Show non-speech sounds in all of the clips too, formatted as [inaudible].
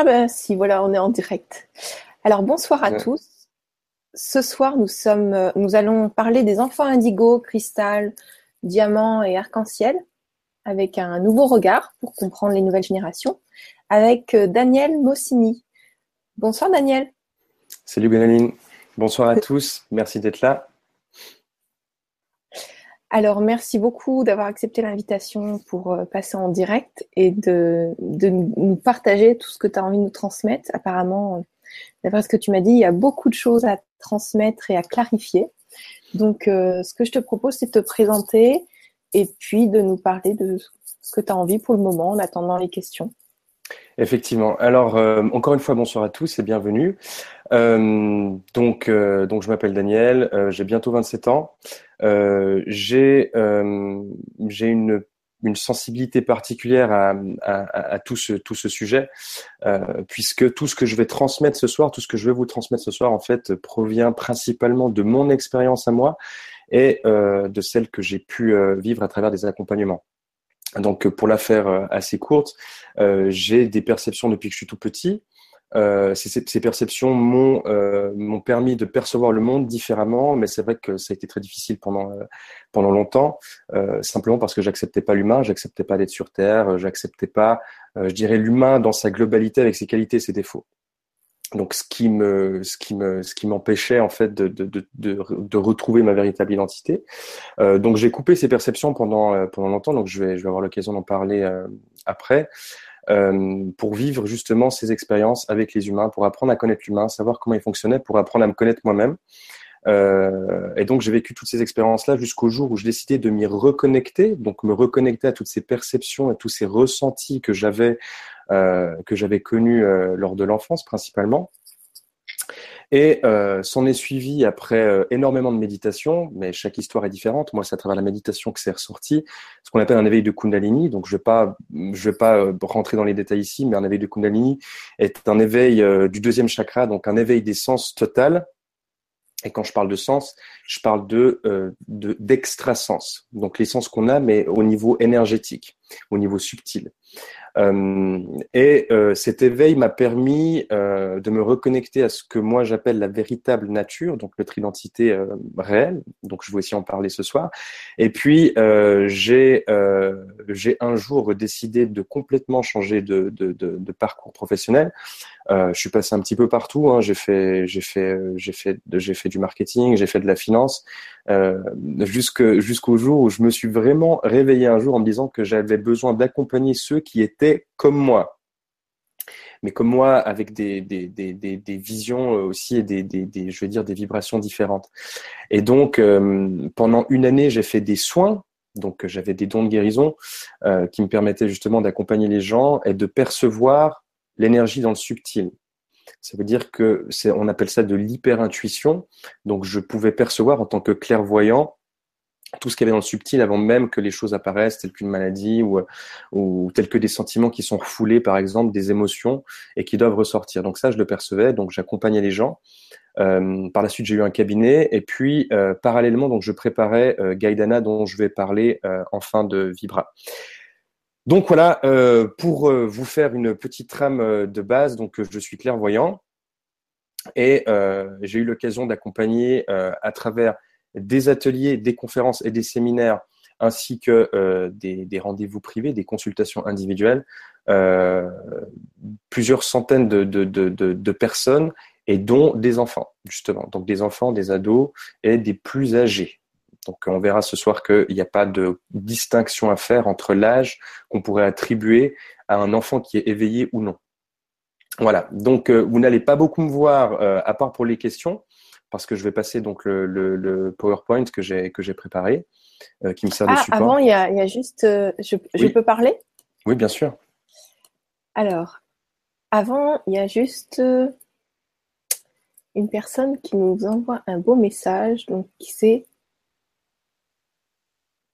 Ah ben si, voilà, on est en direct. Alors bonsoir à tous. Ce soir, nous sommes, euh, nous allons parler des enfants indigo, cristal, diamant et arc-en-ciel, avec un nouveau regard pour comprendre les nouvelles générations, avec euh, Daniel Mossini. Bonsoir Daniel. Salut Benaline. Bonsoir à tous. Merci d'être là. Alors, merci beaucoup d'avoir accepté l'invitation pour euh, passer en direct et de, nous partager tout ce que tu as envie de nous transmettre. Apparemment, euh, d'après ce que tu m'as dit, il y a beaucoup de choses à transmettre et à clarifier. Donc, euh, ce que je te propose, c'est de te présenter et puis de nous parler de ce que tu as envie pour le moment en attendant les questions. Effectivement. Alors, encore une fois, bonsoir à tous et bienvenue. donc, donc, je m'appelle Daniel, j'ai bientôt 27 ans. Euh, j'ai euh, j'ai une une sensibilité particulière à, à, à, tout, ce, tout ce sujet, euh, puisque tout ce que je vais transmettre ce soir, tout ce que je vais vous transmettre ce soir, en fait, provient principalement de mon expérience à moi et euh, de celle que j'ai pu euh, vivre à travers des accompagnements. Donc, pour la faire euh, assez courte, j'ai des perceptions depuis que je suis tout petit. Euh, ces, perceptions m'ont euh, permis de percevoir le monde différemment, mais c'est vrai que ça a été très difficile pendant euh, pendant longtemps, euh, simplement parce que j'acceptais pas l'humain, j'acceptais pas d'être sur Terre, j'acceptais pas, je dirais l'humain dans sa globalité avec ses qualités et ses défauts. Donc ce qui me ce qui me ce qui m'empêchait en fait de, de, de, de, retrouver ma véritable identité. donc j'ai coupé ces perceptions pendant pendant longtemps, donc je vais je vais avoir l'occasion d'en parler après. Euh, pour vivre justement ces expériences avec les humains, pour apprendre à connaître l'humain, savoir comment il fonctionnait, pour apprendre à me connaître moi-même. Euh, et donc j'ai vécu toutes ces expériences-là jusqu'au jour où je décidais de m'y reconnecter, donc me reconnecter à toutes ces perceptions et tous ces ressentis que j'avais euh, que j'avais connus euh, lors de l'enfance principalement. Et euh, s'en est suivi après euh, énormément de méditation, mais chaque histoire est différente. Moi, c'est à travers la méditation que c'est ressorti, ce qu'on appelle un éveil de Kundalini. Donc, je vais pas, je vais pas euh, rentrer dans les détails ici, mais un éveil de Kundalini est un éveil euh, du deuxième chakra, donc un éveil des sens total. Et quand je parle de sens, je parle de d'extrasens, donc les sens qu'on a, mais au niveau énergétique, au niveau subtil. Euh, et euh, cet éveil m'a permis euh, de me reconnecter à ce que moi j'appelle la véritable nature, donc notre identité réelle. Donc je vais aussi en parler ce soir. Et puis j'ai j'ai un jour décidé de complètement changer de, de, de, de parcours professionnel. Je suis passé un petit peu partout. Hein. J'ai fait j'ai fait j'ai fait j'ai fait du marketing, j'ai fait de la finance, jusqu'au jour où je me suis vraiment réveillé un jour en me disant que j'avais besoin d'accompagner ceux qui étaient comme moi. Mais comme moi, avec des, des, des, des, visions aussi et des, des, je veux dire, des vibrations différentes. Et donc, euh, pendant une année, j'ai fait des soins. Donc, j'avais des dons de guérison euh, qui me permettaient justement d'accompagner les gens et de percevoir l'énergie dans le subtil. Ça veut dire que c'est, on appelle ça de l'hyper-intuition. Donc, je pouvais percevoir en tant que clairvoyant tout ce qu'il y avait dans le subtil avant même que les choses apparaissent, telles qu'une maladie ou, ou tels que des sentiments qui sont refoulés, par exemple, des émotions et qui doivent ressortir. Donc ça, je le percevais, donc j'accompagnais les gens. Euh, par la suite, j'ai eu un cabinet et puis euh, parallèlement, donc je préparais euh, Gaïdana dont je vais parler euh, en fin de Vibra. Donc voilà, euh, pour vous faire une petite trame de base, donc je suis clairvoyant et j'ai eu l'occasion d'accompagner à travers des ateliers, des conférences et des séminaires, ainsi que euh, des, rendez-vous privés, des consultations individuelles, euh, plusieurs centaines de, personnes, et dont des enfants, justement. Donc des enfants, des ados et des plus âgés. Donc on verra ce soir qu'il n'y a pas de distinction à faire entre l'âge qu'on pourrait attribuer à un enfant qui est éveillé ou non. Voilà, donc euh, vous n'allez pas beaucoup me voir, euh, à part pour les questions, parce que je vais passer donc le, le, le PowerPoint que j'ai que j'ai préparé, euh, qui me sert de ah, support. Avant, il y a, il y a juste, je, je peux parler? Oui, bien sûr. Alors, avant, il y a juste une personne qui nous envoie un beau message, donc c'est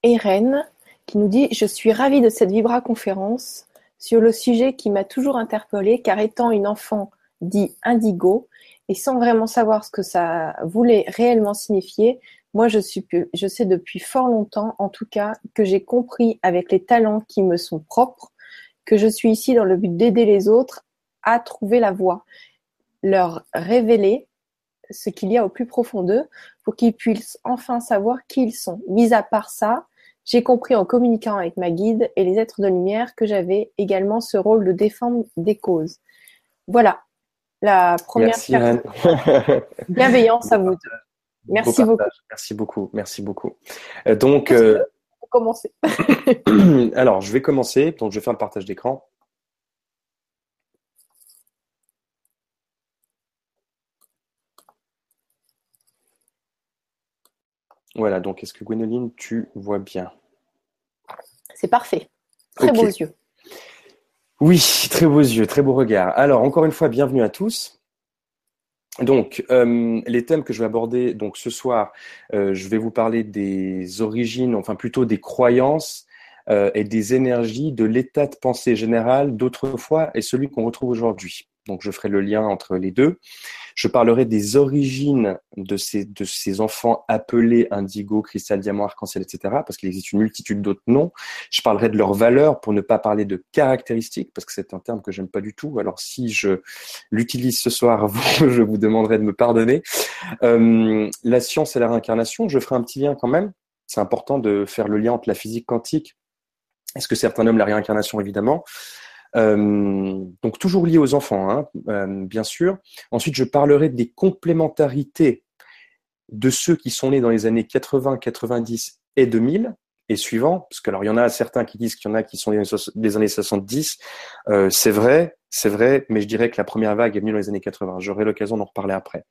Eren, qui nous dit Je suis ravie de cette Vibra conférence sur le sujet qui m'a toujours interpellée, car étant une enfant dit indigo, et sans vraiment savoir ce que ça voulait réellement signifier, moi je, suis, je sais depuis fort longtemps, en tout cas, que j'ai compris avec les talents qui me sont propres, que je suis ici dans le but d'aider les autres à trouver la voie, leur révéler ce qu'il y a au plus profond d'eux pour qu'ils puissent enfin savoir qui ils sont. Mis à part ça, j'ai compris en communiquant avec ma guide et les êtres de lumière que j'avais également ce rôle de défendre des causes. Voilà, la première Merci, [laughs] bienveillance à vous Merci beaucoup. Merci beaucoup. Merci beaucoup. Euh, donc, euh, commencer. [coughs] alors, je vais commencer. Donc, je vais faire le partage d'écran. Voilà, donc est-ce que Gwénoline, tu vois bien? C'est parfait. Très beaux yeux. Oui, très beaux yeux, très beau regard. Alors, encore une fois, bienvenue à tous. Donc, euh, les thèmes que je vais aborder donc ce soir, euh, je vais vous parler des origines, enfin plutôt des croyances euh, et des énergies de l'état de pensée général d'autrefois et celui qu'on retrouve aujourd'hui. Donc, je ferai le lien entre les deux. Je parlerai des origines de ces, enfants appelés indigo, cristal, diamant, arc-en-ciel, etc. Parce qu'il existe une multitude d'autres noms. Je parlerai de leurs valeurs pour ne pas parler de caractéristiques, parce que c'est un terme que j'aime pas du tout. Alors si je l'utilise ce soir, [laughs] je vous demanderai de me pardonner. Euh, la science et la réincarnation, je ferai un petit lien quand même. C'est important de faire le lien entre la physique quantique. Est-ce que certains nomment la réincarnation, évidemment? Donc toujours lié aux enfants, hein, euh, bien sûr. Ensuite, je parlerai des complémentarités de ceux qui sont nés dans les années 80, 90 et 2000 et suivants, parce que alors il y en a certains qui disent qu'il y en a qui sont des années 70. Euh, c'est vrai, c'est vrai, mais je dirais que la première vague est venue dans les années 80. J'aurai l'occasion d'en reparler après.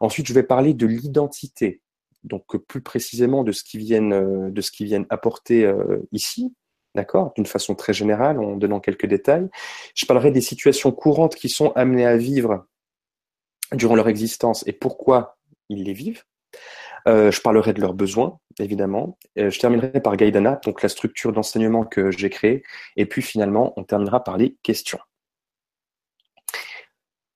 Ensuite, je vais parler de l'identité, donc plus précisément de ce qui viennent, de ce qui viennent apporter ici, d'accord, d'une façon très générale, en donnant quelques détails. Je parlerai des situations courantes qui sont amenées à vivre durant leur existence et pourquoi ils les vivent. Euh, je parlerai de leurs besoins, évidemment. Euh, je terminerai par Gaïdana, donc la structure d'enseignement que j'ai créée. Et puis finalement, on terminera par les questions.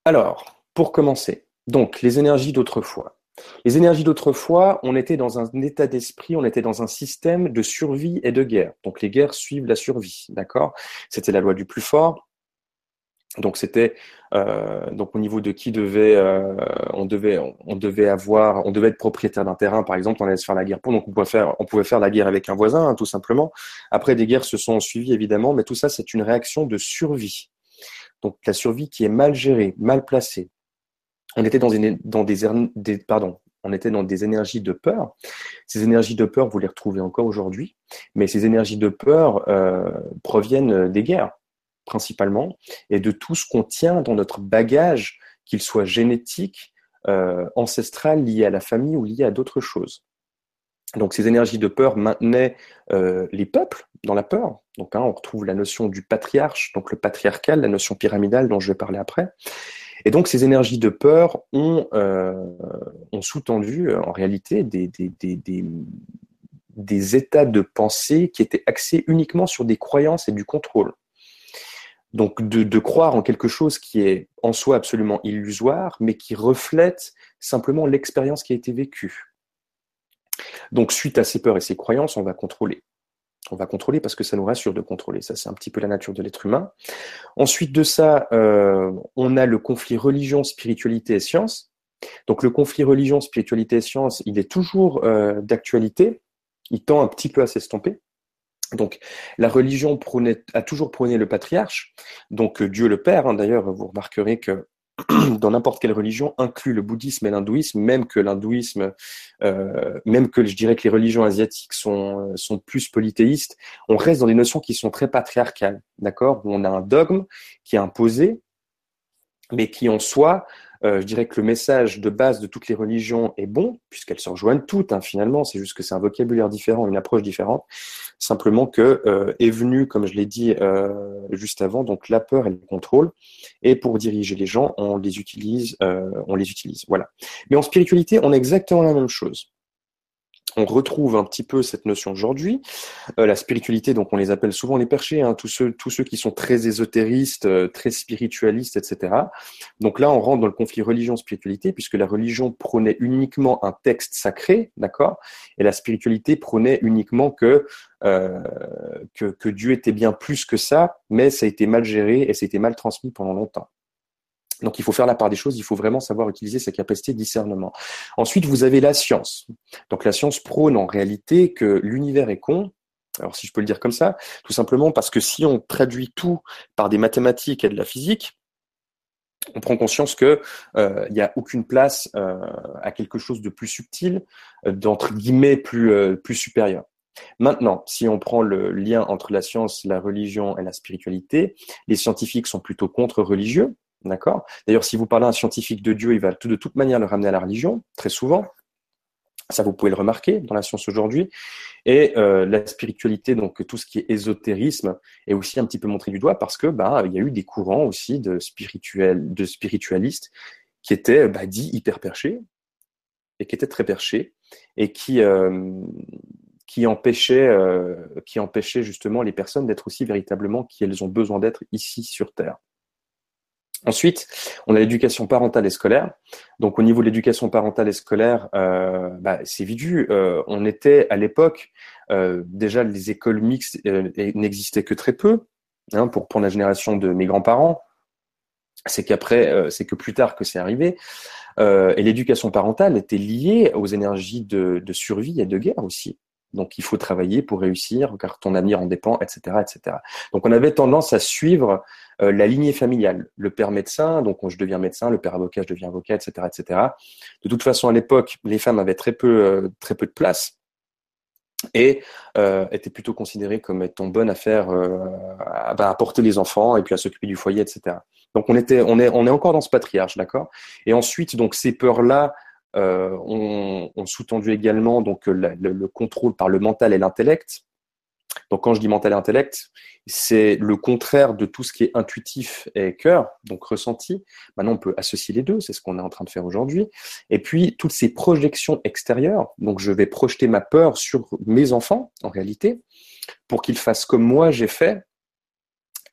Alors, pour commencer, donc les énergies d'autrefois. Les énergies d'autrefois, on était dans un état d'esprit, on était dans un système de survie et de guerre. Donc les guerres suivent la survie, d'accord? C'était la loi du plus fort. Donc c'était euh, donc au niveau de qui devait euh, on devait on devait avoir on devait être propriétaire d'un terrain par exemple on allait se faire la guerre pour donc on pouvait faire la guerre avec un voisin hein, tout simplement après des guerres se sont suivies évidemment mais tout ça c'est une réaction de survie donc la survie qui est mal gérée mal placée on était dans, des, énergies de peur. Ces énergies de peur, vous les retrouvez encore aujourd'hui, mais ces énergies de peur euh, proviennent des guerres, principalement, et de tout ce qu'on tient dans notre bagage, qu'il soit génétique, euh, ancestral, lié à la famille ou lié à d'autres choses. Donc ces énergies de peur maintenaient euh, les peuples dans la peur. Donc hein, on retrouve la notion du patriarche, donc le patriarcal, la notion pyramidale dont je vais parler après. Et donc ces énergies de peur ont, euh, sous-tendu en réalité des, états de pensée qui étaient axés uniquement sur des croyances et du contrôle. Donc de, croire en quelque chose qui est en soi absolument illusoire, mais qui reflète simplement l'expérience qui a été vécue. Donc suite à ces peurs et ces croyances, on va contrôler. On va contrôler parce que ça nous rassure de contrôler. Ça, c'est un petit peu la nature de l'être humain. Ensuite de ça, euh, on a le conflit religion, spiritualité et science. Donc le conflit religion, spiritualité et science, il est toujours euh, d'actualité. Il tend un petit peu à s'estomper. Donc la religion a toujours prôné le patriarche, donc Dieu le Père. Hein. D'ailleurs, vous remarquerez que [clears throat] dans n'importe quelle religion inclut le bouddhisme et l'hindouisme, même que l'hindouisme, euh, même que je dirais que les religions asiatiques sont, euh, sont plus polythéistes, on reste dans des notions qui sont très patriarcales, d'accord? On a un dogme qui est imposé, mais qui en soi euh, je dirais que le message de base de toutes les religions est bon, puisqu'elles se rejoignent toutes, hein, finalement. C'est juste que c'est un vocabulaire différent, une approche différente. Simplement que euh, est venu, comme je l'ai dit euh, juste avant, donc la peur et le contrôle. Et pour diriger les gens, on les utilise, on les utilise. Voilà. Mais en spiritualité, on a exactement la même chose on retrouve un petit peu cette notion aujourd'hui. Euh, la spiritualité, donc on les appelle souvent les perchés, hein, tous, ceux, tous ceux qui sont très ésotéristes, euh, très spiritualistes, etc. Donc là, on rentre dans le conflit religion-spiritualité, puisque la religion prônait uniquement un texte sacré, d'accord Et la spiritualité prônait uniquement que, euh, que, que Dieu était bien plus que ça, mais ça a été mal géré et ça a été mal transmis pendant longtemps. Donc il faut faire la part des choses, il faut vraiment savoir utiliser sa capacité de discernement. Ensuite, vous avez la science. Donc la science prône en réalité que l'univers est con. Alors si je peux le dire comme ça, tout simplement parce que si on traduit tout par des mathématiques et de la physique, on prend conscience que euh, il n'y a aucune place euh, à quelque chose de plus subtil, euh, d'entre guillemets plus plus supérieur. Maintenant, si on prend le lien entre la science, la religion et la spiritualité, les scientifiques sont plutôt contre-religieux, d'accord? D'ailleurs, si vous parlez à un scientifique de Dieu, il va de toute manière le ramener à la religion, très souvent. Ça, vous pouvez le remarquer dans la science aujourd'hui. Et euh, la spiritualité, donc tout ce qui est ésotérisme, est aussi un petit peu montré du doigt parce que bah il y a eu des courants aussi de spirituels, de spiritualistes qui étaient bah, dits hyper perchés et qui étaient très perchés et qui euh, qui empêchaient euh, qui empêchaient justement les personnes d'être aussi véritablement qui elles ont besoin d'être ici sur Terre. Ensuite, on a l'éducation parentale et scolaire. Donc, au niveau de l'éducation parentale et scolaire, euh, bah, c'est vidu. Euh, on était à l'époque euh, déjà les écoles mixtes n'existaient que très peu. Hein, pour la génération de mes grands-parents, c'est qu'après, c'est que plus tard que c'est arrivé. et l'éducation parentale était liée aux énergies de survie et de guerre aussi. Donc il faut travailler pour réussir, car ton avenir en dépend, etc., etc. Donc on avait tendance à suivre euh, la lignée familiale. Le père médecin, donc je deviens médecin, le père avocat, je deviens avocat, etc., etc. De toute façon, à l'époque, les femmes avaient très peu, euh, de place et euh, étaient plutôt considérées comme étant bonnes à faire, à, bah, à, porter les enfants et puis à s'occuper du foyer, etc. Donc on était, on est, on est encore dans ce patriarche, d'accord? Et ensuite, donc ces peurs-là euh, on, sous-tendu également donc le, contrôle par le mental et l'intellect. Donc quand je dis mental et intellect, c'est le contraire de tout ce qui est intuitif et cœur, donc ressenti. Maintenant, on peut associer les deux, c'est ce qu'on est en train de faire aujourd'hui. Et puis toutes ces projections extérieures, donc je vais projeter ma peur sur mes enfants en réalité, pour qu'ils fassent comme moi j'ai fait,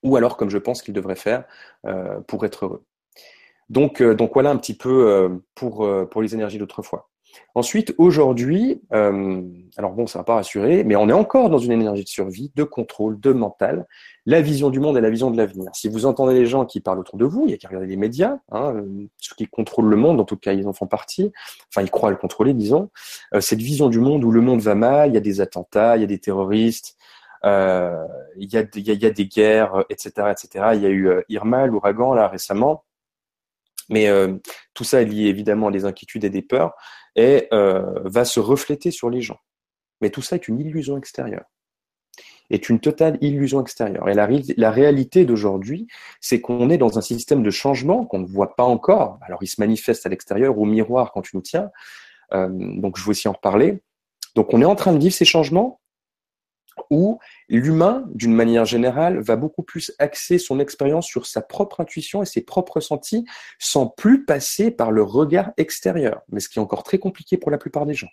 ou alors comme je pense qu'ils devraient faire euh, pour être heureux. Donc, euh, donc voilà un petit peu euh, pour, euh, pour les énergies d'autrefois. Ensuite, aujourd'hui, alors bon, ça va pas rassurer, mais on est encore dans une énergie de survie, de contrôle, de mental, la vision du monde et la vision de l'avenir. Si vous entendez les gens qui parlent autour de vous, il y a qui regardent les médias, hein, ceux qui contrôlent le monde, en tout cas ils en font partie, enfin ils croient le contrôler, disons, cette vision du monde où le monde va mal, il y a des attentats, il y a des terroristes, il, y a, il, y a, des guerres, etc., etc. Il y a eu Irma, l'ouragan là récemment. Mais euh, tout ça est lié évidemment à des inquiétudes et des peurs et euh, va se refléter sur les gens. Mais tout ça est une illusion extérieure. Est une totale illusion extérieure. Et la, réalité d'aujourd'hui, c'est qu'on est dans un système de changement qu'on ne voit pas encore. Alors, il se manifeste à l'extérieur, au miroir, quand tu nous tiens. Euh, donc, je vais aussi en reparler. Donc, on est en train de vivre ces changements où l'humain, d'une manière générale, va beaucoup plus axer son expérience sur sa propre intuition et ses propres sentis, sans plus passer par le regard extérieur, mais ce qui est encore très compliqué pour la plupart des gens.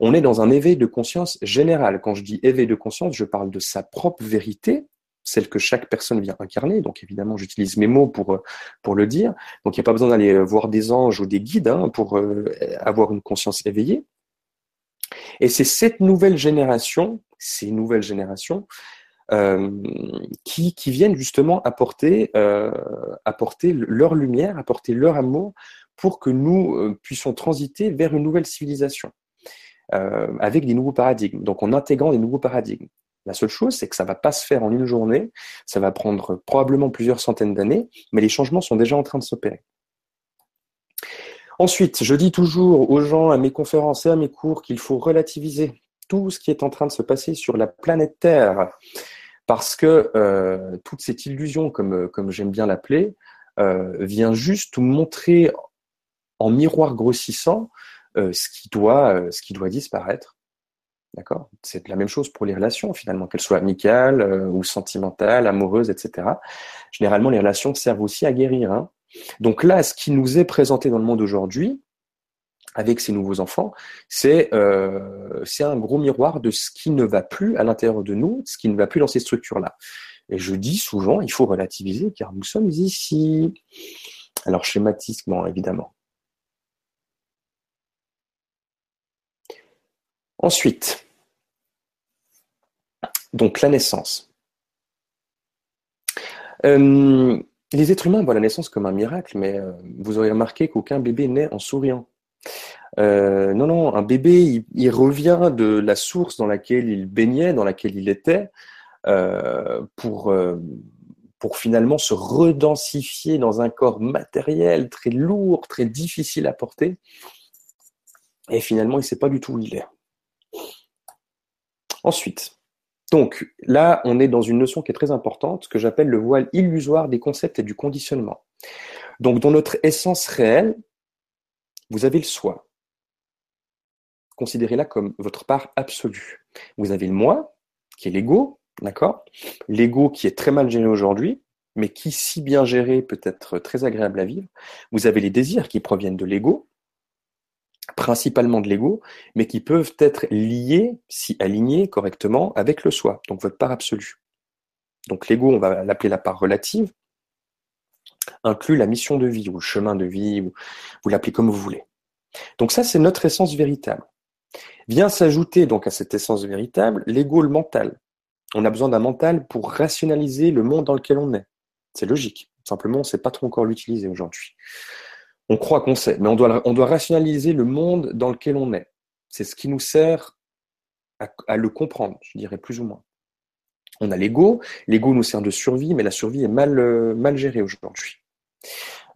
On est dans un éveil de conscience général. Quand je dis éveil de conscience, je parle de sa propre vérité, celle que chaque personne vient incarner. Donc évidemment, j'utilise mes mots pour pour le dire. Donc il n'y a pas besoin d'aller voir des anges ou des guides hein, pour euh, avoir une conscience éveillée. Et c'est cette nouvelle génération, ces nouvelles générations, euh, qui, viennent justement apporter, euh, apporter leur lumière, apporter leur amour pour que nous euh, puissions transiter vers une nouvelle civilisation avec des nouveaux paradigmes. Donc en intégrant des nouveaux paradigmes. La seule chose, c'est que ça va pas se faire en une journée, ça va prendre probablement plusieurs centaines d'années, mais les changements sont déjà en train de s'opérer. Ensuite, je dis toujours aux gens, à mes conférences et à mes cours, qu'il faut relativiser tout ce qui est en train de se passer sur la planète Terre. Parce que euh, toute cette illusion, comme, comme j'aime bien l'appeler, euh, vient juste montrer en miroir grossissant euh, ce, qui doit, ce qui doit disparaître. D'accord? C'est la même chose pour les relations, finalement, qu'elles soient amicales ou sentimentales, amoureuses, etc. Généralement, les relations servent aussi à guérir. Hein. Donc là, ce qui nous est présenté dans le monde aujourd'hui, avec ces nouveaux enfants, c'est euh, un gros miroir de ce qui ne va plus à l'intérieur de nous, ce qui ne va plus dans ces structures-là. Et je dis souvent, il faut relativiser car nous sommes ici. Alors schématiquement, évidemment. Ensuite, donc la naissance. Euh, les êtres humains voient la naissance comme un miracle, mais euh, vous aurez remarqué qu'aucun bébé naît en souriant. Euh, non, non, un bébé, il, revient de la source dans laquelle il baignait, dans laquelle il était, euh, pour, pour finalement se redensifier dans un corps matériel très lourd, très difficile à porter. Et finalement, il ne sait pas du tout où il est. Ensuite, donc là, on est dans une notion qui est très importante, que j'appelle le voile illusoire des concepts et du conditionnement. Donc dans notre essence réelle, vous avez le soi. Considérez-la comme votre part absolue. Vous avez le moi, qui est l'ego, d'accord? L'ego qui est très mal géré aujourd'hui, mais qui, si bien géré, peut être très agréable à vivre. Vous avez les désirs qui proviennent de l'ego, principalement de l'ego, mais qui peuvent être liés, si alignés correctement, avec le soi, donc votre part absolue. Donc l'ego, on va l'appeler la part relative, inclut la mission de vie, ou le chemin de vie, ou vous l'appelez comme vous voulez. Donc ça, c'est notre essence véritable. Vient s'ajouter donc à cette essence véritable l'ego, le mental. On a besoin d'un mental pour rationaliser le monde dans lequel on est. C'est logique. Simplement, on ne sait pas trop encore l'utiliser aujourd'hui. On croit qu'on sait, mais on doit, on doit rationaliser le monde dans lequel on est. C'est ce qui nous sert à, le comprendre, je dirais plus ou moins. On a l'ego, l'ego nous sert de survie, mais la survie est mal, euh, mal gérée aujourd'hui.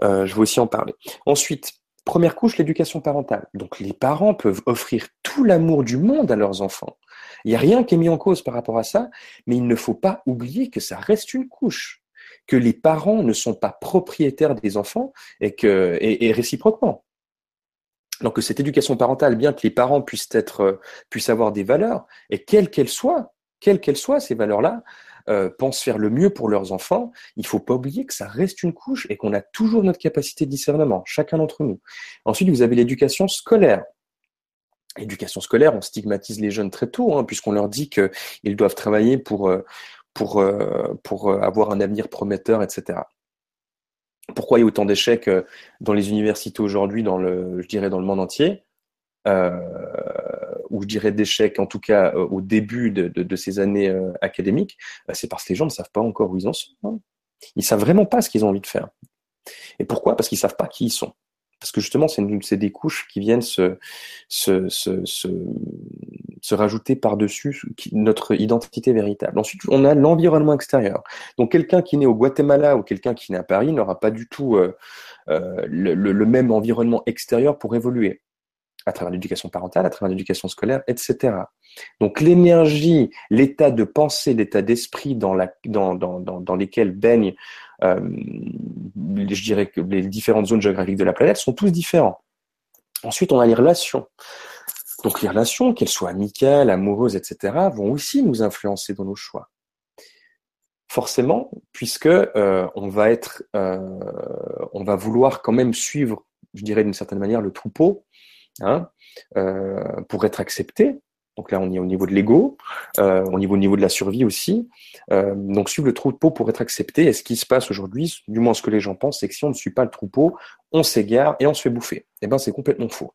Euh, je vais aussi en parler. Ensuite, première couche, l'éducation parentale. Donc les parents peuvent offrir tout l'amour du monde à leurs enfants. Il n'y a rien qui est mis en cause par rapport à ça, mais il ne faut pas oublier que ça reste une couche que les parents ne sont pas propriétaires des enfants et que et, réciproquement. Donc cette éducation parentale, bien que les parents puissent être euh, puissent avoir des valeurs et quelles qu'elles soient, quelles qu'elles soient ces valeurs-là, euh, pensent faire le mieux pour leurs enfants, il faut pas oublier que ça reste une couche et qu'on a toujours notre capacité de discernement, chacun d'entre nous. Ensuite, vous avez l'éducation scolaire. Éducation scolaire, on stigmatise les jeunes très tôt, hein, puisqu'on leur dit qu'ils doivent travailler pour, euh, pour, euh, pour euh, avoir un avenir prometteur, etc. Pourquoi il y a autant d'échecs euh, dans les universités aujourd'hui, dans le, je dirais dans le monde entier, ou je dirais d'échecs en tout cas au début de, de, ces années académiques, bah, c'est parce que les gens ne savent pas encore où ils en sont. Ils savent vraiment pas ce qu'ils ont envie de faire. Et pourquoi? Parce qu'ils savent pas qui ils sont parce que justement, c'est des couches qui viennent se, rajouter par-dessus notre identité véritable. Ensuite, on a l'environnement extérieur. Donc, quelqu'un qui naît au Guatemala ou quelqu'un qui naît à Paris n'aura pas du tout euh, euh, le, même environnement extérieur pour évoluer à travers l'éducation parentale, à travers l'éducation scolaire, etc. Donc l'énergie, l'état de pensée, l'état d'esprit dans, lesquels baignent euh, je dirais que les différentes zones géographiques de la planète sont tous différents. Ensuite, on a les relations. Donc les relations, qu'elles soient amicales, amoureuses, etc., vont aussi nous influencer dans nos choix. Forcément, puisque euh, on va être, euh, on va vouloir quand même suivre, je dirais d'une certaine manière, le troupeau, hein, pour être accepté. Donc là, on est au niveau de l'ego, euh, au niveau, au niveau de la survie aussi. Euh, donc suivre le troupeau pour être accepté. Et ce qui se passe aujourd'hui, du moins ce que les gens pensent, c'est que si on ne suit pas le troupeau, on s'égare et on se fait bouffer. Eh ben, c'est complètement faux.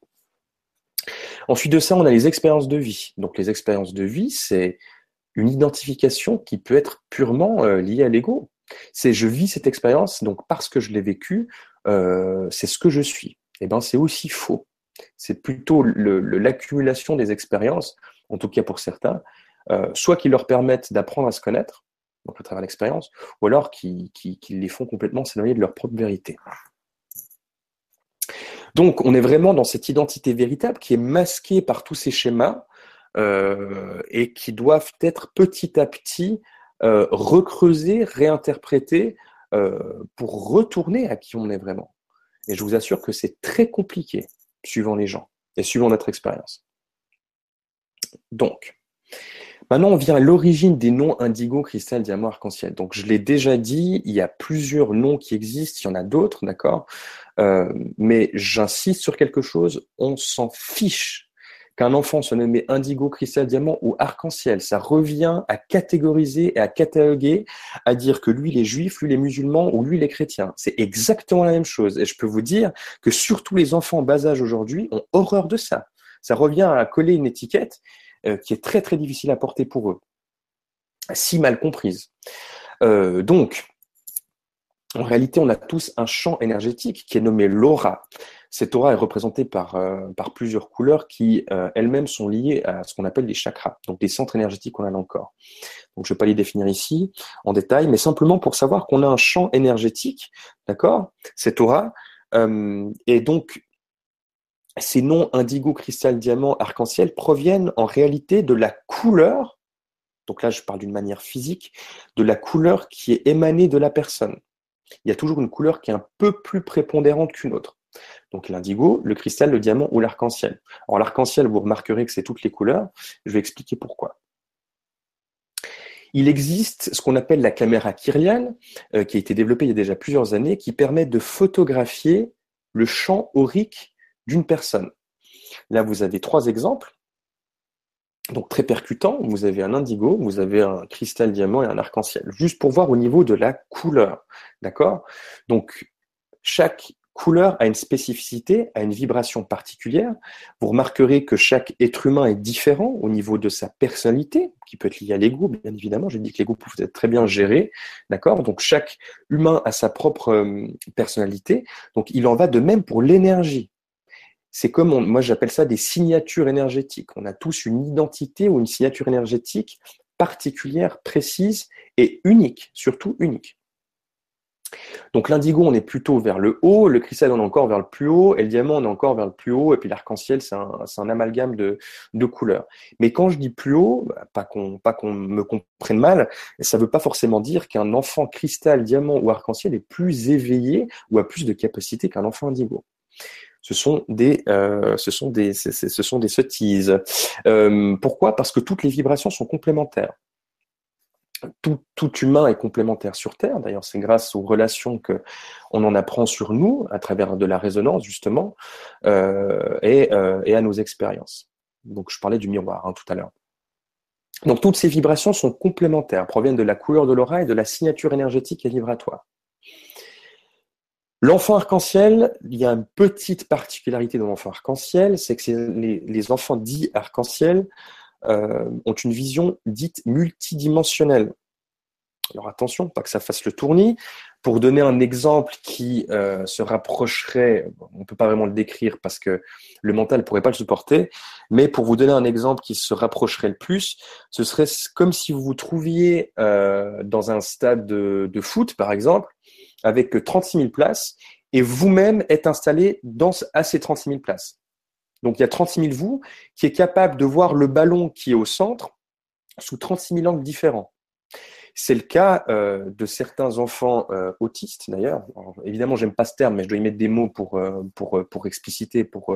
Ensuite de ça, on a les expériences de vie. Donc les expériences de vie, c'est une identification qui peut être purement euh, liée à l'ego. C'est je vis cette expérience, donc parce que je l'ai vécue, euh, c'est ce que je suis. Eh ben, c'est aussi faux. C'est plutôt l'accumulation des expériences, en tout cas pour certains, euh, soit qui leur permettent d'apprendre à se connaître, donc à travers l'expérience, ou alors qui, les font complètement s'éloigner de leur propre vérité. Donc, on est vraiment dans cette identité véritable qui est masquée par tous ces schémas euh, et qui doivent être petit à petit euh, recreusés, réinterprétés pour retourner à qui on est vraiment. Et je vous assure que c'est très compliqué suivant les gens et suivant notre expérience. Donc, maintenant on vient à l'origine des noms indigo, cristal, diamant, arc-en-ciel. Donc je l'ai déjà dit, il y a plusieurs noms qui existent, il y en a d'autres, d'accord? Euh, Mais j'insiste sur quelque chose, on s'en fiche qu'un enfant soit nommé indigo, cristal, diamant ou arc-en-ciel. Ça revient à catégoriser et à cataloguer, à dire que lui, il est juif, lui, il est musulman ou lui, il est chrétien. C'est exactement la même chose. Et je peux vous dire que surtout les enfants en bas âge aujourd'hui ont horreur de ça. Ça revient à coller une étiquette euh, qui est très très difficile à porter pour eux, si mal comprise. Euh, donc, En réalité, on a tous un champ énergétique qui est nommé l'aura. Cette aura est représentée par, euh, plusieurs couleurs qui euh, elles-mêmes sont liées à ce qu'on appelle les chakras, donc des centres énergétiques qu'on a dans le corps. Donc je ne vais pas les définir ici en détail, mais simplement pour savoir qu'on a un champ énergétique, d'accord? Cette aura. Euh, et donc, ces noms indigo, cristal, diamant, arc-en-ciel proviennent en réalité de la couleur, donc là je parle d'une manière physique, de la couleur qui est émanée de la personne. Il y a toujours une couleur qui est un peu plus prépondérante qu'une autre. Donc l'indigo, le cristal, le diamant ou l'arc-en-ciel. Alors l'arc-en-ciel, vous remarquerez que c'est toutes les couleurs. Je vais expliquer pourquoi. Il existe ce qu'on appelle la caméra Kirlian, euh, qui a été développée il y a déjà plusieurs années, qui permet de photographier le champ aurique d'une personne. Là, vous avez trois exemples. Donc très percutant, vous avez un indigo, vous avez un cristal diamant et un arc-en-ciel, juste pour voir au niveau de la couleur. D'accord? Donc chaque couleur a une spécificité, a une vibration particulière. Vous remarquerez que chaque être humain est différent au niveau de sa personnalité, qui peut être lié à l'ego, bien évidemment. J'ai dit que l'ego pouvait être très bien géré, d'accord? Donc chaque humain a sa propre euh, personnalité. Donc il en va de même pour l'énergie. C'est comme, moi j'appelle ça des signatures énergétiques. On a tous une identité ou une signature énergétique particulière, précise et unique, surtout unique. Donc l'indigo, on est plutôt vers le haut, le cristal, on est encore vers le plus haut, et le diamant, on est encore vers le plus haut, et puis l'arc-en-ciel, c'est un, amalgame de, couleurs. Mais quand je dis plus haut, bah, pas qu'on me comprenne mal, ça ne veut pas forcément dire qu'un enfant cristal, diamant ou arc-en-ciel est plus éveillé ou a plus de capacité qu'un enfant indigo. Ce sont des, euh, ce sont des, ce sont des sottises. Euh, pourquoi? Parce que toutes les vibrations sont complémentaires tout, humain est complémentaire sur Terre. D'ailleurs, c'est grâce aux relations que on en apprend sur nous à travers de la résonance justement euh, euh, et, à nos expériences. Donc, je parlais du miroir hein, tout à l'heure. Donc, toutes ces vibrations sont complémentaires, proviennent de la couleur de l'aura et de la signature énergétique et vibratoire. L'enfant arc-en-ciel, il y a une petite particularité de l'enfant arc-en-ciel, c'est que les, enfants dits arc-en-ciel euh, ont une vision dite multidimensionnelle. Alors attention, pas que ça fasse le tournis. Pour donner un exemple qui euh, se rapprocherait, on ne peut pas vraiment le décrire parce que le mental ne pourrait pas le supporter, mais pour vous donner un exemple qui se rapprocherait le plus, ce serait comme si vous vous trouviez euh, dans un stade de, de, foot, par exemple, avec 36 000 places, et vous-même êtes installé dans, à ces 36 000 places. Donc il y a 36 000 vous qui est capable de voir le ballon qui est au centre sous 36 000 angles différents. C'est le cas euh, de certains enfants euh, autistes d'ailleurs. Évidemment, j'aime pas ce terme, mais je dois y mettre des mots pour euh, pour pour expliciter, pour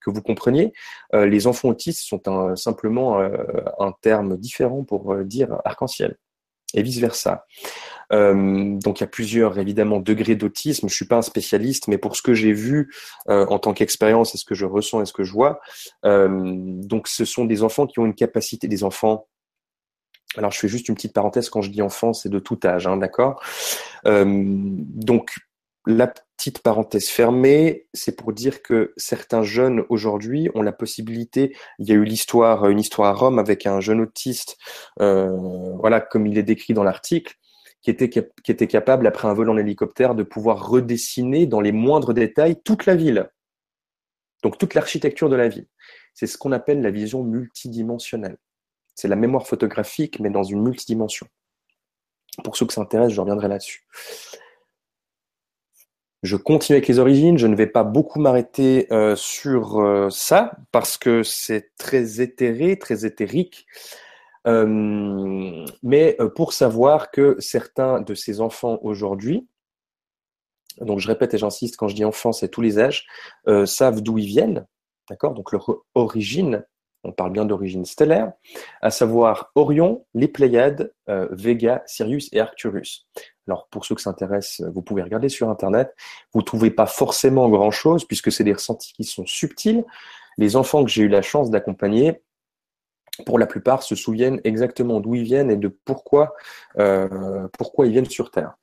que vous compreniez. les enfants autistes sont simplement un terme différent pour dire arc-en-ciel et vice versa. Euh, donc il y a plusieurs évidemment degrés d'autisme. Je suis pas un spécialiste, mais pour ce que j'ai vu euh, en tant qu'expérience et ce que je ressens et ce que je vois, euh, donc ce sont des enfants qui ont une capacité, des enfants. Alors je fais juste une petite parenthèse quand je dis enfant, c'est de tout âge, hein, d'accord? donc la petite parenthèse fermée, c'est pour dire que certains jeunes aujourd'hui ont la possibilité. Il y a eu l'histoire, une histoire à Rome avec un jeune autiste, voilà comme il est décrit dans l'article, qui était, capable, après un vol en hélicoptère, de pouvoir redessiner dans les moindres détails toute la ville. Donc toute l'architecture de la ville. C'est ce qu'on appelle la vision multidimensionnelle. C'est la mémoire photographique, mais dans une multidimension. Pour ceux que ça intéresse, je reviendrai là-dessus. Je continue avec les origines. Je ne vais pas beaucoup m'arrêter euh, sur euh, ça parce que c'est très éthéré, très éthérique. Euh, mais euh, pour savoir que certains de ces enfants aujourd'hui, donc je répète et j'insiste, quand je dis enfants, c'est tous les âges, euh, savent d'où ils viennent, d'accord? Donc leur origine, on parle bien d'origine stellaire, à savoir Orion, les Pléiades, Vega, Sirius et Arcturus. Alors pour ceux que ça intéresse, vous pouvez regarder sur Internet. Vous ne trouvez pas forcément grand-chose puisque c'est des ressentis qui sont subtils. Les enfants que j'ai eu la chance d'accompagner, pour la plupart, se souviennent exactement d'où ils viennent et de pourquoi, euh, pourquoi ils viennent sur Terre.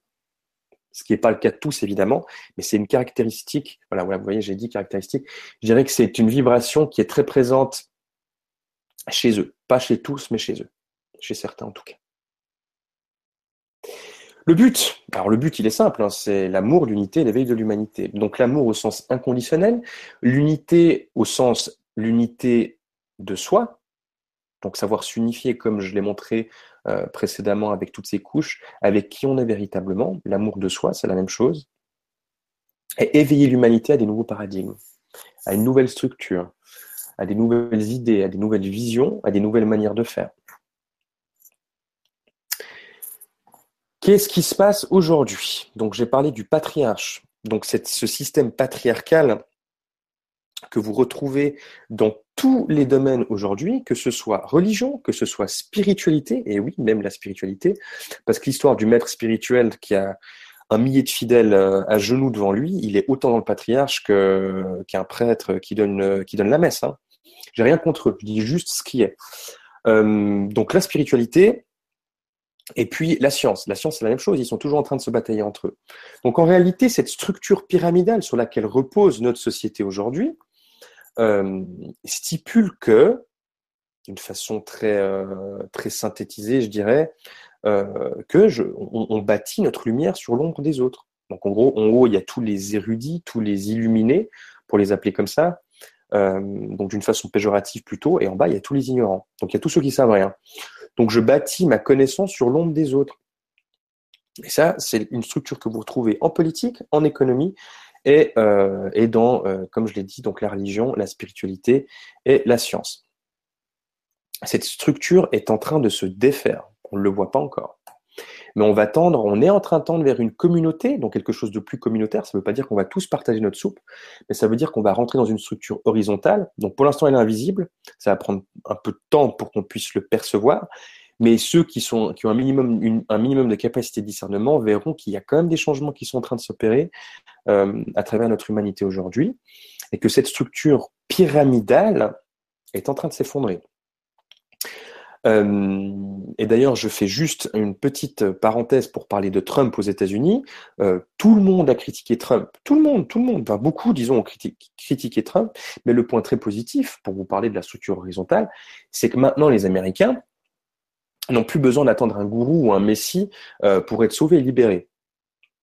Ce qui n'est pas le cas de tous, évidemment, mais c'est une caractéristique. Voilà, vous voyez, j'ai dit caractéristique. Je dirais que c'est une vibration qui est très présente chez eux. Pas chez tous, mais chez eux. Chez certains, en tout cas. Le but, alors le but il est simple, hein, c'est l'amour, l'unité, l'éveil de l'humanité. Donc l'amour au sens inconditionnel, l'unité au sens l'unité de soi, donc savoir s'unifier comme je l'ai montré euh, précédemment avec toutes ces couches, avec qui on est véritablement, l'amour de soi, c'est la même chose, et éveiller l'humanité à des nouveaux paradigmes, à une nouvelle structure, à des nouvelles idées, à des nouvelles visions, à des nouvelles manières de faire. Qu'est-ce qui se passe aujourd'hui? Donc j'ai parlé du patriarche. Donc ce système patriarcal que vous retrouvez dans tous les domaines aujourd'hui, que ce soit religion, que ce soit spiritualité, et oui, même la spiritualité, parce que l'histoire du maître spirituel qui a un millier de fidèles euh, à genoux devant lui, il est autant dans le patriarche qu'un prêtre qui donne, qui donne la messe. Hein. J'ai rien contre eux, je dis juste ce qui est. Euh, donc la spiritualité, et puis la science. La science, c'est la même chose, ils sont toujours en train de se batailler entre eux. Donc en réalité, cette structure pyramidale sur laquelle repose notre société aujourd'hui euh, stipule que, d'une façon très, euh, très synthétisée, je dirais, euh, que on, bâtit notre lumière sur l'ombre des autres. Donc en gros, en haut, il y a tous les érudits, tous les illuminés, pour les appeler comme ça, donc d'une façon péjorative plutôt, et en bas, il y a tous les ignorants. Donc il y a tous ceux qui savent rien. Donc je bâtis ma connaissance sur l'ombre des autres. Et ça, c'est une structure que vous retrouvez en politique, en économie et, euh, et dans, euh, comme je l'ai dit, donc la religion, la spiritualité et la science. Cette structure est en train de se défaire. On ne le voit pas encore. Mais on va tendre, on est en train de tendre vers une communauté, donc quelque chose de plus communautaire. Ça ne veut pas dire qu'on va tous partager notre soupe, mais ça veut dire qu'on va rentrer dans une structure horizontale. Donc pour l'instant, elle est invisible. Ça va prendre un peu de temps pour qu'on puisse le percevoir. Mais ceux qui, sont, qui ont un minimum, un minimum de capacité de discernement verront qu'il y a quand même des changements qui sont en train de s'opérer euh, à travers notre humanité aujourd'hui, et que cette structure pyramidale est en train de s'effondrer. Euh, et d'ailleurs, je fais juste une petite parenthèse pour parler de Trump aux États-Unis. Euh, tout le monde a critiqué Trump. Tout le monde, tout le monde, enfin beaucoup, disons, ont critiqué Trump. Mais le point très positif, pour vous parler de la structure horizontale, c'est que maintenant les Américains n'ont plus besoin d'attendre un gourou ou un messie euh, pour être sauvés et libérés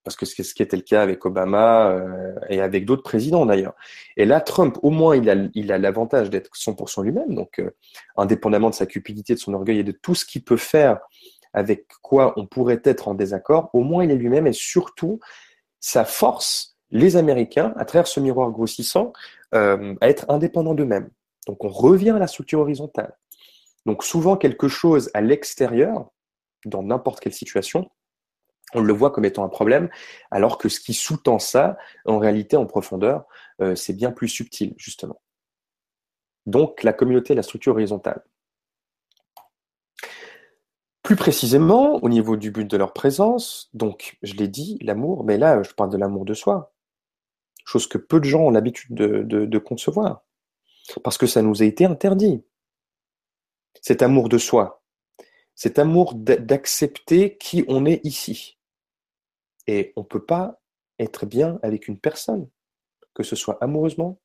parce que c'est ce qui était le cas avec Obama euh, et avec d'autres présidents d'ailleurs. Et là, Trump, au moins, il a il a l'avantage d'être 100% lui-même, donc euh, indépendamment de sa cupidité, de son orgueil et de tout ce qu'il peut faire avec quoi on pourrait être en désaccord, au moins il est lui-même et surtout, ça force les Américains, à travers ce miroir grossissant, à être indépendants d'eux-mêmes. Donc on revient à la structure horizontale. Donc souvent quelque chose à l'extérieur, dans n'importe quelle situation, on le voit comme étant un problème, alors que ce qui sous-tend ça, en réalité, en profondeur, euh, c'est bien plus subtil, justement. Donc, la communauté, la structure horizontale. Plus précisément, au niveau du but de leur présence, donc, je l'ai dit, l'amour, mais là, je parle de l'amour de soi, chose que peu de gens ont l'habitude de, de concevoir, parce que ça nous a été interdit. Cet amour de soi, cet amour d'accepter qui on est ici. Et on ne peut pas être bien avec une personne, que ce soit amoureusement,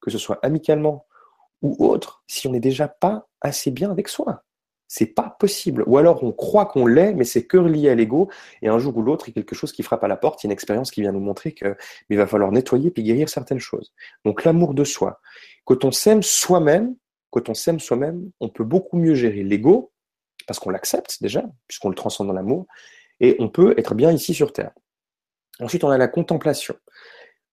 que ce soit amicalement ou autre, si on n'est déjà pas assez bien avec soi. C'est pas possible. Ou alors on croit qu'on l'est, mais c'est que lié à l'ego. Et un jour ou l'autre, il y a quelque chose qui frappe à la porte. Il y a une expérience qui vient nous montrer qu'il va falloir nettoyer puis guérir certaines choses. Donc l'amour de soi. Quand on s'aime soi-même, quand on s'aime soi-même, on peut beaucoup mieux gérer l'ego parce qu'on l'accepte déjà, puisqu'on le transcende dans l'amour, et on peut être bien ici sur Terre. Ensuite, on a la contemplation.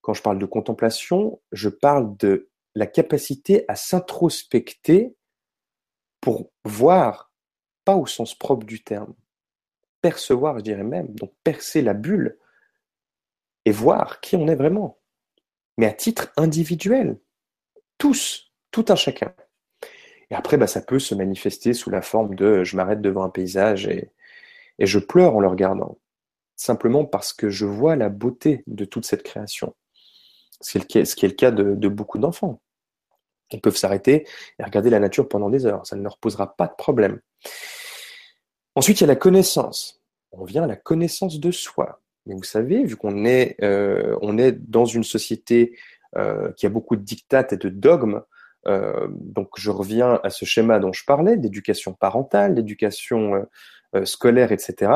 Quand je parle de contemplation, je parle de la capacité à s'introspecter pour voir, pas au sens propre du terme, percevoir, je dirais même, donc percer la bulle et voir qui on est vraiment, mais à titre individuel, tous, tout un chacun. Après, bah, ça peut se manifester sous la forme de je m'arrête devant un paysage et, je pleure en le regardant. Simplement parce que je vois la beauté de toute cette création. Ce qui est le cas de, beaucoup d'enfants. Ils peuvent s'arrêter et regarder la nature pendant des heures. Ça ne leur posera pas de problème. Ensuite, il y a la connaissance. On vient à la connaissance de soi. Mais vous savez, vu qu'on est, euh, dans une société euh, qui a beaucoup de dictates et de dogmes, euh, donc je reviens à ce schéma dont je parlais, d'éducation parentale, d'éducation euh, scolaire, etc.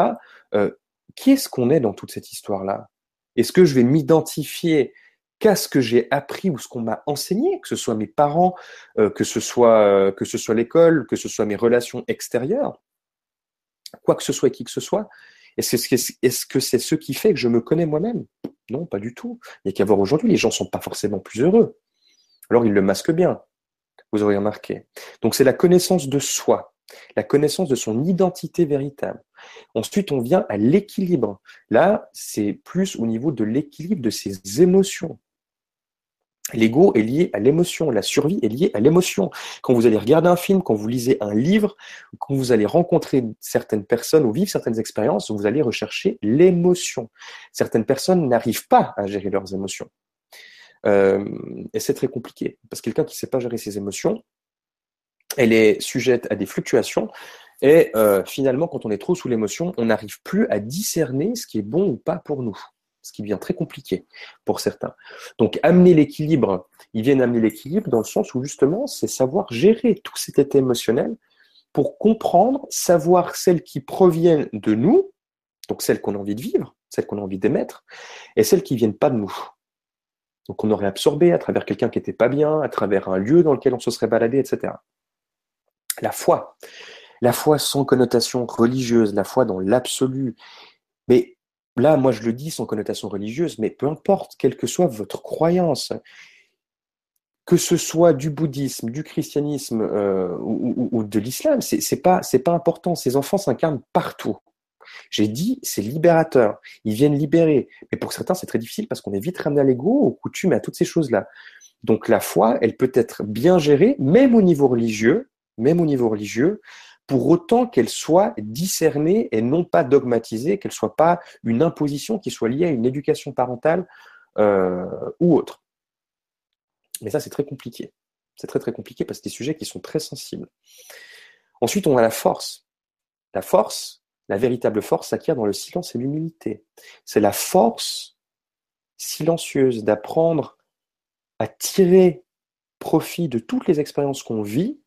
qu'est-ce qu'on est dans toute cette histoire-là? Est-ce que je vais m'identifier qu'à ce que j'ai appris ou ce qu'on m'a enseigné, que ce soit mes parents, euh, que ce soit euh, que soit l'école, que ce soit mes relations extérieures, quoi que ce soit et qui que ce soit? Est-ce que c'est ce qui fait que je me connais moi-même? Non, pas du tout. Il n'y a qu'à voir aujourd'hui, les gens ne sont pas forcément plus heureux. Alors ils le masquent bien, vous aurez remarqué. Donc c'est la connaissance de soi, la connaissance de son identité véritable. Ensuite, on vient à l'équilibre. Là, c'est plus au niveau de l'équilibre de ses émotions. L'ego est lié à l'émotion, la survie est liée à l'émotion. Quand vous allez regarder un film, quand vous lisez un livre, quand vous allez rencontrer certaines personnes ou vivre certaines expériences, vous allez rechercher l'émotion. Certaines personnes n'arrivent pas à gérer leurs émotions. Euh, et c'est très compliqué, parce que quelqu'un qui ne sait pas gérer ses émotions, elle est sujette à des fluctuations, et euh, finalement, quand on est trop sous l'émotion, on n'arrive plus à discerner ce qui est bon ou pas pour nous ce qui devient très compliqué pour certains. Donc amener l'équilibre, ils viennent amener l'équilibre dans le sens où justement c'est savoir gérer tout cet état émotionnel pour comprendre, savoir celles qui proviennent de nous, donc celles qu'on a envie de vivre, celles qu'on a envie d'émettre, et celles qui viennent pas de nous. Donc on aurait absorbé à travers quelqu'un qui n'était pas bien, à travers un lieu dans lequel on se serait baladé, etc. La foi. La foi sans connotation religieuse, la foi dans l'absolu. Mais Là, moi, je le dis sans connotation religieuse, mais peu importe, quelle que soit votre croyance, que ce soit du bouddhisme, du christianisme euh, ou, de l'islam, c'est pas pas important. Ces enfants s'incarnent partout. J'ai dit, c'est libérateur. Ils viennent libérer. Mais pour certains, c'est très difficile parce qu'on est vite ramené à l'ego, aux coutumes à toutes ces choses-là. Donc la foi, elle peut être bien gérée, même au niveau religieux, même au niveau religieux, pour autant qu'elle soit discernée et non pas dogmatisée, qu'elle soit pas une imposition qui soit liée à une éducation parentale euh, ou autre. Mais ça, c'est très compliqué. C'est très très compliqué parce que c'est des sujets qui sont très sensibles. Ensuite, on a la force. La force, la véritable force s'acquiert dans le silence et l'humilité. C'est la force silencieuse d'apprendre à tirer profit de toutes les expériences qu'on vit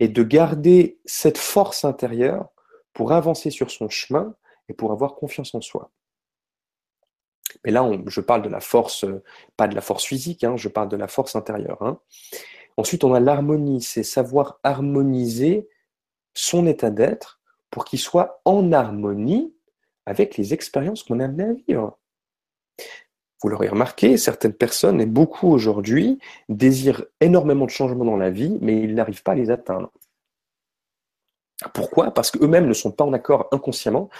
et de garder cette force intérieure pour avancer sur son chemin et pour avoir confiance en soi. Mais là, je parle de la force, pas de la force physique, hein, je parle de la force intérieure. Hein. Ensuite, on a l'harmonie, c'est savoir harmoniser son état d'être pour qu'il soit en harmonie avec les expériences qu'on a amené à vivre. Vous l'aurez remarqué, certaines personnes, et beaucoup aujourd'hui, désirent énormément de changements dans la vie, mais ils n'arrivent pas à les atteindre. Pourquoi? Parce qu'eux-mêmes ne sont pas en accord inconsciemment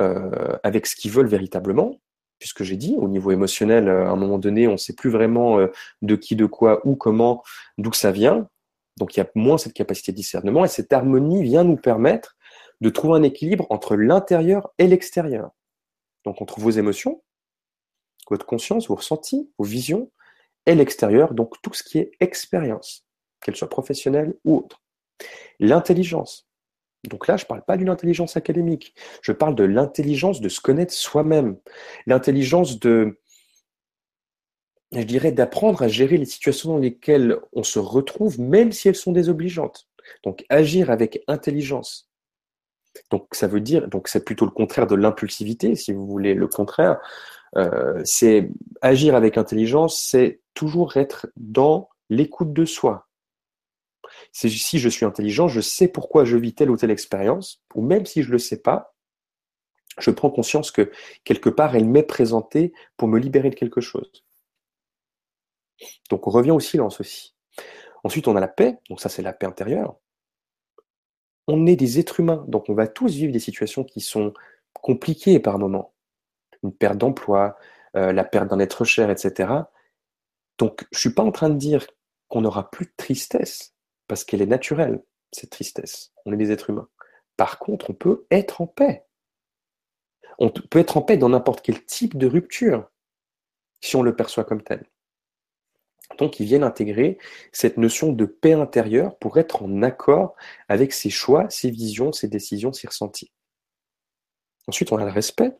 euh, avec ce qu'ils veulent véritablement, puisque j'ai dit, au niveau émotionnel, euh, à un moment donné, on ne sait plus vraiment euh, de qui, de quoi, où, comment, d'où ça vient. Donc il y a moins cette capacité de discernement, et cette harmonie vient nous permettre de trouver un équilibre entre l'intérieur et l'extérieur. Donc entre vos émotions, votre conscience, vos ressentis, vos visions, et l'extérieur, donc tout ce qui est expérience, qu'elle soit professionnelle ou autre. L'intelligence. Donc là, je ne parle pas d'une intelligence académique, je parle de l'intelligence de se connaître soi-même, l'intelligence de, je dirais, d'apprendre à gérer les situations dans lesquelles on se retrouve, même si elles sont désobligeantes. Donc agir avec intelligence. Donc ça veut dire, donc c'est plutôt le contraire de l'impulsivité, si vous voulez le contraire. Euh, c'est agir avec intelligence, c'est toujours être dans l'écoute de soi. Si je suis intelligent, je sais pourquoi je vis telle ou telle expérience, ou même si je ne le sais pas, je prends conscience que quelque part, elle m'est présentée pour me libérer de quelque chose. Donc on revient au silence aussi. Ensuite, on a la paix, donc ça c'est la paix intérieure. On est des êtres humains, donc on va tous vivre des situations qui sont compliquées par moments une perte d'emploi, euh, la perte d'un être cher, etc. Donc, je suis pas en train de dire qu'on n'aura plus de tristesse, parce qu'elle est naturelle, cette tristesse. On est des êtres humains. Par contre, on peut être en paix. On peut être en paix dans n'importe quel type de rupture, si on le perçoit comme tel. Donc, ils viennent intégrer cette notion de paix intérieure pour être en accord avec ses choix, ses visions, ses décisions, ses ressentis. Ensuite, on a le respect.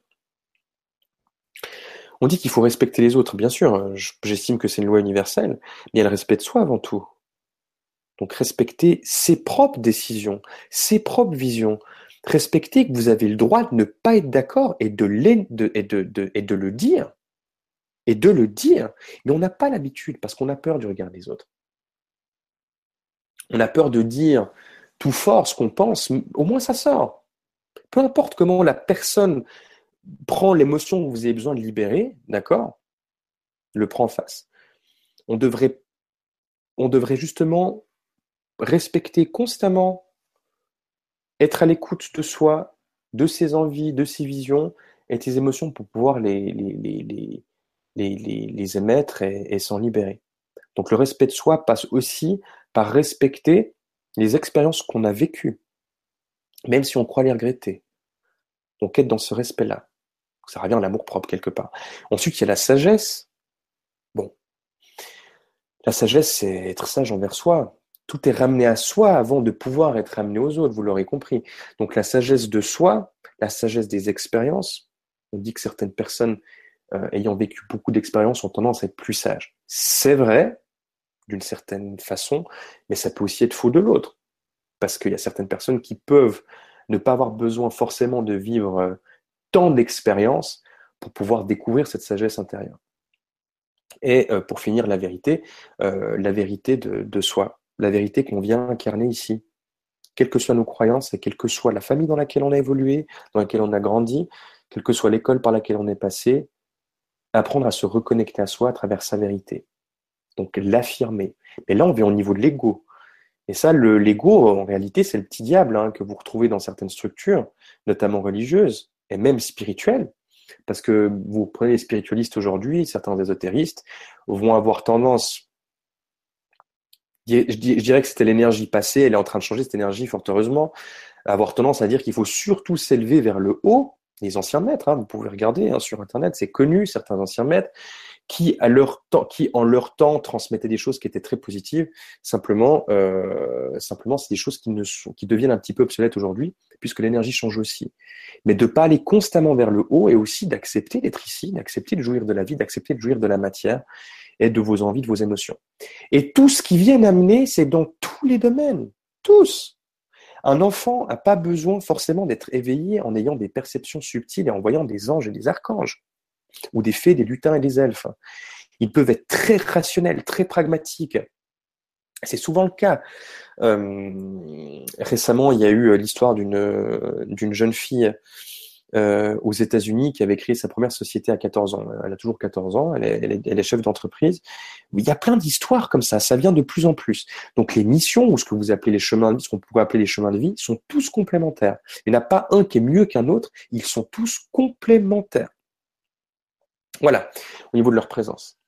On dit qu'il faut respecter les autres, bien sûr, j'estime que c'est une loi universelle, mais il y a le respect de soi avant tout. Donc respecter ses propres décisions, ses propres visions, Respectez que vous avez le droit de ne pas être d'accord et de le dire. Et de le dire. Mais on n'a pas l'habitude parce qu'on a peur du regard des autres. On a peur de dire tout fort ce qu'on pense, au moins ça sort. Peu importe comment la personne prend l'émotion que vous avez besoin de libérer, d'accord Le prend en face. On devrait, on devrait justement respecter constamment, être à l'écoute de soi, de ses envies, de ses visions et ses émotions pour pouvoir les, émettre et s'en libérer. Donc le respect de soi passe aussi par respecter les expériences qu'on a vécues, même si on croit les regretter. Donc être dans ce respect-là. Ça revient à l'amour propre quelque part. Ensuite, il y a la sagesse. Bon. La sagesse, c'est être sage envers soi. Tout est ramené à soi avant de pouvoir être ramené aux autres, vous l'aurez compris. Donc la sagesse de soi, la sagesse des expériences. On dit que certaines personnes euh, ayant vécu beaucoup d'expériences ont tendance à être plus sages. C'est vrai, d'une certaine façon, mais ça peut aussi être faux de l'autre. Parce qu'il y a certaines personnes qui peuvent ne pas avoir besoin forcément de vivre euh, tant d'expériences pour pouvoir découvrir cette sagesse intérieure. Et euh, pour finir, la vérité, la vérité de, soi, la vérité qu'on vient incarner ici. Quelles que soient nos croyances et quelle que soit la famille dans laquelle on a évolué, dans laquelle on a grandi, quelle que soit l'école par laquelle on est passé, apprendre à se reconnecter à soi à travers sa vérité. Donc l'affirmer. Mais là, on vient au niveau de l'ego. Et ça, l'ego, en réalité, c'est le petit diable hein, que vous retrouvez dans certaines structures, notamment religieuses et même spirituelles. Parce que vous prenez les spiritualistes aujourd'hui, certains ésotéristes vont avoir tendance, je dirais que c'était l'énergie passée, elle est en train de changer cette énergie, fort heureusement, avoir tendance à dire qu'il faut surtout s'élever vers le haut, les anciens maîtres, hein, vous pouvez regarder hein, sur Internet, c'est connu, certains anciens maîtres, qui, à leur temps, qui en leur temps transmettaient des choses qui étaient très positives. Simplement, euh, simplement, c'est des choses qui ne sont, qui deviennent un petit peu obsolètes aujourd'hui, puisque l'énergie change aussi. Mais de pas aller constamment vers le haut et aussi d'accepter d'être ici, d'accepter de jouir de la vie, d'accepter de jouir de la matière et de vos envies, de vos émotions. Et tout ce qui vient amener, c'est dans tous les domaines, tous. Un enfant n'a pas besoin forcément d'être éveillé en ayant des perceptions subtiles et en voyant des anges et des archanges ou des fées, des lutins et des elfes. Ils peuvent être très rationnels, très pragmatiques. C'est souvent le cas. Euh, récemment, il y a eu euh, l'histoire d'une d'une jeune fille euh, aux États-Unis qui avait créé sa première société à 14 ans. Elle a toujours 14 ans, elle est, chef d'entreprise. Il y a plein d'histoires comme ça, ça vient de plus en plus. Donc les missions, ou ce que vous appelez les chemins de vie, ce qu'on pourrait appeler les chemins de vie, sont tous complémentaires. Il n'y en a pas un qui est mieux qu'un autre, ils sont tous complémentaires. Voilà, au niveau de leur présence.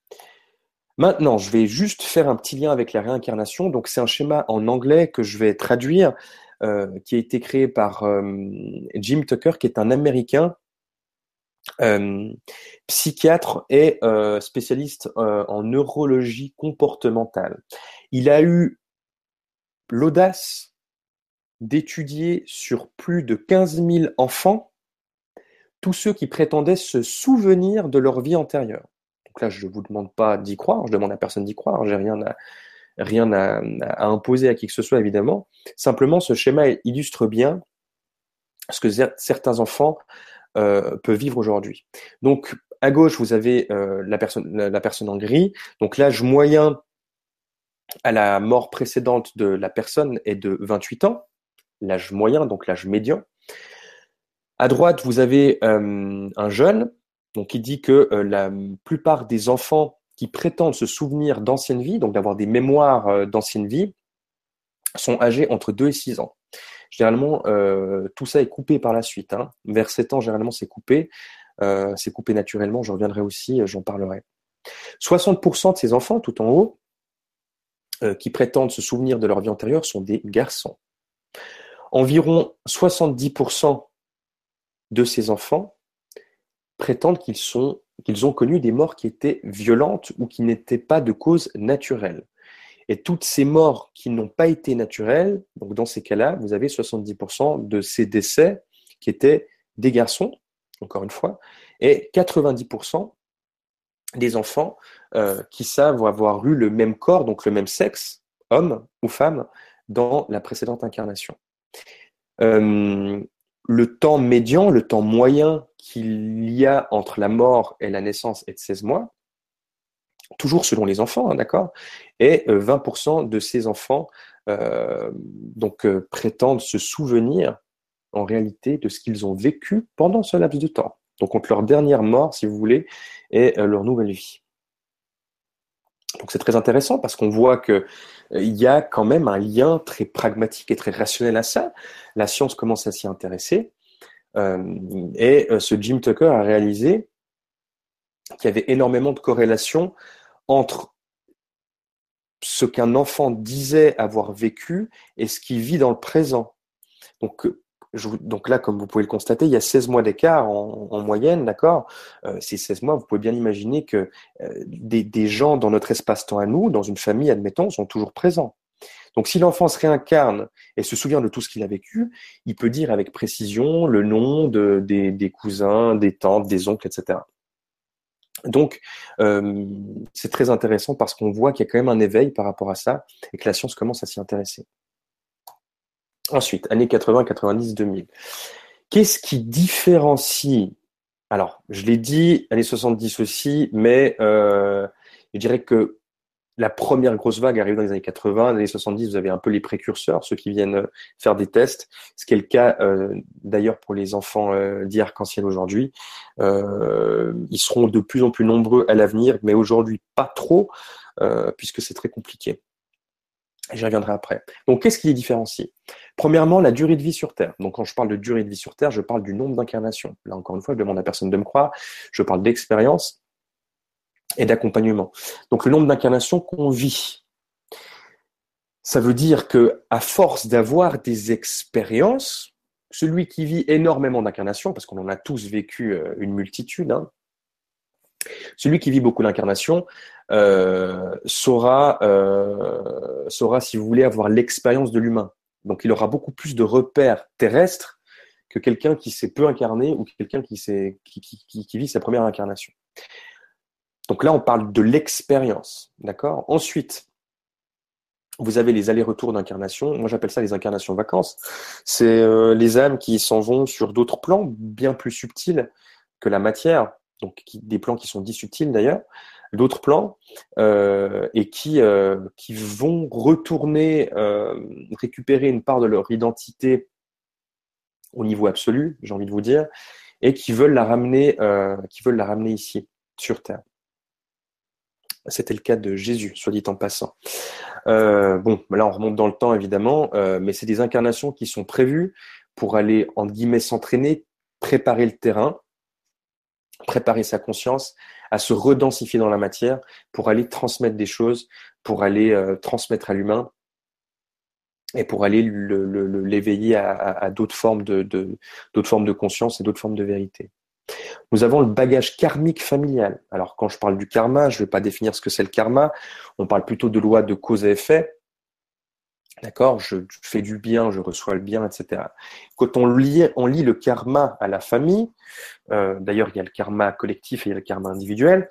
Maintenant, je vais juste faire un petit lien avec la réincarnation. Donc, c'est un schéma en anglais que je vais traduire, qui a été créé par euh, Jim Tucker, qui est un Américain euh, psychiatre et spécialiste en neurologie comportementale. Il a eu l'audace d'étudier sur plus de 15 000 enfants tous ceux qui prétendaient se souvenir de leur vie antérieure. Donc là, je ne vous demande pas d'y croire, je demande à personne d'y croire, j'ai rien à, rien à, imposer à qui que ce soit, évidemment. Simplement, ce schéma illustre bien ce que certains enfants euh, peuvent vivre aujourd'hui. Donc, à gauche, vous avez euh, la, personne, en gris. Donc, l'âge moyen à la mort précédente de la personne est de 28 ans. L'âge moyen, donc l'âge médian. À droite, vous avez euh, un jeune donc, qui dit que la plupart des enfants qui prétendent se souvenir d'anciennes vies, donc d'avoir des mémoires euh, d'anciennes vies, sont âgés entre 2 et 6 ans. Généralement, tout ça est coupé par la suite. Hein. Vers 7 ans, généralement, c'est coupé. c'est coupé naturellement, je reviendrai aussi, j'en parlerai. 60% de ces enfants, tout en haut, qui prétendent se souvenir de leur vie antérieure, sont des garçons. Environ 70% de ces enfants prétendent qu'ils sont qu'ils ont connu des morts qui étaient violentes ou qui n'étaient pas de cause naturelle. Et toutes ces morts qui n'ont pas été naturelles, donc dans ces cas-là, vous avez 70% de ces décès qui étaient des garçons, encore une fois, et 90% des enfants euh, qui savent avoir eu le même corps, donc le même sexe, homme ou femme, dans la précédente incarnation. Euh, le temps médian, le temps moyen qu'il y a entre la mort et la naissance est de 16 mois, toujours selon les enfants, hein, d'accord Et 20% de ces enfants donc prétendent se souvenir en réalité de ce qu'ils ont vécu pendant ce laps de temps. Donc entre leur dernière mort, si vous voulez, et leur nouvelle vie. Donc c'est très intéressant parce qu'on voit que il y a quand même un lien très pragmatique et très rationnel à ça. La science commence à s'y intéresser. Euh, et euh, ce Jim Tucker a réalisé qu'il y avait énormément de corrélations entre ce qu'un enfant disait avoir vécu et ce qu'il vit dans le présent. Donc, donc là, comme vous pouvez le constater, il y a 16 mois d'écart en, moyenne, d'accord? Euh, Ces 16 mois, vous pouvez bien imaginer que euh, des, des, gens dans notre espace-temps à nous, dans une famille, admettons, sont toujours présents. Donc si l'enfant se réincarne et se souvient de tout ce qu'il a vécu, il peut dire avec précision le nom de, des, cousins, des tantes, des oncles, etc. Donc, euh, c'est très intéressant parce qu'on voit qu'il y a quand même un éveil par rapport à ça et que la science commence à s'y intéresser. Ensuite, années 80, 90, 2000. Qu'est-ce qui différencie Alors, je l'ai dit, années 70 aussi, mais euh, je dirais que la première grosse vague arrive dans les années 80, dans les années 70, vous avez un peu les précurseurs, ceux qui viennent euh, faire des tests, ce qui est le cas euh, d'ailleurs pour les enfants euh, d'Arc-en-Ciel aujourd'hui. Euh, ils seront de plus en plus nombreux à l'avenir, mais aujourd'hui pas trop, puisque c'est très compliqué. J'y reviendrai après. Donc, qu'est-ce qui les différencie? Premièrement, la durée de vie sur Terre. Donc, quand je parle de durée de vie sur Terre, je parle du nombre d'incarnations. Là, encore une fois, je demande à personne de me croire. Je parle d'expérience et d'accompagnement. Donc, le nombre d'incarnations qu'on vit. Ça veut dire que, à force d'avoir des expériences, celui qui vit énormément d'incarnations, parce qu'on en a tous vécu euh, une multitude, hein, celui qui vit beaucoup d'incarnations euh, saura, euh, saura, si vous voulez, avoir l'expérience de l'humain. Donc il aura beaucoup plus de repères terrestres que quelqu'un qui s'est peu incarné ou quelqu'un qui, vit sa première incarnation. Donc là, on parle de l'expérience. D'accord? Ensuite, vous avez les allers-retours d'incarnation. Moi, j'appelle ça les incarnations vacances. C'est euh, les âmes qui s'en vont sur d'autres plans bien plus subtils que la matière donc des plans qui sont dits subtils d'ailleurs, d'autres plans, euh, et qui, euh, qui vont retourner, récupérer une part de leur identité au niveau absolu, j'ai envie de vous dire, et qui veulent la ramener, qui veulent la ramener ici, sur Terre. C'était le cas de Jésus, soit dit en passant. Euh, bon, là on remonte dans le temps évidemment, euh, mais c'est des incarnations qui sont prévues pour aller, en guillemets, s'entraîner, préparer le terrain, préparer sa conscience à se redensifier dans la matière pour aller transmettre des choses, pour aller euh, transmettre à l'humain et pour aller l'éveiller le, à, d'autres formes de conscience et d'autres formes de vérité. Nous avons le bagage karmique familial. Alors quand je parle du karma, je ne vais pas définir ce que c'est le karma, on parle plutôt de loi de cause et effet. D'accord? Je fais du bien, je reçois le bien, etc. Quand on lit, on lit le karma à la famille, euh, d'ailleurs il y a le karma collectif et il y a le karma individuel,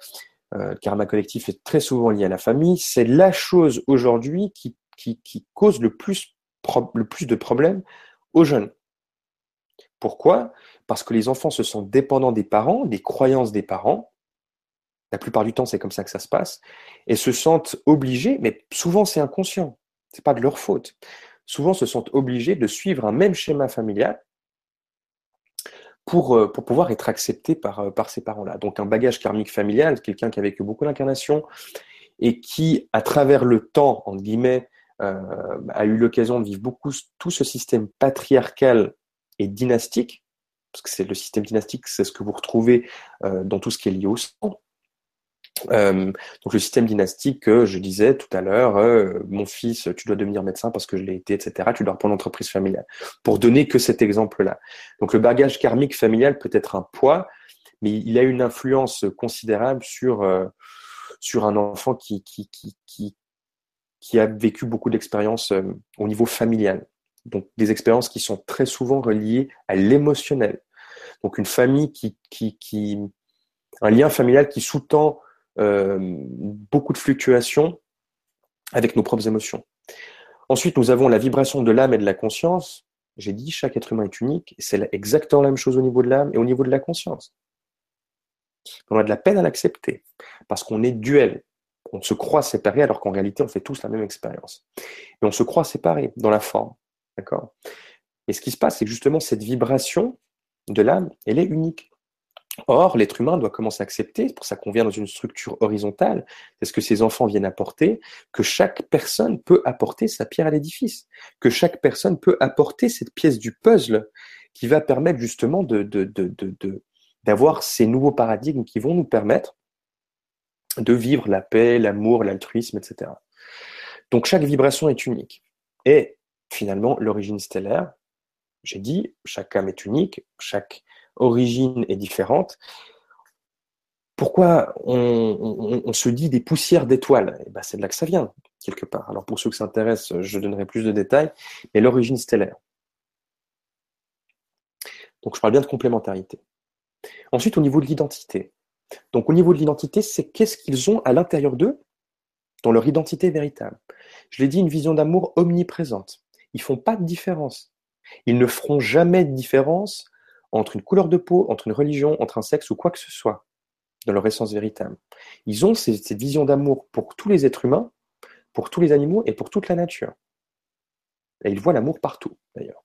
euh, le karma collectif est très souvent lié à la famille, c'est la chose aujourd'hui qui, cause le plus, le plus de problèmes aux jeunes. Pourquoi? Parce que les enfants se sentent dépendants des parents, des croyances des parents, la plupart du temps c'est comme ça que ça se passe, et se sentent obligés, mais souvent c'est inconscient, c'est pas de leur faute. Souvent, se sentent obligés de suivre un même schéma familial pour, euh, pour pouvoir être acceptés par, euh, par ces parents-là. Donc, un bagage karmique familial, quelqu'un qui a vécu beaucoup d'incarnations et qui, à travers le temps, en guillemets, euh, a eu l'occasion de vivre beaucoup tout ce système patriarcal et dynastique, parce que c'est le système dynastique, c'est ce que vous retrouvez euh, dans tout ce qui est lié au sang, euh, donc le système dynastique que je disais tout à l'heure, euh, mon fils, tu dois devenir médecin parce que je l'ai été, etc. Tu dois reprendre l'entreprise familiale. Pour donner que cet exemple-là. Donc le bagage karmique familial peut être un poids, mais il a une influence considérable sur sur un enfant qui qui qui qui, a vécu beaucoup d'expériences au niveau familial. Donc des expériences qui sont très souvent reliées à l'émotionnel. Donc une famille qui qui qui un lien familial qui sous-tend euh, beaucoup de fluctuations avec nos propres émotions. Ensuite, nous avons la vibration de l'âme et de la conscience. J'ai dit chaque être humain est unique, c'est exactement la même chose au niveau de l'âme et au niveau de la conscience. On a de la peine à l'accepter, parce qu'on est duel. On se croit séparés alors qu'en réalité on fait tous la même expérience. Mais on se croit séparés dans la forme. D'accord? Et ce qui se passe, c'est que justement cette vibration de l'âme, elle est unique. Or, l'être humain doit commencer à accepter, pour ça qu'on vient dans une structure horizontale, c'est ce que ses enfants viennent apporter, que chaque personne peut apporter sa pierre à l'édifice, que chaque personne peut apporter cette pièce du puzzle qui va permettre justement d'avoir ces nouveaux paradigmes qui vont nous permettre de vivre la paix, l'amour, l'altruisme, etc. Donc chaque vibration est unique. Et finalement, l'origine stellaire, j'ai dit, chaque âme est unique, chaque origine est différente. Pourquoi on, se dit des poussières d'étoiles? Eh ben, C'est de là que ça vient, quelque part. Alors pour ceux qui s'intéressent, je donnerai plus de détails, mais l'origine stellaire. Donc je parle bien de complémentarité. Ensuite, au niveau de l'identité. Donc au niveau de l'identité, c'est qu'est-ce qu'ils ont à l'intérieur d'eux dans leur identité véritable? Je l'ai dit, une vision d'amour omniprésente. Ils font pas de différence. Ils ne feront jamais de différence entre une couleur de peau, entre une religion, entre un sexe ou quoi que ce soit, dans leur essence véritable. Ils ont cette vision d'amour pour tous les êtres humains, pour tous les animaux et pour toute la nature. Et ils voient l'amour partout, d'ailleurs.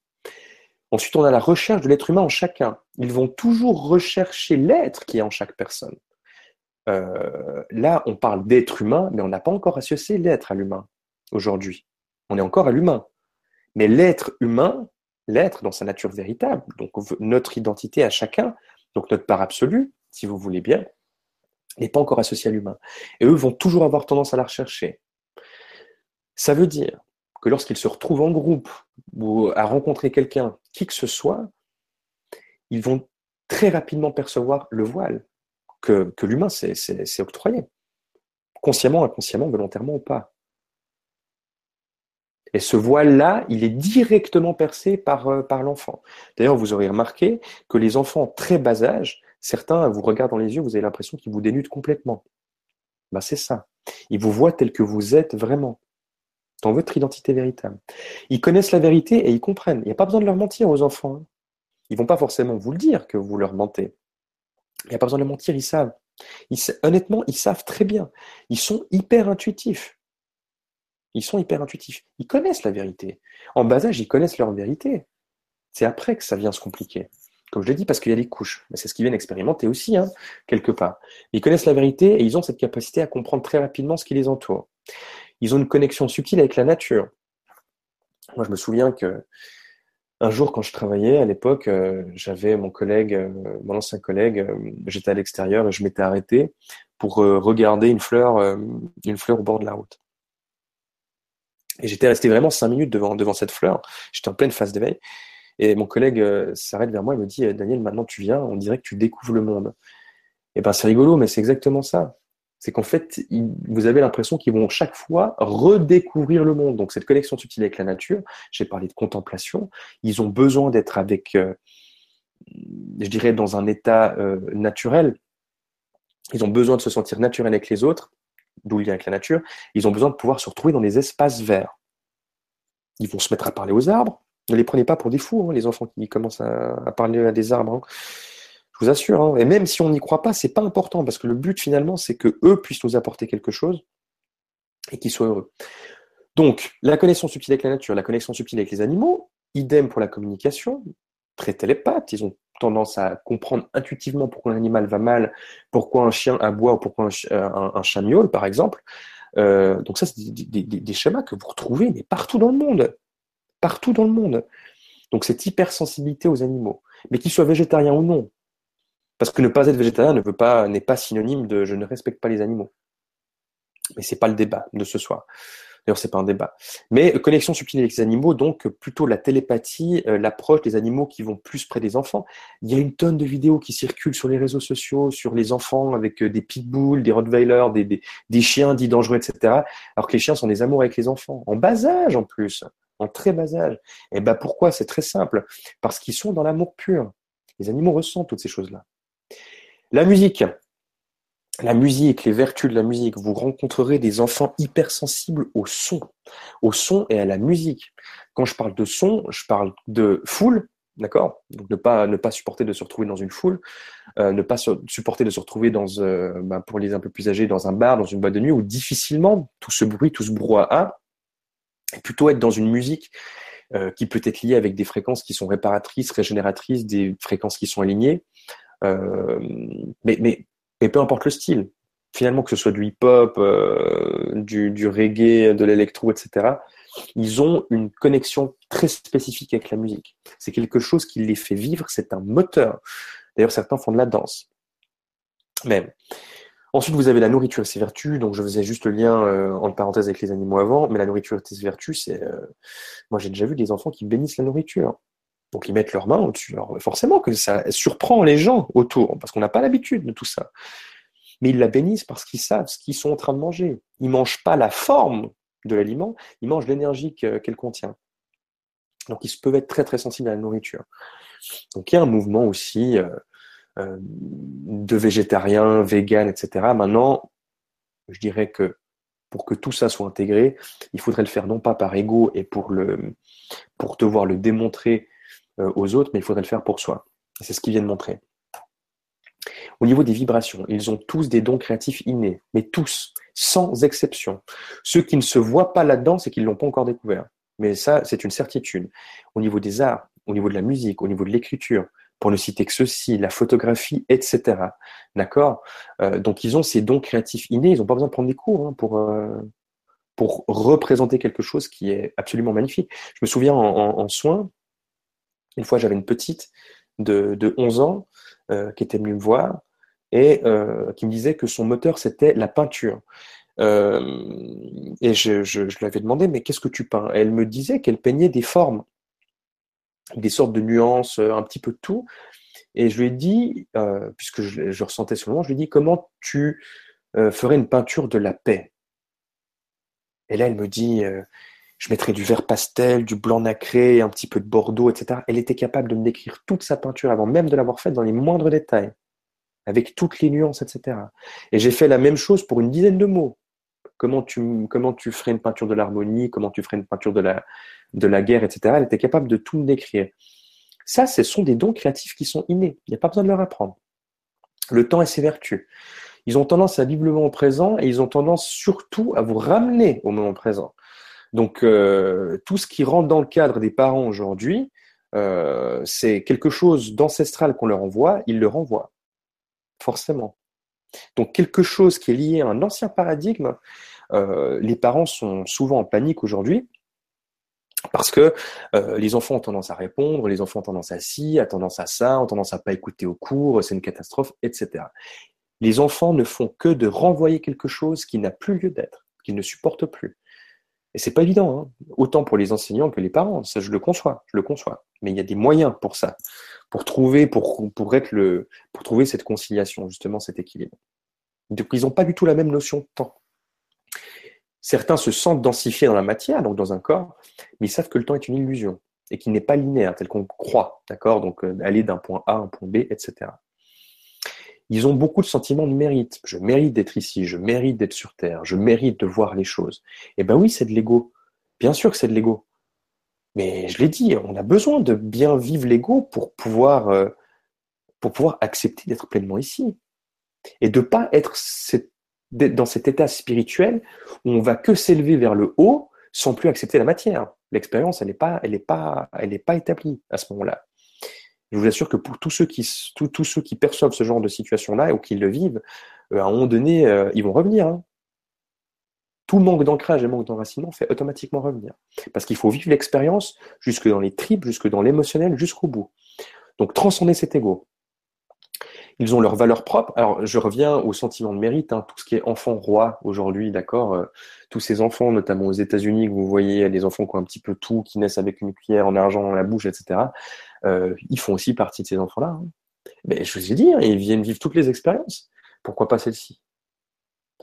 Ensuite, on a la recherche de l'être humain en chacun. Ils vont toujours rechercher l'être qui est en chaque personne. Euh, là, on parle d'être humain, mais on n'a pas encore associé l'être à l'humain aujourd'hui. On est encore à l'humain. Mais l'être humain, l'être dans sa nature véritable, donc notre identité à chacun, donc notre part absolue, si vous voulez bien, n'est pas encore associée à l'humain. Et eux vont toujours avoir tendance à la rechercher. Ça veut dire que lorsqu'ils se retrouvent en groupe ou à rencontrer quelqu'un, qui que ce soit, ils vont très rapidement percevoir le voile que, que l'humain s'est octroyé, consciemment, inconsciemment, volontairement ou pas. Et ce voile-là, il est directement percé par, euh, par l'enfant. D'ailleurs, vous aurez remarqué que les enfants très bas âge, certains vous regardent dans les yeux, vous avez l'impression qu'ils vous dénudent complètement. Ben, c'est ça. Ils vous voient tel que vous êtes vraiment, dans votre identité véritable. Ils connaissent la vérité et ils comprennent. Il n'y a pas besoin de leur mentir aux enfants. Hein. Ils vont pas forcément vous le dire que vous leur mentez. Il n'y a pas besoin de leur mentir, ils savent. Honnêtement, ils savent très bien. Ils sont hyper intuitifs. Ils sont hyper intuitifs. Ils connaissent la vérité. En bas âge, ils connaissent leur vérité. C'est après que ça vient se compliquer. Comme je l'ai dit, parce qu'il y a des couches. C'est ce qu'ils viennent expérimenter aussi, hein, quelque part. Ils connaissent la vérité et ils ont cette capacité à comprendre très rapidement ce qui les entoure. Ils ont une connexion subtile avec la nature. Moi, je me souviens que un jour, quand je travaillais à l'époque, euh, j'avais mon collègue, euh, mon ancien collègue, euh, j'étais à l'extérieur et je m'étais arrêté pour regarder une fleur, une fleur au bord de la route. Et j'étais resté vraiment cinq minutes devant, cette fleur. J'étais en pleine phase d'éveil. Et mon collègue euh, s'arrête vers moi et me dit Daniel, maintenant tu viens, on dirait que tu découvres le monde. Et ben c'est rigolo, mais c'est exactement ça. C'est qu'en fait, vous avez l'impression qu'ils vont chaque fois redécouvrir le monde. Donc cette connexion subtile avec la nature, j'ai parlé de contemplation, ils ont besoin d'être avec, euh, je dirais, dans un état euh, naturel. Ils ont besoin de se sentir naturel avec les autres d'où le lien avec la nature, ils ont besoin de pouvoir se retrouver dans des espaces verts. Ils vont se mettre à parler aux arbres. Ne les prenez pas pour des fous, hein, les enfants qui commencent à, parler à des arbres. Hein. Je vous assure. Hein. Et même si on n'y croit pas, c'est pas important parce que le but finalement, c'est que eux puissent nous apporter quelque chose et qu'ils soient heureux. Donc, la connexion subtile avec la nature, la connexion subtile avec les animaux, idem pour la communication, très télépathe, ils ont tendance à comprendre intuitivement pourquoi un animal va mal, pourquoi un chien aboie ou pourquoi un, un, chat miaule, par exemple. Euh, donc ça, c'est des, schémas que vous retrouvez partout dans le monde. Partout dans le monde. Donc cette hypersensibilité aux animaux. Mais qu'ils soient végétariens ou non. Parce que ne pas être végétarien ne veut pas, n'est pas synonyme de je ne respecte pas les animaux. Mais c'est pas le débat de ce soir. D'ailleurs, c'est pas un débat. Mais euh, connexion subtile avec les animaux, donc euh, plutôt la télépathie, euh, l'approche des animaux qui vont plus près des enfants. Il y a une tonne de vidéos qui circulent sur les réseaux sociaux sur les enfants avec des pitbulls, des rottweilers, des, des, chiens dits dangereux, etc. Alors que les chiens sont des amours avec les enfants, en bas âge en plus, en très bas âge. Et ben pourquoi? C'est très simple, parce qu'ils sont dans l'amour pur. Les animaux ressentent toutes ces choses-là. La musique. La musique, les vertus de la musique. Vous rencontrerez des enfants hypersensibles au son, au son et à la musique. Quand je parle de son, je parle de foule, d'accord? Donc ne pas ne pas supporter de se retrouver dans une foule, euh, ne pas supporter de se retrouver dans, euh, bah, pour les un peu plus âgés, dans un bar, dans une boîte de nuit où difficilement tout ce bruit, tout ce brouhaha, et plutôt être dans une musique euh, qui peut être liée avec des fréquences qui sont réparatrices, régénératrices, des fréquences qui sont alignées. mais, mais et peu importe le style. Finalement, que ce soit du hip-hop, euh, du, reggae, de l'électro, etc., ils ont une connexion très spécifique avec la musique. C'est quelque chose qui les fait vivre, c'est un moteur. D'ailleurs, certains font de la danse. Mais ensuite, vous avez la nourriture et ses vertus. Donc, je faisais juste le lien euh, entre parenthèses avec les animaux avant, mais la nourriture et ses vertus, c'est. Euh, moi, j'ai déjà vu des enfants qui bénissent la nourriture. Donc ils mettent leurs mains au-dessus. forcément que ça surprend les gens autour, parce qu'on n'a pas l'habitude de tout ça. Mais ils la bénissent parce qu'ils savent ce qu'ils sont en train de manger. Ils ne mangent pas la forme de l'aliment, ils mangent l'énergie qu'elle contient. Donc ils peuvent être très très sensibles à la nourriture. Donc il y a un mouvement aussi euh, euh, de végétariens, véganes, etc. Maintenant, je dirais que pour que tout ça soit intégré, il faudrait le faire non pas par ego et pour, le, pour devoir le démontrer aux autres, mais il faudrait le faire pour soi. C'est ce qu'ils viennent montrer. Au niveau des vibrations, ils ont tous des dons créatifs innés, mais tous, sans exception. Ceux qui ne se voient pas là-dedans, c'est qu'ils ne l'ont pas encore découvert. Mais ça, c'est une certitude. Au niveau des arts, au niveau de la musique, au niveau de l'écriture, pour ne citer que ceci, la photographie, etc. D'accord? Euh, Donc ils ont ces dons créatifs innés, ils n'ont pas besoin de prendre des cours hein, pour, euh, pour représenter quelque chose qui est absolument magnifique. Je me souviens en soins, une fois, j'avais une petite de, de 11 ans euh, qui était venue me voir et euh, qui me disait que son moteur, c'était la peinture. Euh, et je, je, je lui avais demandé, mais qu'est-ce que tu peins? Elle me disait qu'elle peignait des formes, des sortes de nuances, un petit peu tout. Et je lui ai dit, puisque je, je, ressentais ce moment, je lui ai dit, comment tu ferais une peinture de la paix? Et là, elle me dit, je mettrais du vert pastel, du blanc nacré, un petit peu de bordeaux, etc. Elle était capable de me décrire toute sa peinture avant même de l'avoir faite dans les moindres détails, avec toutes les nuances, etc. Et j'ai fait la même chose pour une dizaine de mots. Comment tu, ferais une peinture de l'harmonie, comment tu ferais une peinture de la, de la guerre, etc. Elle était capable de tout me décrire. Ça, ce sont des dons créatifs qui sont innés. Il n'y a pas besoin de leur apprendre. Le temps et ses vertus. Ils ont tendance à vivre le moment présent et ils ont tendance surtout à vous ramener au moment présent. Donc, euh, tout ce qui rentre dans le cadre des parents aujourd'hui, euh, c'est quelque chose d'ancestral qu'on leur envoie, ils le renvoient, forcément. Donc, quelque chose qui est lié à un ancien paradigme, euh, les parents sont souvent en panique aujourd'hui, parce que les enfants ont tendance à répondre, les enfants ont tendance à ci, ont tendance à ça, ont tendance à pas écouter au cours, c'est une catastrophe, etc. Les enfants ne font que de renvoyer quelque chose qui n'a plus lieu d'être, qu'ils ne supportent plus. Et c'est pas évident, hein. autant pour les enseignants que les parents. Ça, je le conçois, je le conçois. Mais il y a des moyens pour ça, pour trouver, pour, trouver cette conciliation, justement, cet équilibre. Donc, ils n'ont pas du tout la même notion de temps. Certains se sentent densifiés dans la matière, donc dans un corps, mais ils savent que le temps est une illusion et qu'il n'est pas linéaire tel qu'on croit, d'accord? Donc euh, aller d'un point A à un point B, etc. Ils ont beaucoup de sentiments de mérite. Je mérite d'être ici, je mérite d'être sur Terre, je mérite de voir les choses. Eh ben oui, c'est de l'ego. Bien sûr que c'est de l'ego. Mais je l'ai dit, on a besoin de bien vivre l'ego pour pouvoir, euh, accepter d'être pleinement ici. Et de pas être dans cet état spirituel où on va que s'élever vers le haut sans plus accepter la matière. L'expérience, elle n'est pas, pas, pas établie à ce moment-là. Je vous assure que pour tous ceux qui, perçoivent ce genre de situation-là ou qui le vivent, euh, à un moment donné, euh, ils vont revenir. Hein. Tout manque d'ancrage et manque d'enracinement fait automatiquement revenir. Parce qu'il faut vivre l'expérience jusque dans les tripes, jusque dans l'émotionnel, jusqu'au bout. Donc transcender cet ego. Ils ont leurs valeurs propres. Alors, je reviens au sentiment de mérite, hein, tout ce qui est enfant roi aujourd'hui, d'accord euh, Tous ces enfants, notamment aux États-Unis, que vous voyez, les enfants qui ont un petit peu tout, qui naissent avec une cuillère en argent dans la bouche, etc. Euh, ils font aussi partie de ces enfants-là. Hein. Mais je vous ai dit, hein, ils viennent vivre toutes les expériences. Pourquoi pas celle-ci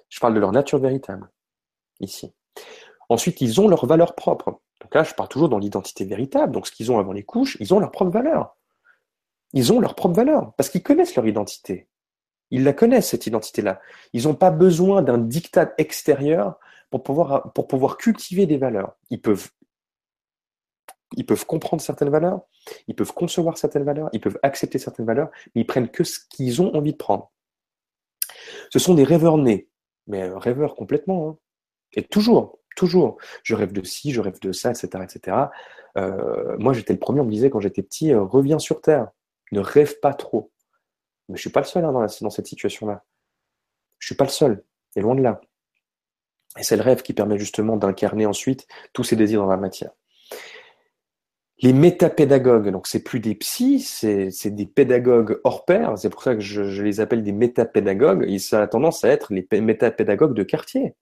Je parle de leur nature véritable, ici. Ensuite, ils ont leurs valeurs propres. Donc là, je parle toujours dans l'identité véritable. Donc ce qu'ils ont avant les couches, ils ont leurs propres valeurs. Ils ont leurs propres valeurs, parce qu'ils connaissent leur identité. Ils la connaissent, cette identité-là. Ils n'ont pas besoin d'un diktat extérieur pour pouvoir, pour pouvoir cultiver des valeurs. Ils peuvent, ils peuvent comprendre certaines valeurs, ils peuvent concevoir certaines valeurs, ils peuvent accepter certaines valeurs, mais ils prennent que ce qu'ils ont envie de prendre. Ce sont des rêveurs nés, mais rêveurs complètement. Hein. Et toujours, toujours. Je rêve de ci, je rêve de ça, etc. etc. Euh, moi, j'étais le premier, on me disait quand j'étais petit, euh, reviens sur Terre, ne rêve pas trop. Mais je suis pas le seul hein, dans, dans, cette situation-là. Je suis pas le seul, et loin de là. Et c'est le rêve qui permet justement d'incarner ensuite tous ces désirs dans la matière. Les métapédagogues, donc c'est plus des psys, c'est des pédagogues hors pair, c'est pour ça que je, les appelle des métapédagogues, et ça a tendance à être les métapédagogues de quartier.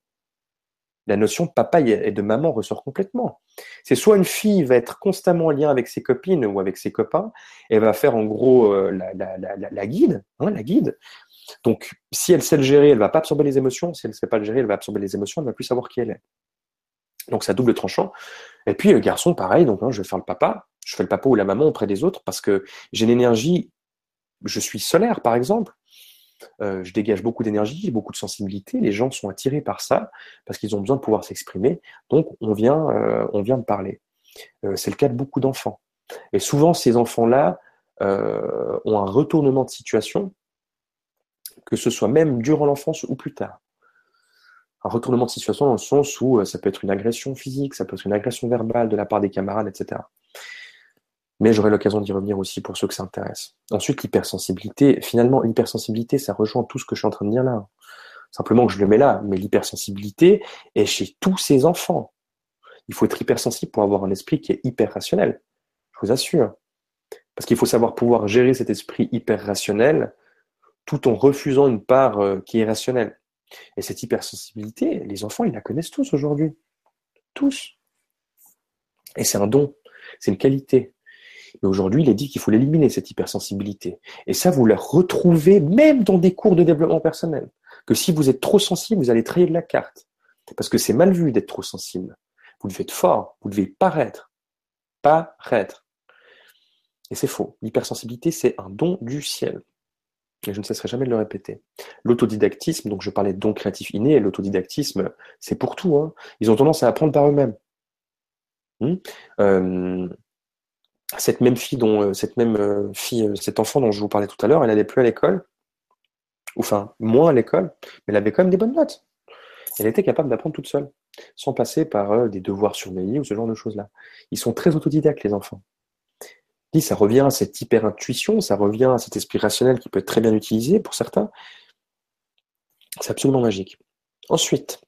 La notion de papa et de maman ressort complètement. C'est soit une fille va être constamment en lien avec ses copines ou avec ses copains, et va faire en gros euh, la guide, hein, la guide, donc, si elle sait le gérer, elle va pas absorber les émotions. Si elle ne sait pas le gérer, elle va absorber les émotions, elle va plus savoir qui elle est. Donc, ça double tranchant. Et puis, le garçon, pareil, donc hein, je vais faire le papa. Je fais le papa ou la maman auprès des autres parce que j'ai l'énergie, je suis solaire, par exemple. Euh, je dégage beaucoup d'énergie, beaucoup de sensibilité. Les gens sont attirés par ça parce qu'ils ont besoin de pouvoir s'exprimer. Donc, on vient, euh, on vient de parler. Euh, c'est le cas de beaucoup d'enfants. Et souvent, ces enfants-là ont un retournement de situation que ce soit même durant l'enfance ou plus tard. Un retournement de situation dans le sens où euh, ça peut être une agression physique, ça peut être une agression verbale de la part des camarades, etc. Mais j'aurai l'occasion d'y revenir aussi pour ceux que ça intéresse. Ensuite, l'hypersensibilité. Finalement, l'hypersensibilité, ça rejoint tout ce que je suis en train de dire là. Simplement que je le mets là. Mais l'hypersensibilité est chez tous ces enfants. Il faut être hypersensible pour avoir un esprit qui est hyper rationnel. Je vous assure. Parce qu'il faut savoir pouvoir gérer cet esprit hyper rationnel tout en refusant une part euh, qui est rationnelle. Et cette hypersensibilité, les enfants, ils la connaissent tous aujourd'hui. Tous. Et c'est un don, c'est une qualité. Mais aujourd'hui, il est dit qu'il faut l'éliminer, cette hypersensibilité. Et ça, vous la retrouvez même dans des cours de développement personnel. Que si vous êtes trop sensible, vous allez trahir de la carte. Parce que c'est mal vu d'être trop sensible. Vous devez être fort, vous devez paraître. Paraître. Et c'est faux. L'hypersensibilité, c'est un don du ciel et je ne cesserai jamais de le répéter. L'autodidactisme, donc je parlais de don créatif inné, et l'autodidactisme, c'est pour tout. Hein. Ils ont tendance à apprendre par eux-mêmes. Hmm? Euh, cette même fille, dont euh, cette même euh, fille, cet enfant dont je vous parlais tout à l'heure, elle n'allait plus à l'école, enfin moins à l'école, mais elle avait quand même des bonnes notes. Elle était capable d'apprendre toute seule, sans passer par des devoirs surveillés ou ce genre de choses-là. Ils sont très autodidactes, les enfants ça revient à cette hyper-intuition, ça revient à cet esprit rationnel qui peut être très bien utilisé pour certains. C'est absolument magique. Ensuite,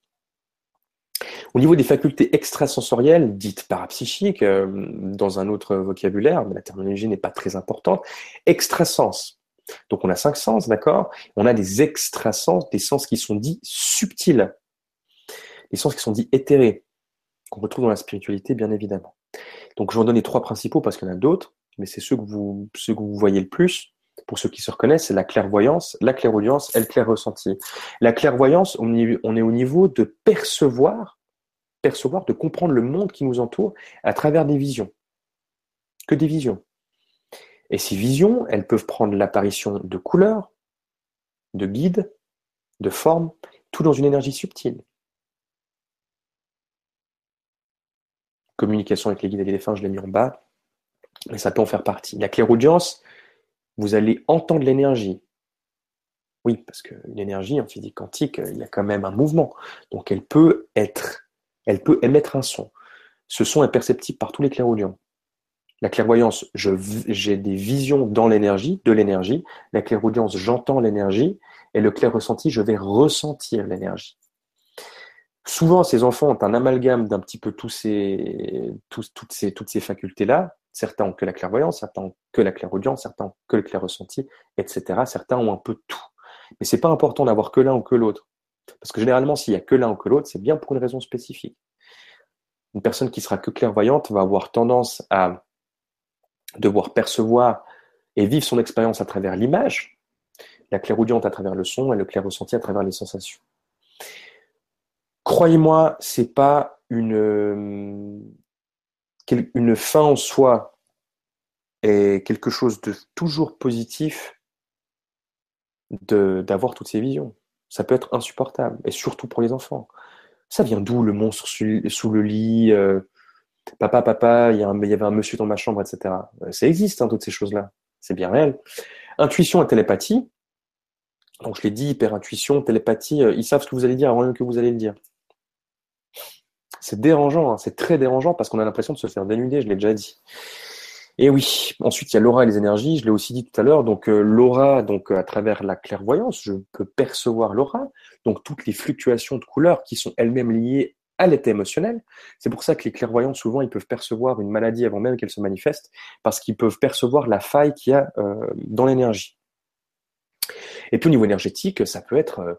au niveau des facultés extrasensorielles, dites parapsychiques, euh, dans un autre vocabulaire, mais la terminologie n'est pas très importante, extrasens. Donc on a cinq sens, d'accord? On a des extrasens, des sens qui sont dits subtils, des sens qui sont dits éthérés, qu'on retrouve dans la spiritualité, bien évidemment. Donc je vais en donner trois principaux parce qu'il y en a d'autres mais c'est ceux que vous, ceux que vous voyez le plus. Pour ceux qui se reconnaissent, c'est la clairvoyance, la clairaudience et le clair ressenti. La clairvoyance, on est au niveau de percevoir, percevoir, de comprendre le monde qui nous entoure à travers des visions. Que des visions. Et ces visions, elles peuvent prendre l'apparition de couleurs, de guides, de formes, tout dans une énergie subtile. Communication avec les guides et les défunts, je l'ai mis en bas mais ça peut en faire partie. La clairaudience, vous allez entendre l'énergie. Oui, parce qu'une énergie en physique quantique, il y a quand même un mouvement. Donc elle peut être, elle peut émettre un son. Ce son est perceptible par tous les clairaudients. La clairvoyance, j'ai des visions dans l'énergie, de l'énergie. La clairaudience, j'entends l'énergie. Et le clair ressenti, je vais ressentir l'énergie. Souvent, ces enfants ont un amalgame d'un petit peu tous ces, toutes ces, toutes ces facultés-là, Certains ont que la clairvoyance, certains ont que la clairaudience, certains ont que le clair ressenti, etc. Certains ont un peu tout. Mais c'est pas important d'avoir que l'un ou que l'autre. Parce que généralement, s'il y a que l'un ou que l'autre, c'est bien pour une raison spécifique. Une personne qui sera que clairvoyante va avoir tendance à devoir percevoir et vivre son expérience à travers l'image, la clairaudiente à travers le son et le clair ressenti à travers les sensations. Croyez-moi, c'est pas une une fin en soi est quelque chose de toujours positif d'avoir toutes ces visions. Ça peut être insupportable, et surtout pour les enfants. Ça vient d'où le monstre sous, le lit euh, Papa, papa, il y, avait un monsieur dans ma chambre, etc. Euh, ça existe, hein, toutes ces choses-là. C'est bien réel. Intuition et télépathie. Donc je l'ai dit, hyper-intuition, télépathie, euh, ils savent ce que vous allez dire avant que vous allez le dire. C'est dérangeant, hein, c'est très dérangeant parce qu'on a l'impression de se faire dénuder, je l'ai déjà dit. Et oui, ensuite il y a l'aura et les énergies, je l'ai aussi dit tout à l'heure. Donc euh, l'aura, donc à travers la clairvoyance, je peux percevoir l'aura, donc toutes les fluctuations de couleurs qui sont elles-mêmes liées à l'état émotionnel. C'est pour ça que les clairvoyants, souvent, ils peuvent percevoir une maladie avant même qu'elle se manifeste, parce qu'ils peuvent percevoir la faille qu'il y a euh, dans l'énergie. Et puis au niveau énergétique, ça peut être, euh,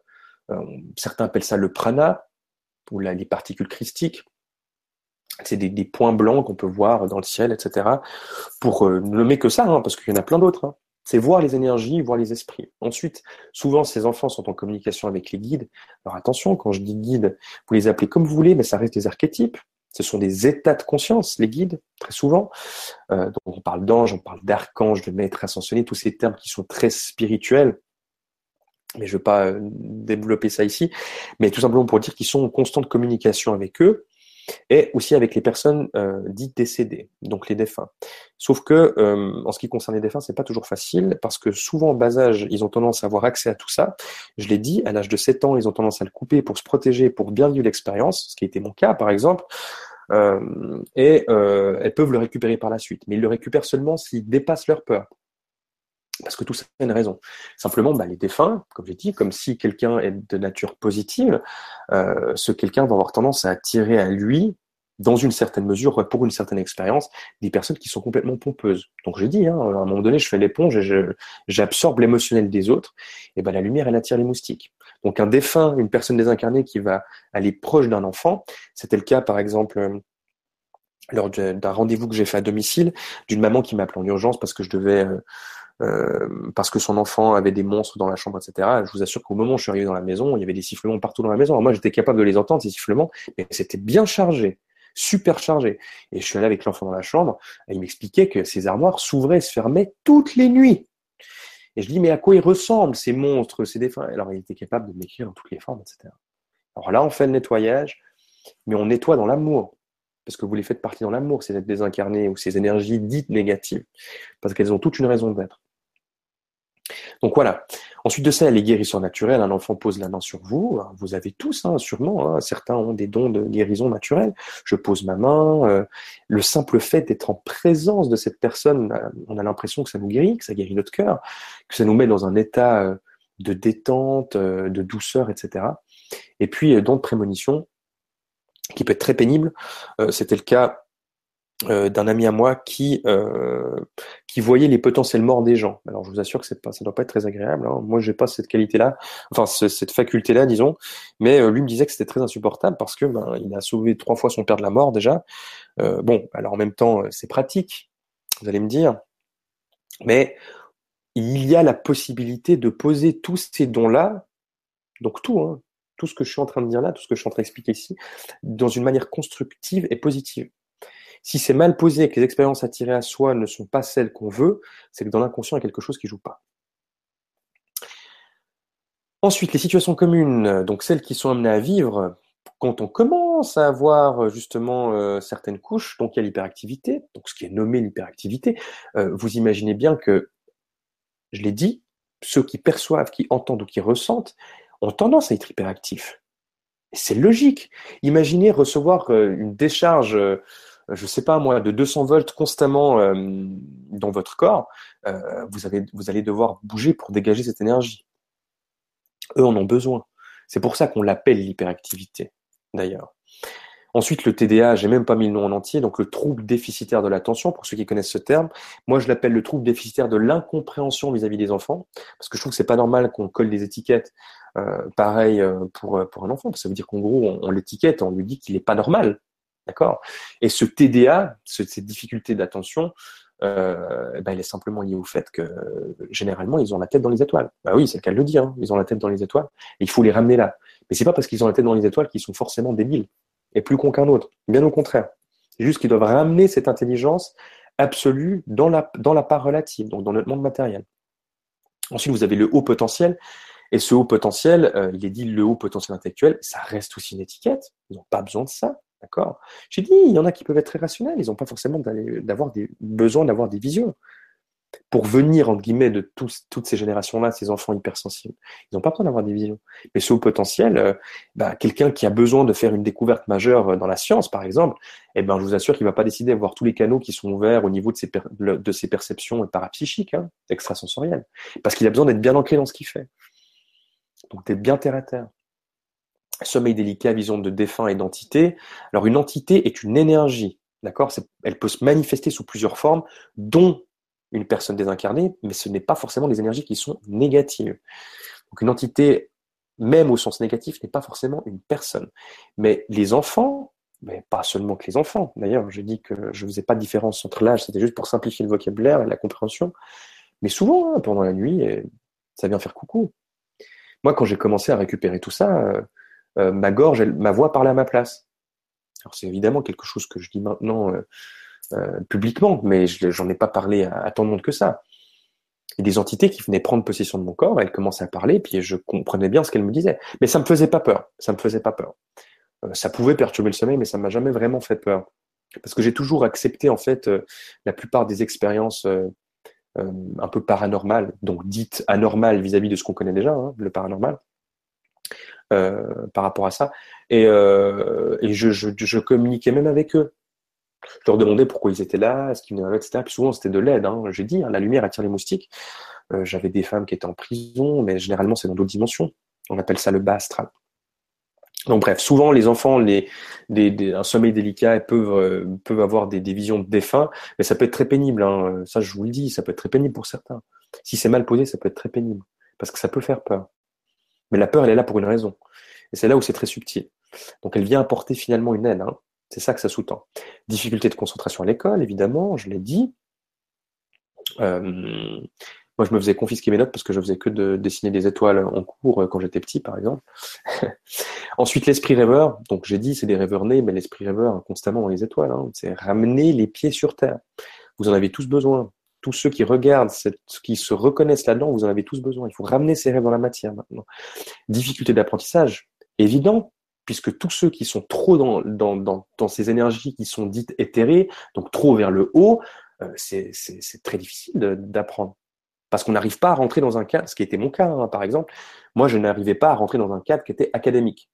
euh, certains appellent ça le prana, ou les particules christiques. C'est des, points blancs qu'on peut voir dans le ciel, etc. Pour ne nommer que ça, hein, parce qu'il y en a plein d'autres. Hein. C'est voir les énergies, voir les esprits. Ensuite, souvent, ces enfants sont en communication avec les guides. Alors attention, quand je dis guides, vous les appelez comme vous voulez, mais ça reste des archétypes. Ce sont des états de conscience, les guides, très souvent. Euh, donc on parle d'ange, on parle d'archange, de maître ascensionné, tous ces termes qui sont très spirituels. Mais je ne veux pas euh, développer ça ici. Mais tout simplement pour dire qu'ils sont en constante communication avec eux et aussi avec les personnes euh, dites décédées, donc les défunts. Sauf que euh, en ce qui concerne les défunts, c'est pas toujours facile parce que souvent en bas âge, ils ont tendance à avoir accès à tout ça. Je l'ai dit, à l'âge de 7 ans, ils ont tendance à le couper pour se protéger, pour bien vivre l'expérience, ce qui a été mon cas par exemple. Euh, et elles peuvent le récupérer par la suite, mais ils le récupèrent seulement s'ils dépassent leur peur. Parce que tout ça a une raison. Simplement, bah, les défunts, comme j'ai dit, comme si quelqu'un est de nature positive, euh, ce quelqu'un va avoir tendance à attirer à lui, dans une certaine mesure, pour une certaine expérience, des personnes qui sont complètement pompeuses. Donc j'ai dit, hein, à un moment donné, je fais l'éponge et j'absorbe l'émotionnel des autres, et ben la lumière, elle attire les moustiques. Donc un défunt, une personne désincarnée qui va aller proche d'un enfant, c'était le cas par exemple euh, lors d'un rendez-vous que j'ai fait à domicile, d'une maman qui m'appelait en urgence parce que je devais... Euh, euh, parce que son enfant avait des monstres dans la chambre, etc. Je vous assure qu'au moment où je suis arrivé dans la maison, il y avait des sifflements partout dans la maison. moi, j'étais capable de les entendre, ces sifflements, mais c'était bien chargé, super chargé. Et je suis allé avec l'enfant dans la chambre, et il m'expliquait que ces armoires s'ouvraient et se fermaient toutes les nuits. Et je dis, mais à quoi ils ressemblent, ces monstres, ces défunts? Alors, il était capable de m'écrire dans toutes les formes, etc. Alors là, on fait le nettoyage, mais on nettoie dans l'amour parce que vous les faites partie dans l'amour, ces êtres désincarnés ou ces énergies dites négatives, parce qu'elles ont toute une raison d'être. Donc voilà. Ensuite de ça, les guérisseurs naturels. Un enfant pose la main sur vous. Vous avez tous, hein, sûrement. Hein. Certains ont des dons de guérison naturelle. Je pose ma main. Euh, le simple fait d'être en présence de cette personne, euh, on a l'impression que ça nous guérit, que ça guérit notre cœur, que ça nous met dans un état euh, de détente, de douceur, etc. Et puis, don de prémonition, qui peut être très pénible. C'était le cas euh, d'un ami à moi qui euh, qui voyait les potentiels morts des gens. Alors je vous assure que c'est pas, doit pas être très agréable. Hein. Moi j'ai pas cette qualité-là, enfin cette faculté-là, disons. Mais euh, lui me disait que c'était très insupportable parce que ben il a sauvé trois fois son père de la mort déjà. bon, alors en même temps c'est pratique, vous allez me dire, mais il y a la possibilité de poser tous ces dons-là, donc tout, hein, tout ce que je suis en train de dire là, tout ce que je suis en train d'expliquer ici, dans une manière constructive et positive. Si c'est mal posé et que les expériences attirées à soi ne sont pas celles qu'on veut, c'est que dans l'inconscient, il y a quelque chose qui joue pas. Ensuite, les situations communes, donc celles qui sont amenées à vivre, quand on commence à avoir justement euh, certaines couches, donc il y a l'hyperactivité, donc ce qui est nommé l'hyperactivité, euh, vous imaginez bien que, je l'ai dit, ceux qui perçoivent, qui entendent ou qui ressentent ont tendance à être hyperactifs. C'est logique. Imaginez recevoir euh, une décharge je sais pas moi, de 200 volts constamment euh, dans votre corps, euh, vous, allez devoir bouger pour dégager cette énergie. Eux en ont besoin. C'est pour ça qu'on l'appelle l'hyperactivité, d'ailleurs. Ensuite, le TDA, j'ai même pas mis le nom en entier, donc le trouble déficitaire de l'attention, pour ceux qui connaissent ce terme. Moi, je l'appelle le trouble déficitaire de l'incompréhension vis-à-vis des enfants, parce que je trouve que c'est pas normal qu'on colle des étiquettes euh, pareil pour, pour un enfant. Ça veut dire qu'en gros, on, on l'étiquette, on lui dit qu'il n'est pas normal. D'accord? Et ce TDA, cette difficulté d'attention, euh, ben, elle est simplement liée au fait que généralement ils ont la tête dans les étoiles. Bah oui, c'est le cas de le dire, hein. ils ont la tête dans les étoiles. Et il faut les ramener là. Mais c'est pas parce qu'ils ont la tête dans les étoiles qu'ils sont forcément débiles et plus con qu'un autre. Bien au contraire. C'est juste qu'ils doivent ramener cette intelligence absolue dans la, dans la part relative, donc dans notre monde matériel. Ensuite, vous avez le haut potentiel. Et ce haut potentiel, euh, il est dit le haut potentiel intellectuel, ça reste aussi une étiquette. Ils n'ont pas besoin de ça. D'accord J'ai dit, il y en a qui peuvent être très rationnels. Ils n'ont pas forcément d'avoir des besoin d'avoir des visions pour venir, entre guillemets, de toutes ces générations-là, ces enfants hypersensibles. Ils n'ont pas besoin d'avoir des visions. Mais ce potentiel, euh, bah, quelqu'un qui a besoin de faire une découverte majeure euh, dans la science, par exemple, eh ben, je vous assure qu'il ne va pas décider de voir tous les canaux qui sont ouverts au niveau de ses, de ses perceptions parapsychiques, hein, extrasensorielles. Parce qu'il a besoin d'être bien ancré dans ce qu'il fait. Donc, d'être bien terre à terre. Sommeil délicat, vision de défunt et d'entité. Alors, une entité est une énergie. D'accord? Elle peut se manifester sous plusieurs formes, dont une personne désincarnée, mais ce n'est pas forcément des énergies qui sont négatives. Donc une entité, même au sens négatif, n'est pas forcément une personne. Mais les enfants, mais pas seulement que les enfants, d'ailleurs, j'ai dit que je ne faisais pas de différence entre l'âge, c'était juste pour simplifier le vocabulaire et la compréhension. Mais souvent, hein, pendant la nuit, ça vient faire coucou. Moi, quand j'ai commencé à récupérer tout ça, euh, ma gorge, ma voix parlait à ma place. Alors c'est évidemment quelque chose que je dis maintenant euh, euh, publiquement, mais j'en ai pas parlé à, tant de monde que ça. Et des entités qui venaient prendre possession de mon corps, elles commençaient à parler, puis je comprenais bien ce qu'elles me disaient. Mais ça me faisait pas peur. Ça me faisait pas peur. Ça pouvait perturber le sommeil, mais ça m'a jamais vraiment fait peur. Parce que j'ai toujours accepté, en fait, la plupart des expériences un peu paranormales, donc dites anormales vis-à-vis de ce qu'on connaît déjà, hein, le paranormal. Par rapport à ça. Et, et je, je, je, communiquais même avec eux. Je leur demandais pourquoi ils étaient là, ce qu'ils venaient etc. Puis souvent, c'était de l'aide. Hein. J'ai dit, hein, la lumière attire les moustiques. Euh, j'avais des femmes qui étaient en prison, mais généralement, c'est dans d'autres dimensions. On appelle ça le bas astral. Donc bref, souvent les enfants, les, un sommeil délicat peuvent, euh, peuvent avoir des, des, visions de défunts, mais ça peut être très pénible. Hein. Ça, je vous le dis, ça peut être très pénible pour certains. Si c'est mal posé, ça peut être très pénible, parce que ça peut faire peur. Mais la peur, elle est là pour une raison. Et c'est là où c'est très subtil. Donc elle vient apporter finalement une aide. Hein. C'est ça que ça sous-tend. Difficulté de concentration à l'école, évidemment, je l'ai dit. Euh, moi, je me faisais confisquer mes notes parce que je faisais que de dessiner des étoiles en cours euh, quand j'étais petit, par exemple. [laughs] Ensuite, l'esprit rêveur. Donc, j'ai dit, c'est des rêveurs nés, mais l'esprit rêveur, constamment dans les étoiles. Hein. c'est ramener les pieds sur terre. Vous en avez tous besoin. Tous ceux qui regardent, qui se reconnaissent là-dedans, vous en avez tous besoin. Il faut ramener ces rêves dans la matière maintenant. Difficulté d'apprentissage, évident puisque tous ceux qui sont trop dans, ces énergies qui sont dites éthérées, donc trop vers le haut, euh, c'est très difficile d'apprendre. Parce qu'on n'arrive pas à rentrer dans un cadre, ce qui était mon cas, hein, par exemple. Moi, je n'arrivais pas à rentrer dans un cadre qui était académique.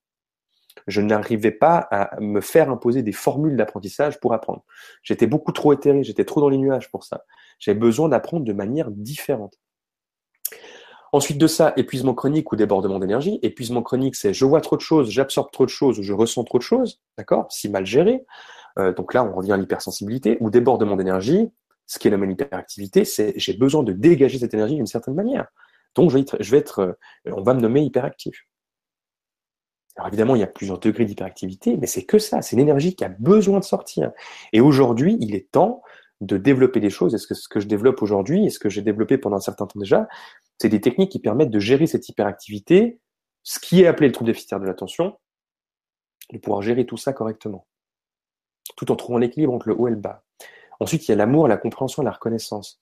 Je n'arrivais pas à me faire imposer des formules d'apprentissage pour apprendre. J'étais beaucoup trop éthéré, j'étais trop dans les nuages pour ça. J'avais besoin d'apprendre de manière différente. Ensuite de ça, épuisement chronique ou débordement d'énergie. Épuisement chronique, c'est je vois trop de choses, j'absorbe trop de choses je ressens trop de choses, d'accord Si mal géré. Euh, donc là, on revient à l'hypersensibilité. Ou débordement d'énergie, ce qui est la même hyperactivité, c'est j'ai besoin de dégager cette énergie d'une certaine manière. Donc je vais être, je vais être euh, on va me nommer hyperactif. Alors évidemment, il y a plusieurs degrés d'hyperactivité, mais c'est que ça, c'est l'énergie qui a besoin de sortir. Et aujourd'hui, il est temps de développer des choses. Est-ce que ce que je développe aujourd'hui, et ce que j'ai développé pendant un certain temps déjà, c'est des techniques qui permettent de gérer cette hyperactivité, ce qui est appelé le trouble déficitaire de l'attention, de pouvoir gérer tout ça correctement, tout en trouvant l'équilibre entre le haut et le bas. Ensuite, il y a l'amour, la compréhension la reconnaissance.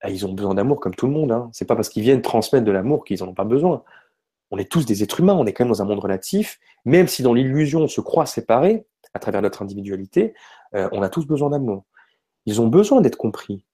Ah, ils ont besoin d'amour comme tout le monde. Hein. C'est pas parce qu'ils viennent transmettre de l'amour qu'ils en ont pas besoin. On est tous des êtres humains, on est quand même dans un monde relatif, même si dans l'illusion on se croit séparés à travers notre individualité, euh, on a tous besoin d'amour. Ils ont besoin d'être compris.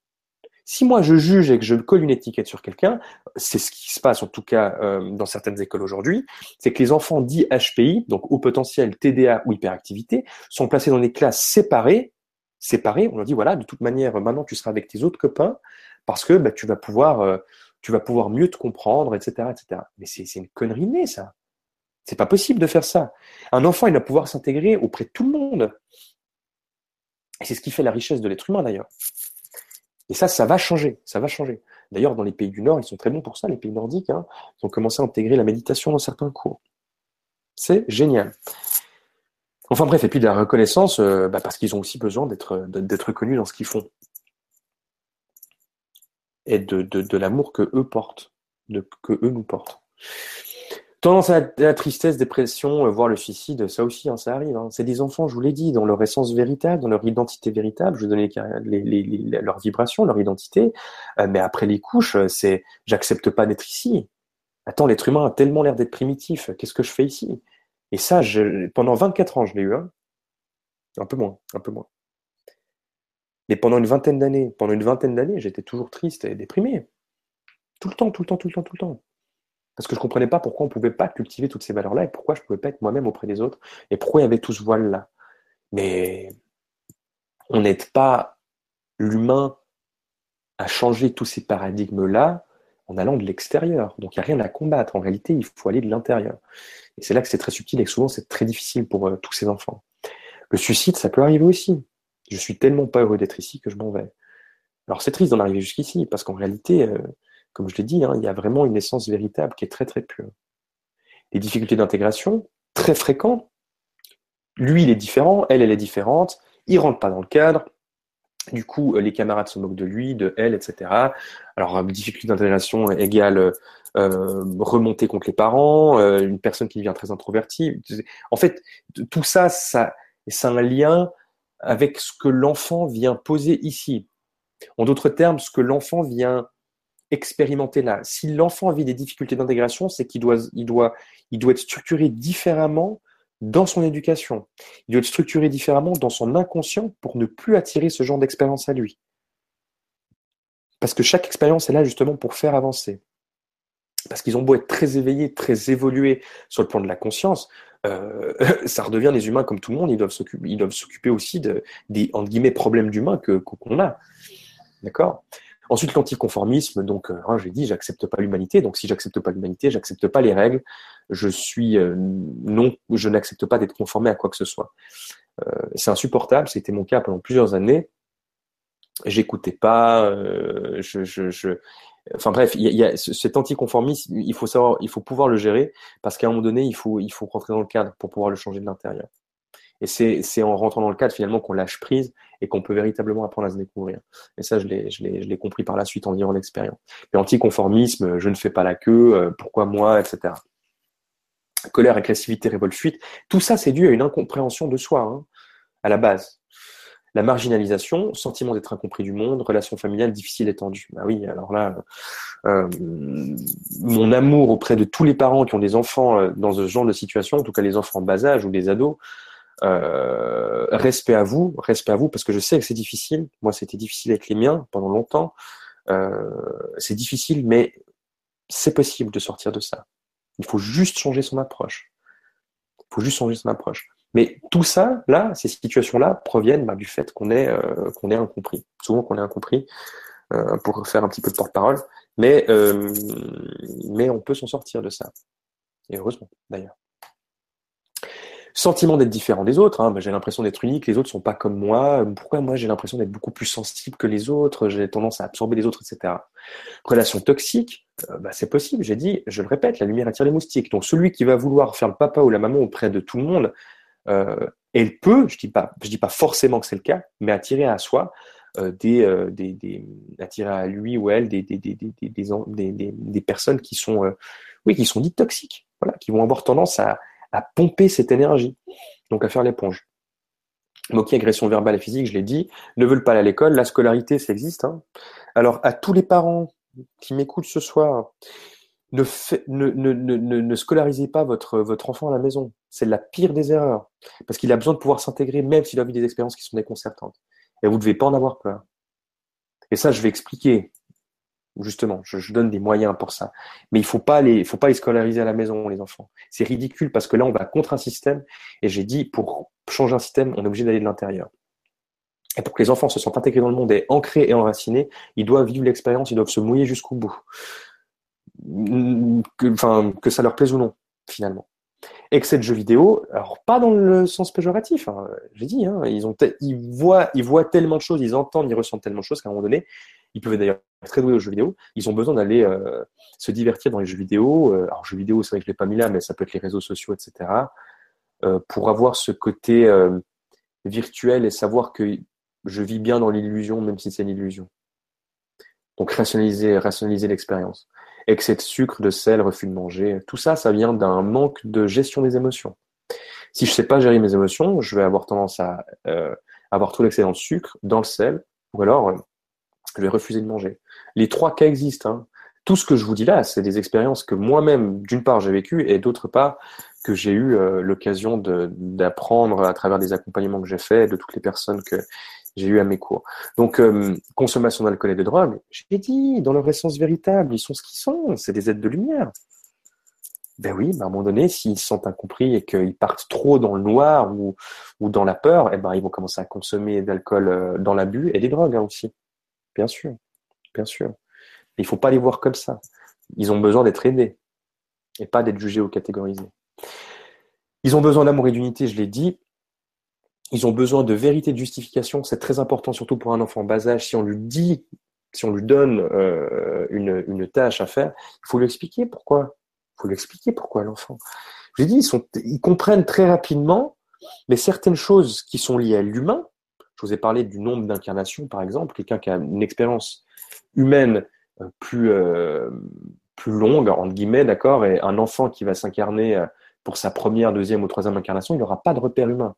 Si moi je juge et que je colle une étiquette sur quelqu'un, c'est ce qui se passe en tout cas euh, dans certaines écoles aujourd'hui, c'est que les enfants dits HPI, donc au potentiel TDA ou hyperactivité, sont placés dans des classes séparées. Séparées, on leur dit voilà, de toute manière, maintenant tu seras avec tes autres copains parce que bah, tu vas pouvoir, euh, tu vas pouvoir mieux te comprendre, etc., etc. Mais c'est une connerie née ça. C'est pas possible de faire ça. Un enfant, il va pouvoir s'intégrer auprès de tout le monde. Et c'est ce qui fait la richesse de l'être humain d'ailleurs. Et ça, ça va changer, ça va changer. D'ailleurs, dans les pays du Nord, ils sont très bons pour ça, les pays nordiques. Hein. ils ont commencé à intégrer la méditation dans certains cours. C'est génial. Enfin bref, et puis de la reconnaissance, euh, bah, parce qu'ils ont aussi besoin d'être reconnus dans ce qu'ils font. Et de, de, l'amour que eux portent, que eux nous portent. Tendance à la, tristesse, dépression, euh, voire le suicide, ça aussi, hein, ça arrive. Hein. C'est des enfants, je vous l'ai dit, dans leur essence véritable, dans leur identité véritable. Je vous donne les, les, les, leurs vibrations, leur identité. Euh, mais après les couches, euh, c'est j'accepte pas d'être ici. Attends, l'être humain a tellement l'air d'être primitif. Qu'est-ce que je fais ici? Et ça, je, pendant 24 ans, je l'ai eu. Hein. Un peu moins, un peu moins. Mais pendant une vingtaine d'années, pendant une vingtaine d'années, j'étais toujours triste et déprimé. Tout le temps, tout le temps, tout le temps, tout le temps. Parce que je ne comprenais pas pourquoi on ne pouvait pas cultiver toutes ces valeurs-là et pourquoi je ne pouvais pas être moi-même auprès des autres et pourquoi il y avait tout ce voile-là. Mais on n'aide pas l'humain à changer tous ces paradigmes-là en allant de l'extérieur. Donc il n'y a rien à combattre. En réalité, il faut aller de l'intérieur. Et c'est là que c'est très subtil et souvent c'est très difficile pour euh, tous ces enfants. Le suicide, ça peut arriver aussi. Je suis tellement pas heureux d'être ici que je m'en vais. Alors c'est triste d'en arriver jusqu'ici, parce qu'en réalité, euh, comme je l'ai dit, hein, il y a vraiment une essence véritable qui est très très pure. Les difficultés d'intégration, très fréquentes. Lui, il est différent, elle, elle est différente. Il rentre pas dans le cadre. Du coup, euh, les camarades se moquent de lui, de elle, etc. Alors, euh, difficulté d'intégration égale euh, remonter contre les parents, une personne qui devient très introvertie. En fait, tout ça, ça, c'est un lien avec ce que l'enfant vient poser ici. En d'autres termes, ce que l'enfant vient expérimenter là. Si l'enfant vit des difficultés d'intégration, c'est qu'il doit, il doit, il doit être structuré différemment dans son éducation. Il doit être structuré différemment dans son inconscient pour ne plus attirer ce genre d'expérience à lui. Parce que chaque expérience est là justement pour faire avancer. Parce qu'ils ont beau être très éveillés, très évolués sur le plan de la conscience, euh, [laughs] ça redevient des humains comme tout le monde, ils doivent s'occuper, ils doivent s'occuper aussi de, des entre guillemets problèmes d'humains que, qu'on a. D'accord? Ensuite, l'anticonformisme, donc, euh, hein, j'ai dit, j'accepte pas l'humanité. Donc, si j'accepte pas l'humanité, j'accepte pas les règles. Je suis euh, non, je n'accepte pas d'être conformé à quoi que ce soit. Euh, c'est insupportable. C'était mon cas pendant plusieurs années. J'écoutais pas. je, je, je, Enfin bref, il y, a, cet anticonformisme. Il faut savoir, il faut pouvoir le gérer parce qu'à un moment donné, il faut, il faut rentrer dans le cadre pour pouvoir le changer de l'intérieur. Et c'est en rentrant dans le cadre finalement qu'on lâche prise et qu'on peut véritablement apprendre à se découvrir. Et ça, je l'ai compris par la suite en vivant l'expérience. Mais anticonformisme, je ne fais pas la queue, euh, pourquoi moi, etc. Colère, agressivité, révolte, fuite, tout ça c'est dû à une incompréhension de soi, hein, à la base. La marginalisation, sentiment d'être incompris du monde, relation familiale difficile et tendue. Bah oui, alors là, euh, mon amour auprès de tous les parents qui ont des enfants euh, dans ce genre de situation, en tout cas les enfants en bas âge ou des ados, euh, respect à vous, respect à vous, parce que je sais que c'est difficile. Moi, c'était difficile avec les miens pendant longtemps. Euh, c'est difficile, mais c'est possible de sortir de ça. Il faut juste changer son approche. Il faut juste changer son approche. Mais tout ça, là, ces situations-là, proviennent bah, du fait qu'on est, euh, qu'on est incompris. Souvent qu'on est incompris, euh, pour faire un petit peu de porte-parole. Mais, euh, mais on peut s'en sortir de ça. Et heureusement, d'ailleurs. Sentiment d'être différent des autres, hein, j'ai l'impression d'être unique, les autres sont pas comme moi, pourquoi moi j'ai l'impression d'être beaucoup plus sensible que les autres, j'ai tendance à absorber les autres, etc. Relation toxique, euh, bah, c'est possible, j'ai dit, je le répète, la lumière attire les moustiques. Donc celui qui va vouloir faire le papa ou la maman auprès de tout le monde, euh, elle peut, je dis pas, je dis pas forcément que c'est le cas, mais attirer à soi euh, des, euh, des, des, attirer à lui ou elle des, des, des, des, des, des personnes qui sont, euh, oui, qui sont dites toxiques, voilà, qui vont avoir tendance à, à pomper cette énergie, donc à faire l'éponge. Moquer, agression verbale et physique, je l'ai dit, ne veulent pas aller à l'école, la scolarité, ça existe. Hein. Alors, à tous les parents qui m'écoutent ce soir, ne, scolarisez pas votre, votre enfant à la maison. C'est la pire des erreurs. Parce qu'il a besoin de pouvoir s'intégrer, même s'il a vu des expériences qui sont déconcertantes. Et vous ne devez pas en avoir peur. Et ça, je vais expliquer justement, je, donne des moyens pour ça. Mais il faut pas les, faut pas les scolariser à la maison, les enfants. C'est ridicule parce que là, on va contre un système. Et j'ai dit, pour changer un système, on est obligé d'aller de l'intérieur. Et pour que les enfants se sentent intégrés dans le monde et ancrés et enracinés, ils doivent vivre l'expérience, ils doivent se mouiller jusqu'au bout. Que, enfin, que ça leur plaise ou non, finalement. Excès de jeux vidéo, alors pas dans le sens péjoratif, hein, j'ai dit, hein, ils, voient, ils voient tellement de choses, ils entendent, ils ressentent tellement de choses qu'à un moment donné, ils peuvent d'ailleurs être très doués aux jeux vidéo, ils ont besoin d'aller euh, se divertir dans les jeux vidéo. Euh, alors, jeux vidéo, c'est vrai que je l'ai pas mis là, mais ça peut être les réseaux sociaux, etc. Euh, pour avoir ce côté euh, virtuel et savoir que je vis bien dans l'illusion, même si c'est une illusion. Donc, rationaliser, rationaliser l'expérience. excès de sucre, de sel, refus de manger. Tout ça, ça vient d'un manque de gestion des émotions. Si je sais pas gérer mes émotions, je vais avoir tendance à euh, avoir trop l'excédent de sucre dans le sel, ou alors euh, je vais refuser de manger. Les trois cas existent. Hein. Tout ce que je vous dis là, c'est des expériences que moi-même, d'une part, j'ai vécues, et d'autre part, que j'ai eu euh, l'occasion d'apprendre à travers des accompagnements que j'ai faits, de toutes les personnes que j'ai eues à mes cours. Donc, euh, consommation d'alcool et de drogue, j'ai dit, dans leur essence véritable, ils sont ce qu'ils sont, c'est des êtres de lumière. Ben oui, ben à un moment donné, s'ils se sentent incompris et qu'ils partent trop dans le noir ou, dans la peur, eh ben ils vont commencer à consommer d'alcool euh, dans l'abus et des drogues hein, aussi. Bien sûr, bien sûr. Il faut pas les voir comme ça. Ils ont besoin d'être aidés et pas d'être jugés ou catégorisés. Ils ont besoin d'amour et d'unité, je l'ai dit. Ils ont besoin de vérité, de justification. C'est très important, surtout pour un enfant bas âge. Si on lui dit, si on lui donne euh, une, tâche à faire, il faut lui expliquer pourquoi. Il faut lui expliquer pourquoi l'enfant. Je l'ai dit, ils, ils comprennent très rapidement, mais certaines choses qui sont liées à l'humain. Je vous ai parlé du nombre d'incarnations, par exemple. Quelqu'un qui a une expérience humaine euh, plus, euh, plus longue, entre guillemets, d'accord, et un enfant qui va s'incarner euh, pour sa première, deuxième ou troisième incarnation, il n'aura pas de repère humain.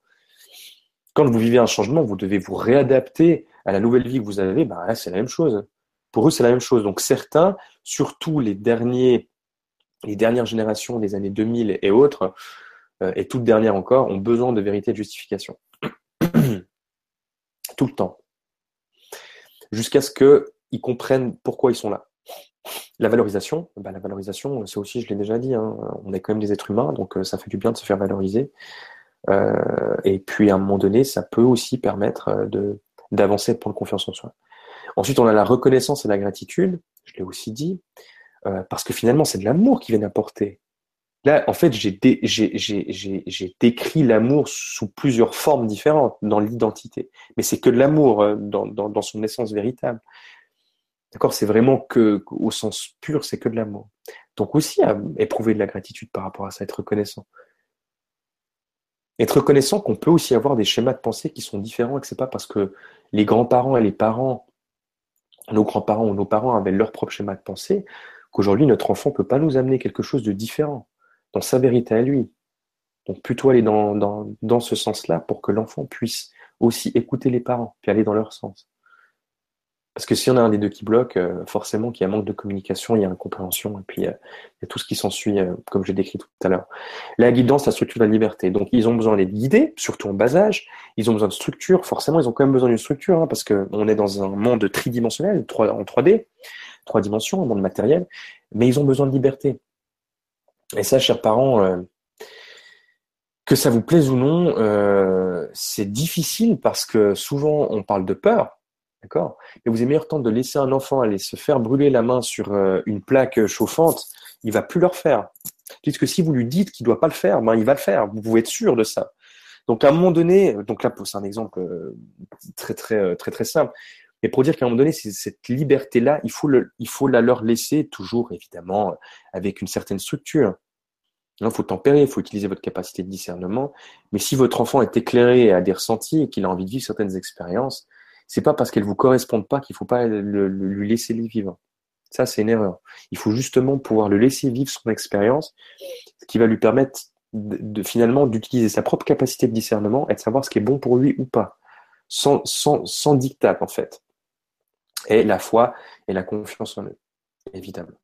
Quand vous vivez un changement, vous devez vous réadapter à la nouvelle vie que vous avez, ben là, c'est la même chose. Pour eux, c'est la même chose. Donc certains, surtout les derniers, les dernières générations des années 2000 et autres, et toutes dernières encore, ont besoin de vérité et de justification. Le temps. Jusqu'à ce qu'ils comprennent pourquoi ils sont là. La valorisation, bah, la valorisation, c'est aussi, je l'ai déjà dit, hein, on est quand même des êtres humains, donc euh, ça fait du bien de se faire valoriser. Euh, et puis à un moment donné, ça peut aussi permettre euh, de d'avancer pour prendre confiance en soi. Ensuite, on a la reconnaissance et la gratitude, je l'ai aussi dit, parce que finalement, c'est de l'amour qui vient apporter. Là, en fait, j'ai décrit l'amour sous plusieurs formes différentes dans l'identité, mais c'est que de l'amour dans, dans son essence véritable. D'accord C'est vraiment que, au sens pur, c'est que de l'amour. Donc aussi éprouver de la gratitude par rapport à ça, être reconnaissant. Être reconnaissant qu'on peut aussi avoir des schémas de pensée qui sont différents et que c'est pas parce que les grands-parents et les parents, nos grands-parents ou nos parents avaient leur propre schéma de pensée, qu'aujourd'hui notre enfant peut pas nous amener quelque chose de différent, dans sa vérité à lui. Donc plutôt aller dans, ce sens-là pour que l'enfant puisse aussi écouter les parents, puis aller dans leur sens. Parce que si on a un des deux qui bloque, euh, forcément qu'il y a un manque de communication, il y a incompréhension, et puis euh, il y a tout ce qui s'ensuit, euh, comme j'ai décrit tout à l'heure. La guidance, la structure de la liberté. Donc ils ont besoin d'être guidés, surtout en bas âge. Ils ont besoin de structure. Forcément, ils ont quand même besoin d'une structure, hein, parce qu'on est dans un monde tridimensionnel, en 3D, trois dimensions, un monde matériel, mais ils ont besoin de liberté. Et ça, chers parents, que ça vous plaise ou non, c'est difficile parce que souvent on parle de peur, D'accord? Mais vous avez meilleur temps de laisser un enfant aller se faire brûler la main sur euh, une plaque chauffante, il va plus le refaire. Puisque si vous lui dites qu'il doit pas le faire, ben il va le faire. Vous pouvez être sûr de ça. Donc à un moment donné, donc là c'est un exemple euh, très très euh, très très simple. Mais pour dire qu'à un moment donné, cette liberté-là, il faut il faut la leur laisser toujours évidemment avec une certaine structure. Il faut tempérer, il faut utiliser votre capacité de discernement. Mais si votre enfant est éclairé et a des ressentis et qu'il a envie de vivre certaines expériences, c'est pas parce qu'elles vous correspondent pas qu'il faut pas lui laisser les vivre. Ça, c'est une erreur. Il faut justement pouvoir le laisser vivre son expérience, ce qui va lui permettre finalement d'utiliser sa propre capacité de discernement et de savoir ce qui est bon pour lui ou pas, sans, sans dictat en fait. Et la foi et la confiance en eux, évidemment.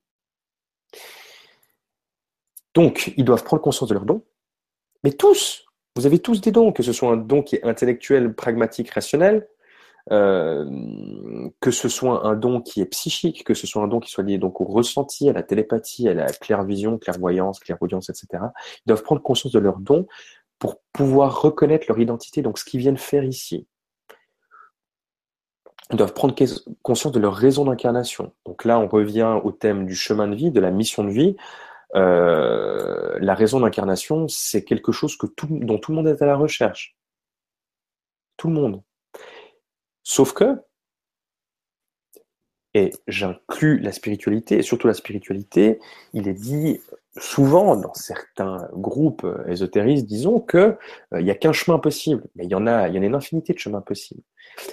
Donc, ils doivent prendre conscience de leurs dons, mais tous, vous avez tous des dons, que ce soit un don qui est intellectuel, pragmatique, rationnel, euh, que ce soit un don qui est psychique, que ce soit un don qui soit lié donc au ressenti, à la télépathie, à la clairvision, clairvoyance, clairaudience, etc. Ils doivent prendre conscience de leur don pour pouvoir reconnaître leur identité, donc ce qu'ils viennent faire ici. Doivent prendre conscience de leur raison d'incarnation. Donc là, on revient au thème du chemin de vie, de la mission de vie. Euh, la raison d'incarnation, c'est quelque chose que tout, dont tout le monde est à la recherche. Tout le monde. Sauf que, et j'inclus la spiritualité, et surtout la spiritualité, il est dit souvent dans certains groupes ésotéristes, disons, qu'il euh, n'y a qu'un chemin possible. Mais il y en a, il y en a une infinité de chemins possibles.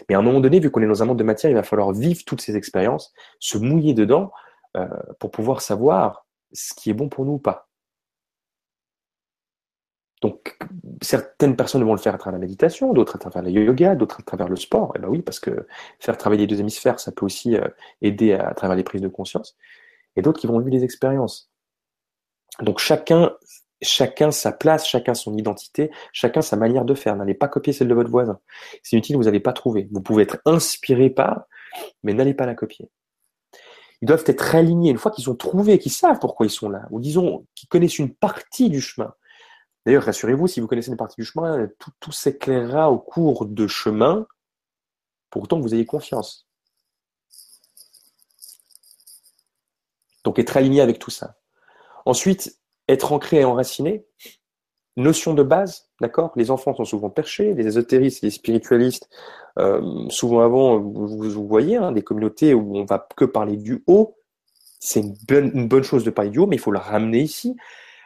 Mais à un moment donné, vu qu'on est dans un monde de matière, il va falloir vivre toutes ces expériences, se mouiller dedans, euh, pour pouvoir savoir ce qui est bon pour nous ou pas. Donc, certaines personnes vont le faire à travers la méditation, d'autres à travers le yoga, d'autres à travers le sport. Et eh ben oui, parce que faire travailler les deux hémisphères, ça peut aussi euh, aider à, travers les prises de conscience. Et d'autres qui vont vivre des expériences. Donc, chacun, chacun sa place, chacun son identité, chacun sa manière de faire. N'allez pas copier celle de votre voisin. C'est inutile, vous n'allez pas trouver. Vous pouvez être inspiré par, mais n'allez pas la copier. Ils doivent être alignés. Une fois qu'ils ont trouvé, qu'ils savent pourquoi ils sont là, ou disons qu'ils connaissent une partie du chemin, D'ailleurs, rassurez-vous, si vous connaissez une partie du chemin, tout, s'éclairera au cours de chemin, pour autant que vous ayez confiance. Donc être aligné avec tout ça. Ensuite, être ancré et enraciné. Notion de base, d'accord? Les enfants sont souvent perchés, les ésotéristes, les spiritualistes, euh, souvent avant, vous, voyez, hein, des communautés où on va que parler du haut. C'est une bonne, une bonne chose de parler du haut, mais il faut le ramener ici.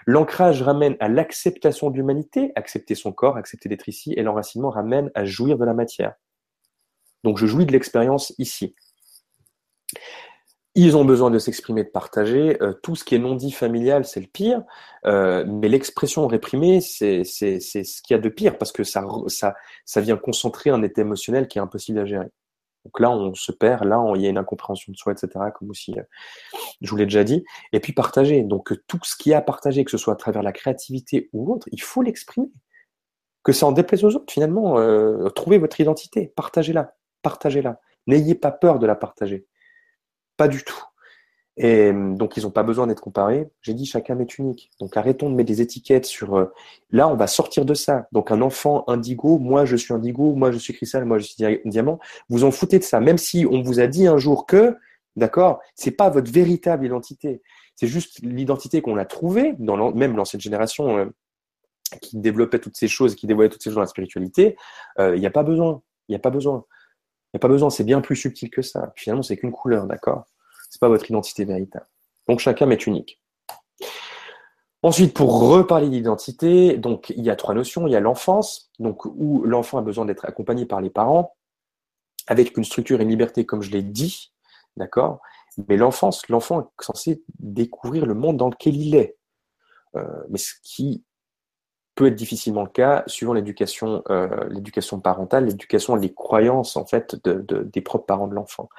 L'ancrage ramène à l'acceptation de l'humanité, accepter son corps, accepter d'être ici, et l'enracinement ramène à jouir de la matière. Donc je jouis de l'expérience ici. Ils ont besoin de s'exprimer, de partager. Euh, tout ce qui est non dit familial, c'est le pire. Euh, mais l'expression réprimée, c'est ce qu'il y a de pire parce que ça, ça, ça vient concentrer un état émotionnel qui est impossible à gérer. Donc là, on se perd, là, il y a une incompréhension de soi, etc., comme aussi, euh, je vous l'ai déjà dit. Et puis partager. Donc tout ce qui a à partager, que ce soit à travers la créativité ou autre, il faut l'exprimer. Que ça en déplaise aux autres, finalement, trouvez votre identité, partagez-la, partagez-la. N'ayez pas peur de la partager. Pas du tout. Et euh, donc, ils n'ont pas besoin d'être comparés. J'ai dit, chacun est unique. Donc, arrêtons de mettre des étiquettes sur. Euh, là, on va sortir de ça. Donc, un enfant indigo, moi, je suis indigo, moi, je suis cristal, moi, je suis diamant. Vous en foutez de ça. Même si on vous a dit un jour que, d'accord, c'est pas votre véritable identité. C'est juste l'identité qu'on a trouvée, dans même l'ancienne génération euh, qui développait toutes ces choses, qui dévoilait toutes ces choses dans la spiritualité. Il n'y a pas besoin. Il n'y a pas besoin. Il n'y a pas besoin. C'est bien plus subtil que ça. Finalement, c'est qu'une couleur, d'accord? C'est pas votre identité véritable. Donc chacun est unique. Ensuite, pour reparler d'identité, donc il y a trois notions. Il y a l'enfance, donc où l'enfant a besoin d'être accompagné par les parents, avec une structure et une liberté, comme je l'ai dit, d'accord? Mais l'enfance, l'enfant est censé découvrir le monde dans lequel il est. Euh, mais ce qui peut être difficilement le cas suivant l'éducation euh, l'éducation parentale, l'éducation, les croyances en fait de, des propres parents de l'enfant.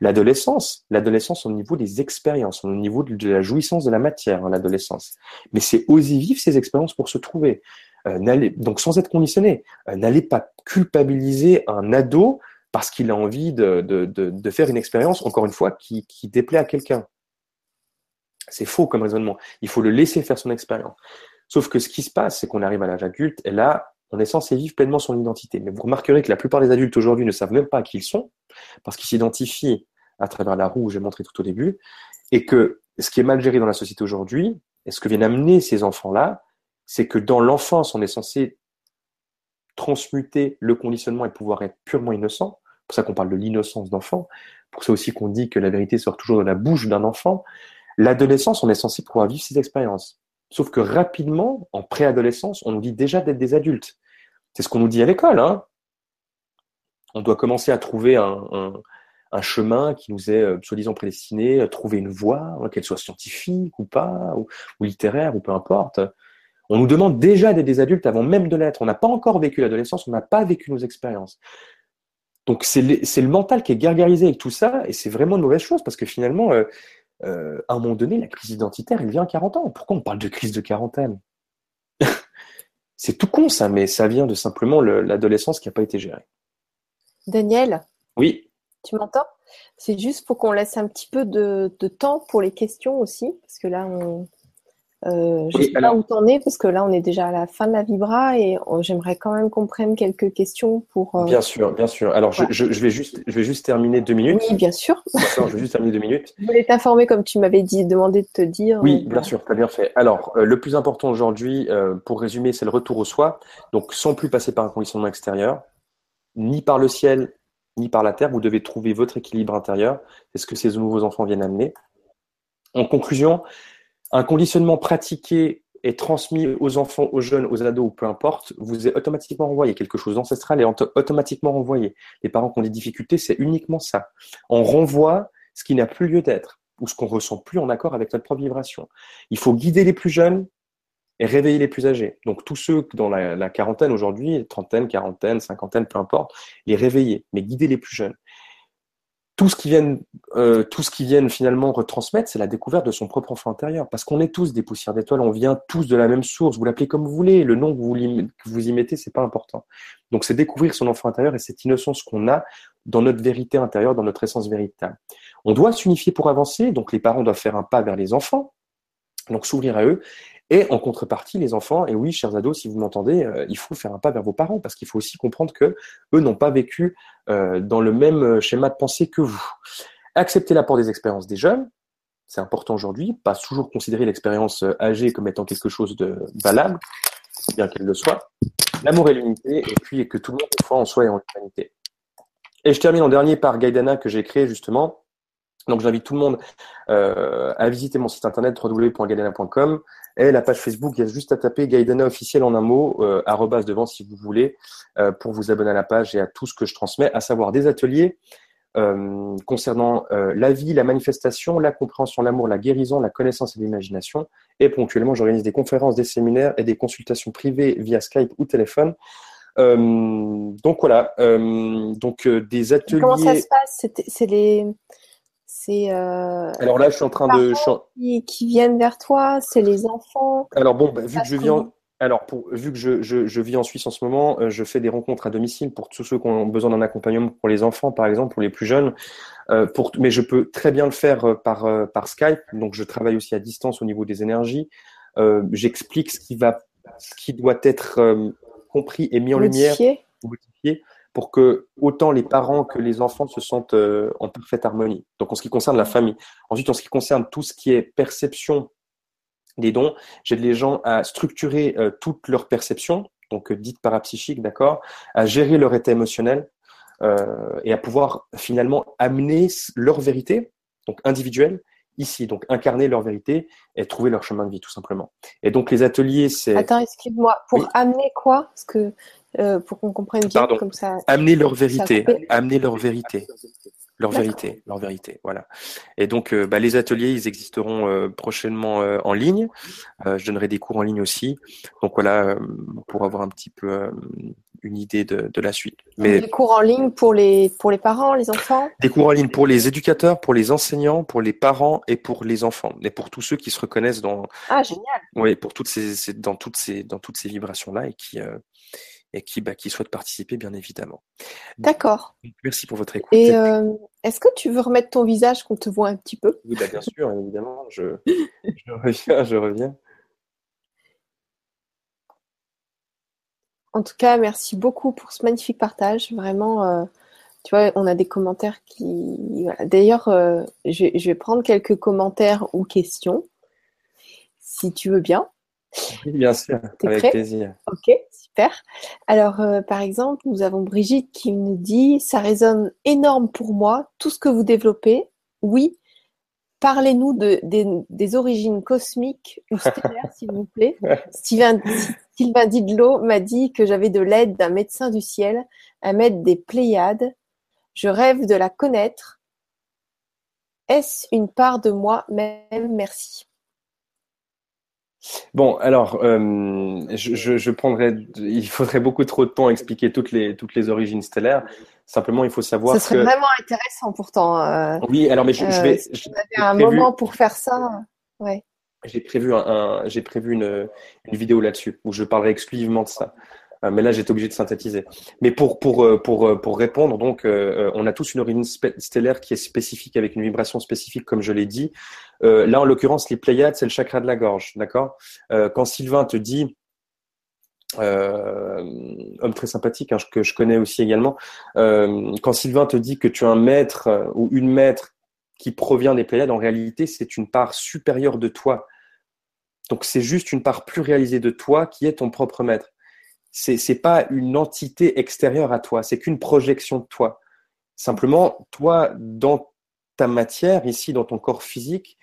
L'adolescence, l'adolescence au niveau des expériences, au niveau de, la jouissance de la matière, hein, l'adolescence. Mais c'est oser vivre ces expériences pour se trouver. Euh, donc sans être conditionné, euh, n'allez pas culpabiliser un ado parce qu'il a envie de, de, faire une expérience, encore une fois, qui, qui déplaît à quelqu'un. C'est faux comme raisonnement. Il faut le laisser faire son expérience. Sauf que ce qui se passe, c'est qu'on arrive à l'âge adulte, et là, on est censé vivre pleinement son identité. Mais vous remarquerez que la plupart des adultes aujourd'hui ne savent même pas qui ils sont, parce qu'ils s'identifient à travers la roue que j'ai montré tout au début, et que ce qui est mal géré dans la société aujourd'hui, et ce que viennent amener ces enfants-là, c'est que dans l'enfance, on est censé transmuter le conditionnement et pouvoir être purement innocent. C'est pour ça qu'on parle de l'innocence d'enfant. Pour ça aussi qu'on dit que la vérité sort toujours de la bouche d'un enfant. L'adolescence, on est censé pouvoir vivre ces expériences. Sauf que rapidement, en préadolescence, on nous dit déjà d'être des adultes. C'est ce qu'on nous dit à l'école. Hein on doit commencer à trouver un, chemin qui nous est euh, soi-disant prédestiné, trouver une voie, hein, qu'elle soit scientifique ou pas, ou, littéraire, ou peu importe. On nous demande déjà d'être des adultes avant même de l'être. On n'a pas encore vécu l'adolescence, on n'a pas vécu nos expériences. Donc c'est le, mental qui est gargarisé avec tout ça, et c'est vraiment une mauvaise chose, parce que finalement, euh, euh, à un moment donné, la crise identitaire, elle vient à 40 ans. Pourquoi on parle de crise de quarantaine? [laughs] C'est tout con ça, mais ça vient de simplement l'adolescence qui n'a pas été gérée. Daniel? Oui. Tu m'entends? C'est juste pour qu'on laisse un petit peu de, de, temps pour les questions aussi, parce que là, on, euh, je ne sais pas où t'en es parce que là on est déjà à la fin de la vibra et oh, j'aimerais quand même qu'on prenne quelques questions pour. Euh, bien sûr, bien sûr. Alors je, je, vais juste, je vais juste terminer deux minutes. Oui, bien sûr. je vais juste terminer deux minutes. [laughs] Je voulais t'informer comme tu m'avais dit, demandé de te dire. Oui, bien sûr, tu as bien fait. Alors euh, le plus important aujourd'hui, pour résumer, c'est le retour au soi. Donc sans plus passer par un conditionnement extérieur, ni par le ciel, ni par la terre. Vous devez trouver votre équilibre intérieur. C'est ce que ces nouveaux enfants viennent amener. En conclusion, un conditionnement pratiqué et transmis aux enfants, aux jeunes, aux ados, ou peu importe, vous est automatiquement renvoyé. Quelque chose d'ancestral est automatiquement renvoyé. Les parents qui ont des difficultés, c'est uniquement ça. On renvoie ce qui n'a plus lieu d'être. ou ce qu'on ressent plus en accord avec notre propre vibration. Il faut guider les plus jeunes et réveiller les plus âgés. Donc tous ceux dans la, la quarantaine aujourd'hui, trentaine, quarantaine, cinquantaine, peu importe, les réveiller, mais guider les plus jeunes tout ce qui viennent, euh, tout ce qui finalement retransmettre, c'est la découverte de son propre enfant intérieur. Parce qu'on est tous des poussières d'étoiles, on vient tous de la même source. Vous l'appelez comme vous voulez, le nom que vous, que vous y mettez, c'est pas important. Donc c'est découvrir son enfant intérieur et cette innocence qu'on a dans notre vérité intérieure, dans notre essence véritable. On doit s'unifier pour avancer. Donc les parents doivent faire un pas vers les enfants, donc s'ouvrir à eux et en contrepartie, les enfants, et oui, chers ados, si vous m'entendez, euh, il faut faire un pas vers vos parents, parce qu'il faut aussi comprendre que eux n'ont pas vécu euh, dans le même euh, schéma de pensée que vous. Accepter l'apport des expériences des jeunes, c'est important aujourd'hui, pas toujours considérer l'expérience âgée comme étant quelque chose de valable, bien qu'elle le soit. L'amour et l'unité, et puis que tout le monde soit en soi et en l'humanité. Et je termine en dernier par Gaidana que j'ai créé justement. Donc j'invite tout le monde à visiter mon site internet www.gaidana.com et la page Facebook, il y a juste à taper Gaïdana officiel en un mot, euh, arrobas devant si vous voulez, euh, pour vous abonner à la page et à tout ce que je transmets, à savoir des ateliers euh, concernant euh, la vie, la manifestation, la compréhension, l'amour, la guérison, la connaissance et l'imagination. Et ponctuellement, j'organise des conférences, des séminaires et des consultations privées via Skype ou téléphone. donc voilà, donc des ateliers. Comment ça se passe? C'est les euh, Alors là, je suis en train de. Qui, qui, viennent vers toi, c'est les enfants. Alors bon, bah, vu que je vis en... Alors, pour, vu que je, je, je, vis en Suisse en ce moment, euh, je fais des rencontres à domicile pour tous ceux qui ont besoin d'un accompagnement pour les enfants, par exemple, pour les plus jeunes. Euh, pour, mais je peux très bien le faire euh, par, par Skype. Donc, je travaille aussi à distance au niveau des énergies. J'explique ce qui va, ce qui doit être compris et mis en lumière, modifié, pour que autant les parents que les enfants se sentent euh, en parfaite harmonie. Donc en ce qui concerne la famille. Ensuite, en ce qui concerne tout ce qui est perception des dons, j'aide les gens à structurer euh, toute leur perception, donc euh, dite parapsychique, d'accord, à gérer leur état émotionnel et à pouvoir finalement amener leur vérité, donc individuelle, ici, donc incarner leur vérité et trouver leur chemin de vie tout simplement. Et donc les ateliers, c'est. Attends, excuse-moi, pour amener quoi? Parce que euh, pour qu'on comprenne bien comme ça. Amener leur vérité, amener leur vérité, leur vérité, leur vérité, voilà. Et donc, euh, bah, les ateliers, ils existeront euh, prochainement en ligne. je donnerai des cours en ligne aussi. Donc voilà, pour avoir un petit peu une idée de, de la suite. Mais des cours en ligne pour les pour les parents, les enfants? Des cours en ligne pour les éducateurs, pour les enseignants, pour les parents et pour les enfants, et pour tous ceux qui se reconnaissent dans. Ah génial. Oui, pour toutes ces, dans toutes ces dans toutes ces vibrations là et qui et qui, bah, qui souhaitent participer, bien évidemment. D'accord. Merci pour votre écoute. Et euh, est-ce que tu veux remettre ton visage qu'on te voit un petit peu? Oui, bah, bien sûr, évidemment. Je, [laughs] je reviens, je reviens. En tout cas, merci beaucoup pour ce magnifique partage. Vraiment, euh, tu vois, on a des commentaires qui. D'ailleurs, euh, je, je, vais prendre quelques commentaires ou questions, si tu veux bien. Oui, bien sûr, avec plaisir. Ok, super. Alors, euh, par exemple, nous avons Brigitte qui nous dit Ça résonne énorme pour moi, tout ce que vous développez. Oui, parlez-nous de, des, origines cosmiques ou [laughs] stellaires, s'il vous plaît. Sylvain, Sylvain Didlot m'a dit que j'avais de l'aide d'un médecin du ciel, un maître des Pléiades. Je rêve de la connaître. Est-ce une part de moi-même? Merci. Bon, alors, euh, je, je, prendrais, il faudrait beaucoup trop de temps à expliquer toutes les, toutes les origines stellaires. Simplement, il faut savoir. Ce serait vraiment intéressant pourtant. Euh, oui, alors, mais je, je vais. Euh, un moment pour faire ça. Ouais. J'ai prévu, un, j'ai prévu une, une vidéo là-dessus où je parlerai exclusivement de ça. Euh, mais là, j'étais obligé de synthétiser. Mais pour, euh, euh, répondre, donc, on a tous une origine stellaire qui est spécifique, avec une vibration spécifique, comme je l'ai dit. là, en l'occurrence, les Pléiades, c'est le chakra de la gorge, d'accord? Quand Sylvain te dit, homme très sympathique hein, que je connais aussi également. Quand Sylvain te dit que tu as un maître ou une maître qui provient des Pléiades, en réalité, c'est une part supérieure de toi. Donc, c'est juste une part plus réalisée de toi qui est ton propre maître c'est n'est pas une entité extérieure à toi, c'est qu'une projection de toi. Simplement, toi, dans ta matière, ici, dans ton corps physique,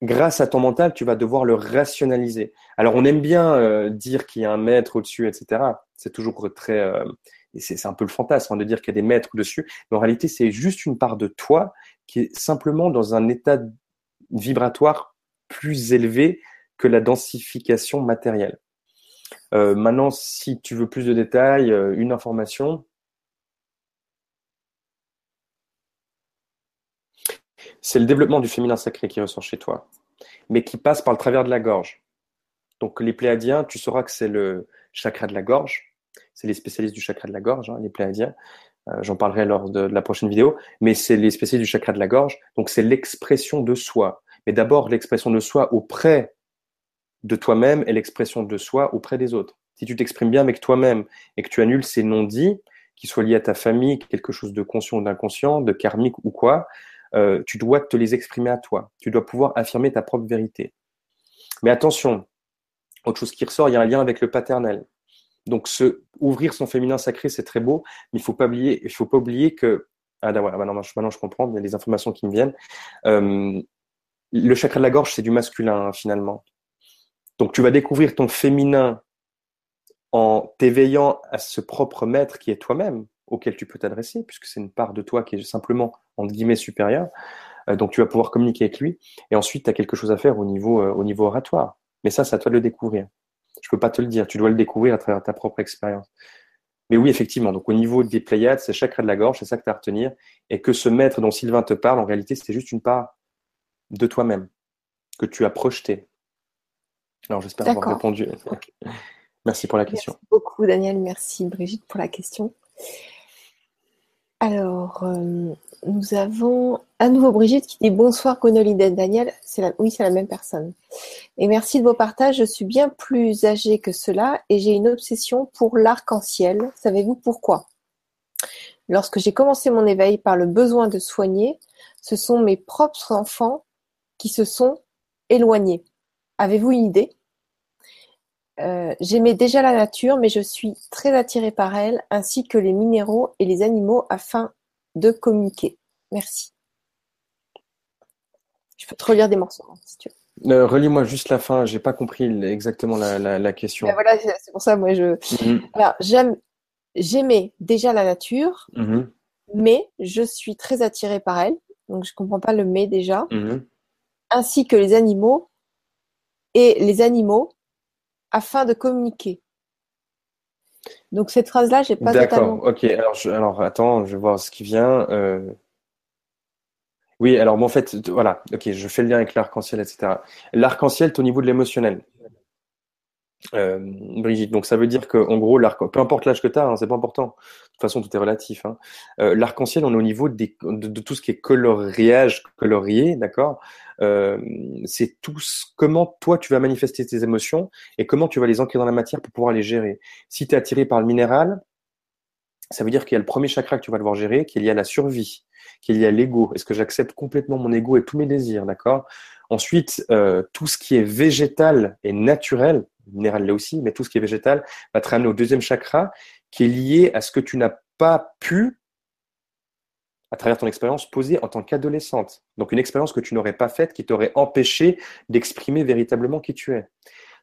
grâce à ton mental, tu vas devoir le rationaliser. Alors, on aime bien euh, dire qu'il y a un maître au-dessus, etc. C'est toujours très... Euh, c'est un peu le fantasme hein, de dire qu'il y a des maîtres au-dessus. Mais en réalité, c'est juste une part de toi qui est simplement dans un état vibratoire plus élevé que la densification matérielle. Euh, maintenant, si tu veux plus de détails, euh, une information, c'est le développement du féminin sacré qui ressort chez toi, mais qui passe par le travers de la gorge. Donc les pléadiens, tu sauras que c'est le chakra de la gorge. C'est les spécialistes du chakra de la gorge, hein, les pléadiens. Euh, j'en parlerai lors de, la prochaine vidéo, mais c'est les spécialistes du chakra de la gorge. Donc c'est l'expression de soi. Mais d'abord l'expression de soi auprès de toi-même et l'expression de soi auprès des autres. Si tu t'exprimes bien avec toi-même et que tu annules ces non-dits, qui soient liés à ta famille, quelque chose de conscient ou d'inconscient, de karmique ou quoi, euh, tu dois te les exprimer à toi. Tu dois pouvoir affirmer ta propre vérité. Mais attention, autre chose qui ressort, il y a un lien avec le paternel. Donc, ouvrir son féminin sacré, c'est très beau, mais il faut pas oublier, il faut pas oublier que ah voilà, maintenant, maintenant je comprends, il y a des informations qui me viennent. Euh, le chakra de la gorge, c'est du masculin hein, finalement. Donc, tu vas découvrir ton féminin en t'éveillant à ce propre maître qui est toi-même, auquel tu peux t'adresser, puisque c'est une part de toi qui est simplement, entre guillemets, supérieure. Euh, donc, tu vas pouvoir communiquer avec lui. Et ensuite, tu as quelque chose à faire au niveau, euh, au niveau oratoire. Mais ça, c'est à toi de le découvrir. Je peux pas te le dire. Tu dois le découvrir à travers ta propre expérience. Mais oui, effectivement. Donc, au niveau des Pléiades, c'est chakra de la gorge, c'est ça que tu as à retenir. Et que ce maître dont Sylvain te parle, en réalité, c'est juste une part de toi-même que tu as projeté. Alors, j'espère avoir répondu. [laughs] Merci pour la question. Merci beaucoup, Daniel. Merci, Brigitte, pour la question. Alors, euh, nous avons à nouveau Brigitte qui dit bonsoir Gonoliden Daniel. Oui, c'est la même personne. Et merci de vos partages. Je suis bien plus âgée que cela et j'ai une obsession pour l'arc-en-ciel. Savez-vous pourquoi? Lorsque j'ai commencé mon éveil par le besoin de soigner, ce sont mes propres enfants qui se sont éloignés. Avez-vous une idée? Euh, j'aimais déjà la nature, mais je suis très attirée par elle, ainsi que les minéraux et les animaux afin de communiquer. Merci. Je peux te relire des morceaux hein, si tu veux. Euh, relis-moi juste la fin, j'ai pas compris exactement la, question. Ben voilà, c'est pour ça, moi, je. Mhm. J'aimais déjà la nature, mhm. mais je suis très attirée par elle, donc je comprends pas le mais déjà, mhm. ainsi que les animaux et les animaux afin de communiquer. Donc cette phrase-là, j'ai pas totalement. D'accord. Ok. Alors, alors attends, je vais voir ce qui vient. Euh. Oui. Alors, bon, en fait, voilà. Ok. Je fais le lien avec l'arc-en-ciel, etc. L'arc-en-ciel, au niveau de l'émotionnel. Euh, Brigitte, donc ça veut dire que en gros, l'arc, peu importe l'âge que tu as, hein, c'est pas important. De toute façon, tout est relatif. Hein. Euh, l'arc-en-ciel, on est au niveau des, de, tout ce qui est coloriage, colorié, d'accord? Euh, C'est tout comment toi tu vas manifester tes émotions et comment tu vas les ancrer dans la matière pour pouvoir les gérer. Si tu es attiré par le minéral, ça veut dire qu'il y a le premier chakra que tu vas devoir gérer, qu'il y a la survie, qu'il y a l'ego. Est-ce que j'accepte complètement mon ego et tous mes désirs, d'accord? Ensuite, euh, tout ce qui est végétal et naturel, minéral là aussi, mais tout ce qui est végétal va te ramener au deuxième chakra qui est lié à ce que tu n'as pas pu, à travers ton expérience, poser en tant qu'adolescente. Donc une expérience que tu n'aurais pas faite qui t'aurait empêché d'exprimer véritablement qui tu es.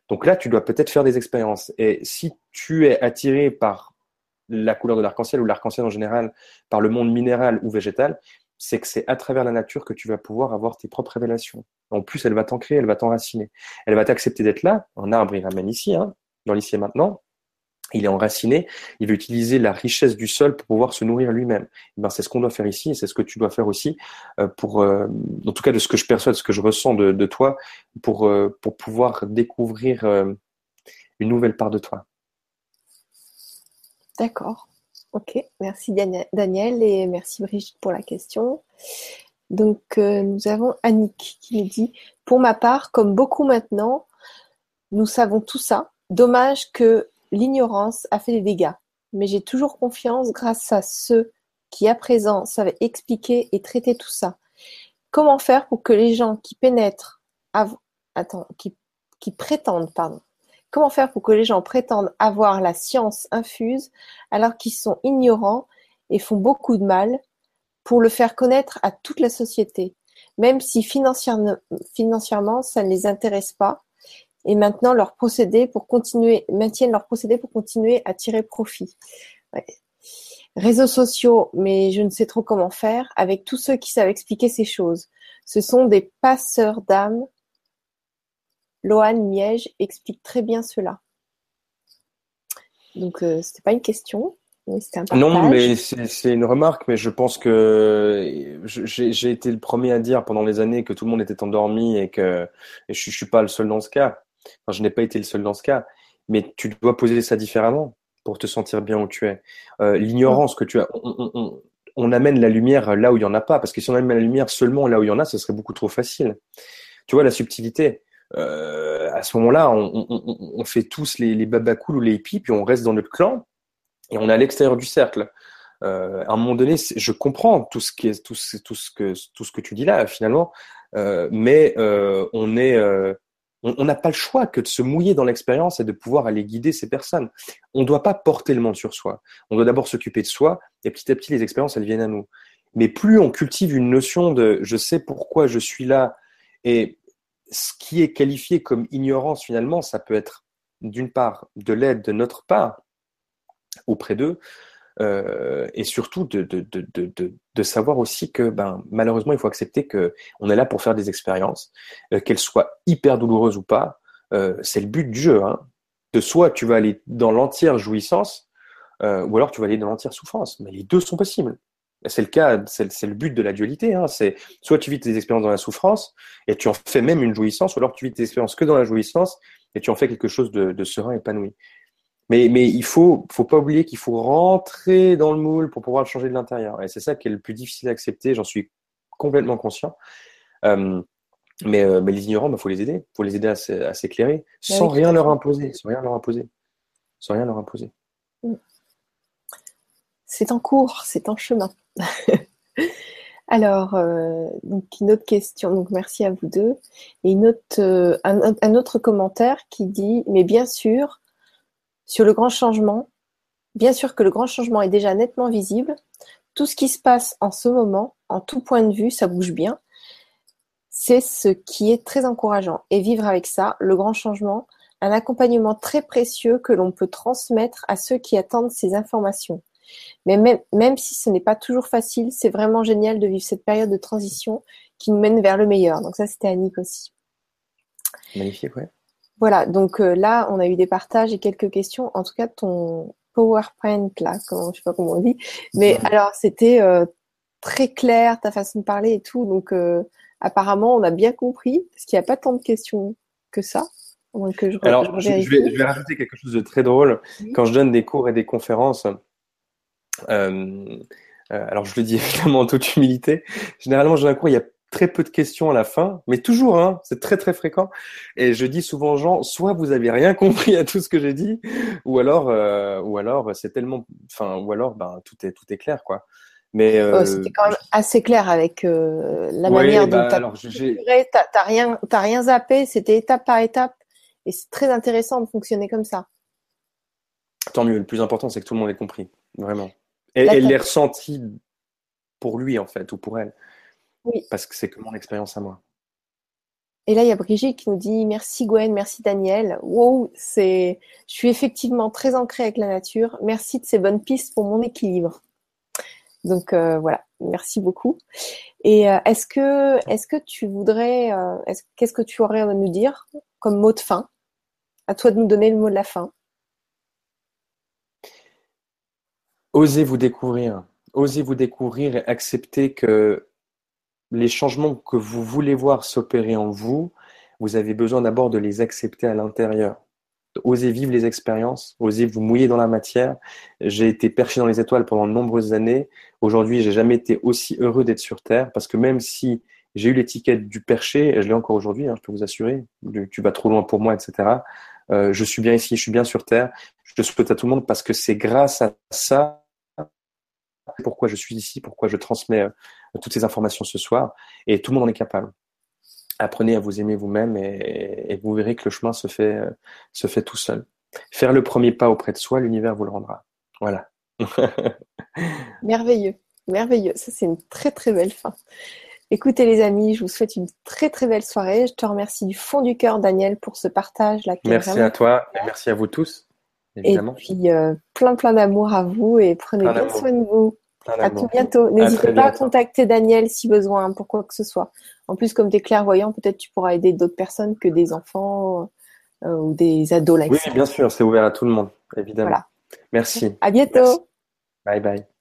Donc là, tu dois peut-être faire des expériences. Et si tu es attiré par la couleur de l'arc-en-ciel ou l'arc-en-ciel en général, par le monde minéral ou végétal, c'est que c'est à travers la nature que tu vas pouvoir avoir tes propres révélations. En plus, elle va t'ancrer, elle va t'enraciner. Elle va t'accepter d'être là. Un arbre, il ramène ici, hein, dans l'ici et maintenant. Il est enraciné. Il va utiliser la richesse du sol pour pouvoir se nourrir lui-même. Eh ben, c'est ce qu'on doit faire ici et c'est ce que tu dois faire aussi euh, euh, en tout cas, de ce que je perçois, de ce que je ressens de, toi, pour, euh, pour pouvoir découvrir une nouvelle part de toi. D'accord. Ok, merci Daniel et merci Brigitte pour la question. Donc euh, nous avons Annick qui nous dit Pour ma part, comme beaucoup maintenant, nous savons tout ça. Dommage que l'ignorance a fait des dégâts. Mais j'ai toujours confiance grâce à ceux qui à présent savent expliquer et traiter tout ça. Comment faire pour que les gens qui pénètrent attends, qui, qui prétendent pardon, Comment faire pour que les gens prétendent avoir la science infuse alors qu'ils sont ignorants et font beaucoup de mal pour le faire connaître à toute la société, même si financièrement ça ne les intéresse pas, et maintenant leur procédé pour continuer, maintiennent leur procédé pour continuer à tirer profit. Réseaux sociaux, mais je ne sais trop comment faire, avec tous ceux qui savent expliquer ces choses. Ce sont des passeurs d'âme. Lohan Miège explique très bien cela. Donc, euh, c'était pas une question, mais c'était un partage. Non, mais c'est une remarque, mais je pense que j'ai été le premier à dire pendant les années que tout le monde était endormi et que et je, je suis pas le seul dans ce cas. Enfin, je n'ai pas été le seul dans ce cas, mais tu dois poser ça différemment pour te sentir bien où tu es. Euh, L'ignorance que tu as, on, on, on, amène la lumière là où il y en a pas, parce que si on amène la lumière seulement là où il y en a, ce serait beaucoup trop facile. Tu vois la subtilité. Euh, à ce moment-là, on, fait tous les, les ou les hippies, puis on reste dans notre clan et on est à l'extérieur du cercle. Euh, à un moment donné, je comprends tout ce qui tout, que tout ce que tu dis là finalement, euh, mais on est on n'a pas le choix que de se mouiller dans l'expérience et de pouvoir aller guider ces personnes. On ne doit pas porter le monde sur soi. On doit d'abord s'occuper de soi et petit à petit, les expériences, elles viennent à nous. Mais plus on cultive une notion de je sais pourquoi je suis là et ce qui est qualifié comme ignorance finalement, ça peut être d'une part de l'aide de notre part auprès d'eux, euh, et surtout de, savoir aussi que ben, malheureusement, il faut accepter que on est là pour faire des expériences, euh, qu'elles soient hyper douloureuses ou pas. Euh, c'est le but du jeu. Hein. De soit tu vas aller dans l'entière jouissance, ou alors tu vas aller dans l'entière souffrance. Mais les deux sont possibles. C'est le cas, c'est le but de la dualité. Hein. C'est soit tu vis tes expériences dans la souffrance et tu en fais même une jouissance, ou alors tu vis tes expériences que dans la jouissance et tu en fais quelque chose de, de serein, épanoui. Mais, mais il faut, faut pas oublier qu'il faut rentrer dans le moule pour pouvoir le changer de l'intérieur. Et c'est ça qui est le plus difficile à accepter. J'en suis complètement conscient. Euh, mais, euh, mais les ignorants, il bah, faut les aider. Il faut les aider à, s'éclairer sans rien leur imposer. Sans rien leur imposer. Sans rien leur imposer. Mm. C'est en cours, c'est en chemin. [laughs] Alors, euh, une autre question, donc merci à vous deux. Et une euh, un, autre commentaire qui dit, mais bien sûr, sur le grand changement, bien sûr que le grand changement est déjà nettement visible. Tout ce qui se passe en ce moment, en tout point de vue, ça bouge bien. C'est ce qui est très encourageant. Et vivre avec ça, le grand changement, un accompagnement très précieux que l'on peut transmettre à ceux qui attendent ces informations. Mais même, même si ce n'est pas toujours facile, c'est vraiment génial de vivre cette période de transition qui nous mène vers le meilleur. Donc ça, c'était Annick aussi. Magnifique, ouais. Voilà, donc euh, là, on a eu des partages et quelques questions. En tout cas, ton PowerPoint, là, comment, je sais pas comment on dit. Mais [laughs] alors, c'était euh, très clair, ta façon de parler et tout. Donc, euh, apparemment, on a bien compris, parce qu'il n'y a pas tant de questions que ça. Que je, alors, je, vais, je, vais, rajouter quelque chose de très drôle. Quand je donne des cours et des conférences, alors je le dis [laughs] évidemment en toute humilité, généralement, j'ai un cours, il y a très peu de questions à la fin, mais toujours, hein, c'est très très fréquent. Et je dis souvent aux gens, soit vous avez rien [laughs] compris à tout ce que j'ai dit, ou alors, euh, ou alors c'est tellement, enfin, ou alors, ben tout est tout est clair, quoi. Mais euh, c'était quand même assez clair avec euh, la manière dont bah, tu t'as rien, t'as rien zappé, c'était étape par étape, et c'est très intéressant de fonctionner comme ça. Tant mieux. Le plus important, c'est que tout le monde ait compris, vraiment, et, et l'ait ressenti pour lui en fait ou pour elle. Parce que c'est que mon expérience à moi. Et là, il y a Brigitte qui nous dit merci Gwen, merci Daniel. Wow, c'est, je suis effectivement très ancrée avec la nature. Merci de ces bonnes pistes pour mon équilibre. Donc euh, voilà, merci beaucoup. Et euh, est-ce que, est-ce que tu voudrais, euh, qu'est-ce que tu aurais à nous dire comme mot de fin? À toi de nous donner le mot de la fin. Osez vous découvrir, osez vous découvrir et accepter que les changements que vous voulez voir s'opérer en vous, vous avez besoin d'abord de les accepter à l'intérieur. Osez vivre les expériences, osez vous mouiller dans la matière. J'ai été perché dans les étoiles pendant de nombreuses années. Aujourd'hui, j'ai jamais été aussi heureux d'être sur Terre parce que même si j'ai eu l'étiquette du perché, et je l'ai encore aujourd'hui, hein, je peux vous assurer, tu vas trop loin pour moi, etc. Euh, je suis bien ici, je suis bien sur Terre. Je souhaite à tout le monde parce que c'est grâce à ça pourquoi je suis ici, pourquoi je transmets euh, toutes ces informations ce soir. Et tout le monde en est capable. Apprenez à vous aimer vous-même et, vous verrez que le chemin se fait, euh, se fait tout seul. Faire le premier pas auprès de soi, l'univers vous le rendra. Voilà. [laughs] merveilleux, merveilleux. Ça, c'est une très très belle fin. Écoutez les amis, je vous souhaite une très très belle soirée. Je te remercie du fond du cœur, Daniel, pour ce partage. Là, merci à toi et merci à vous tous. Évidemment. Et puis euh, plein plein d'amour à vous et prenez bien soin de vous. À tout bientôt. N'hésitez pas à contacter Daniel si besoin pour quoi que ce soit. En plus, comme tu es clairvoyant, peut-être tu pourras aider d'autres personnes que des enfants euh, ou des ados. oui, bien sûr, c'est ouvert à tout le monde, évidemment. Merci. À bientôt. Bye bye.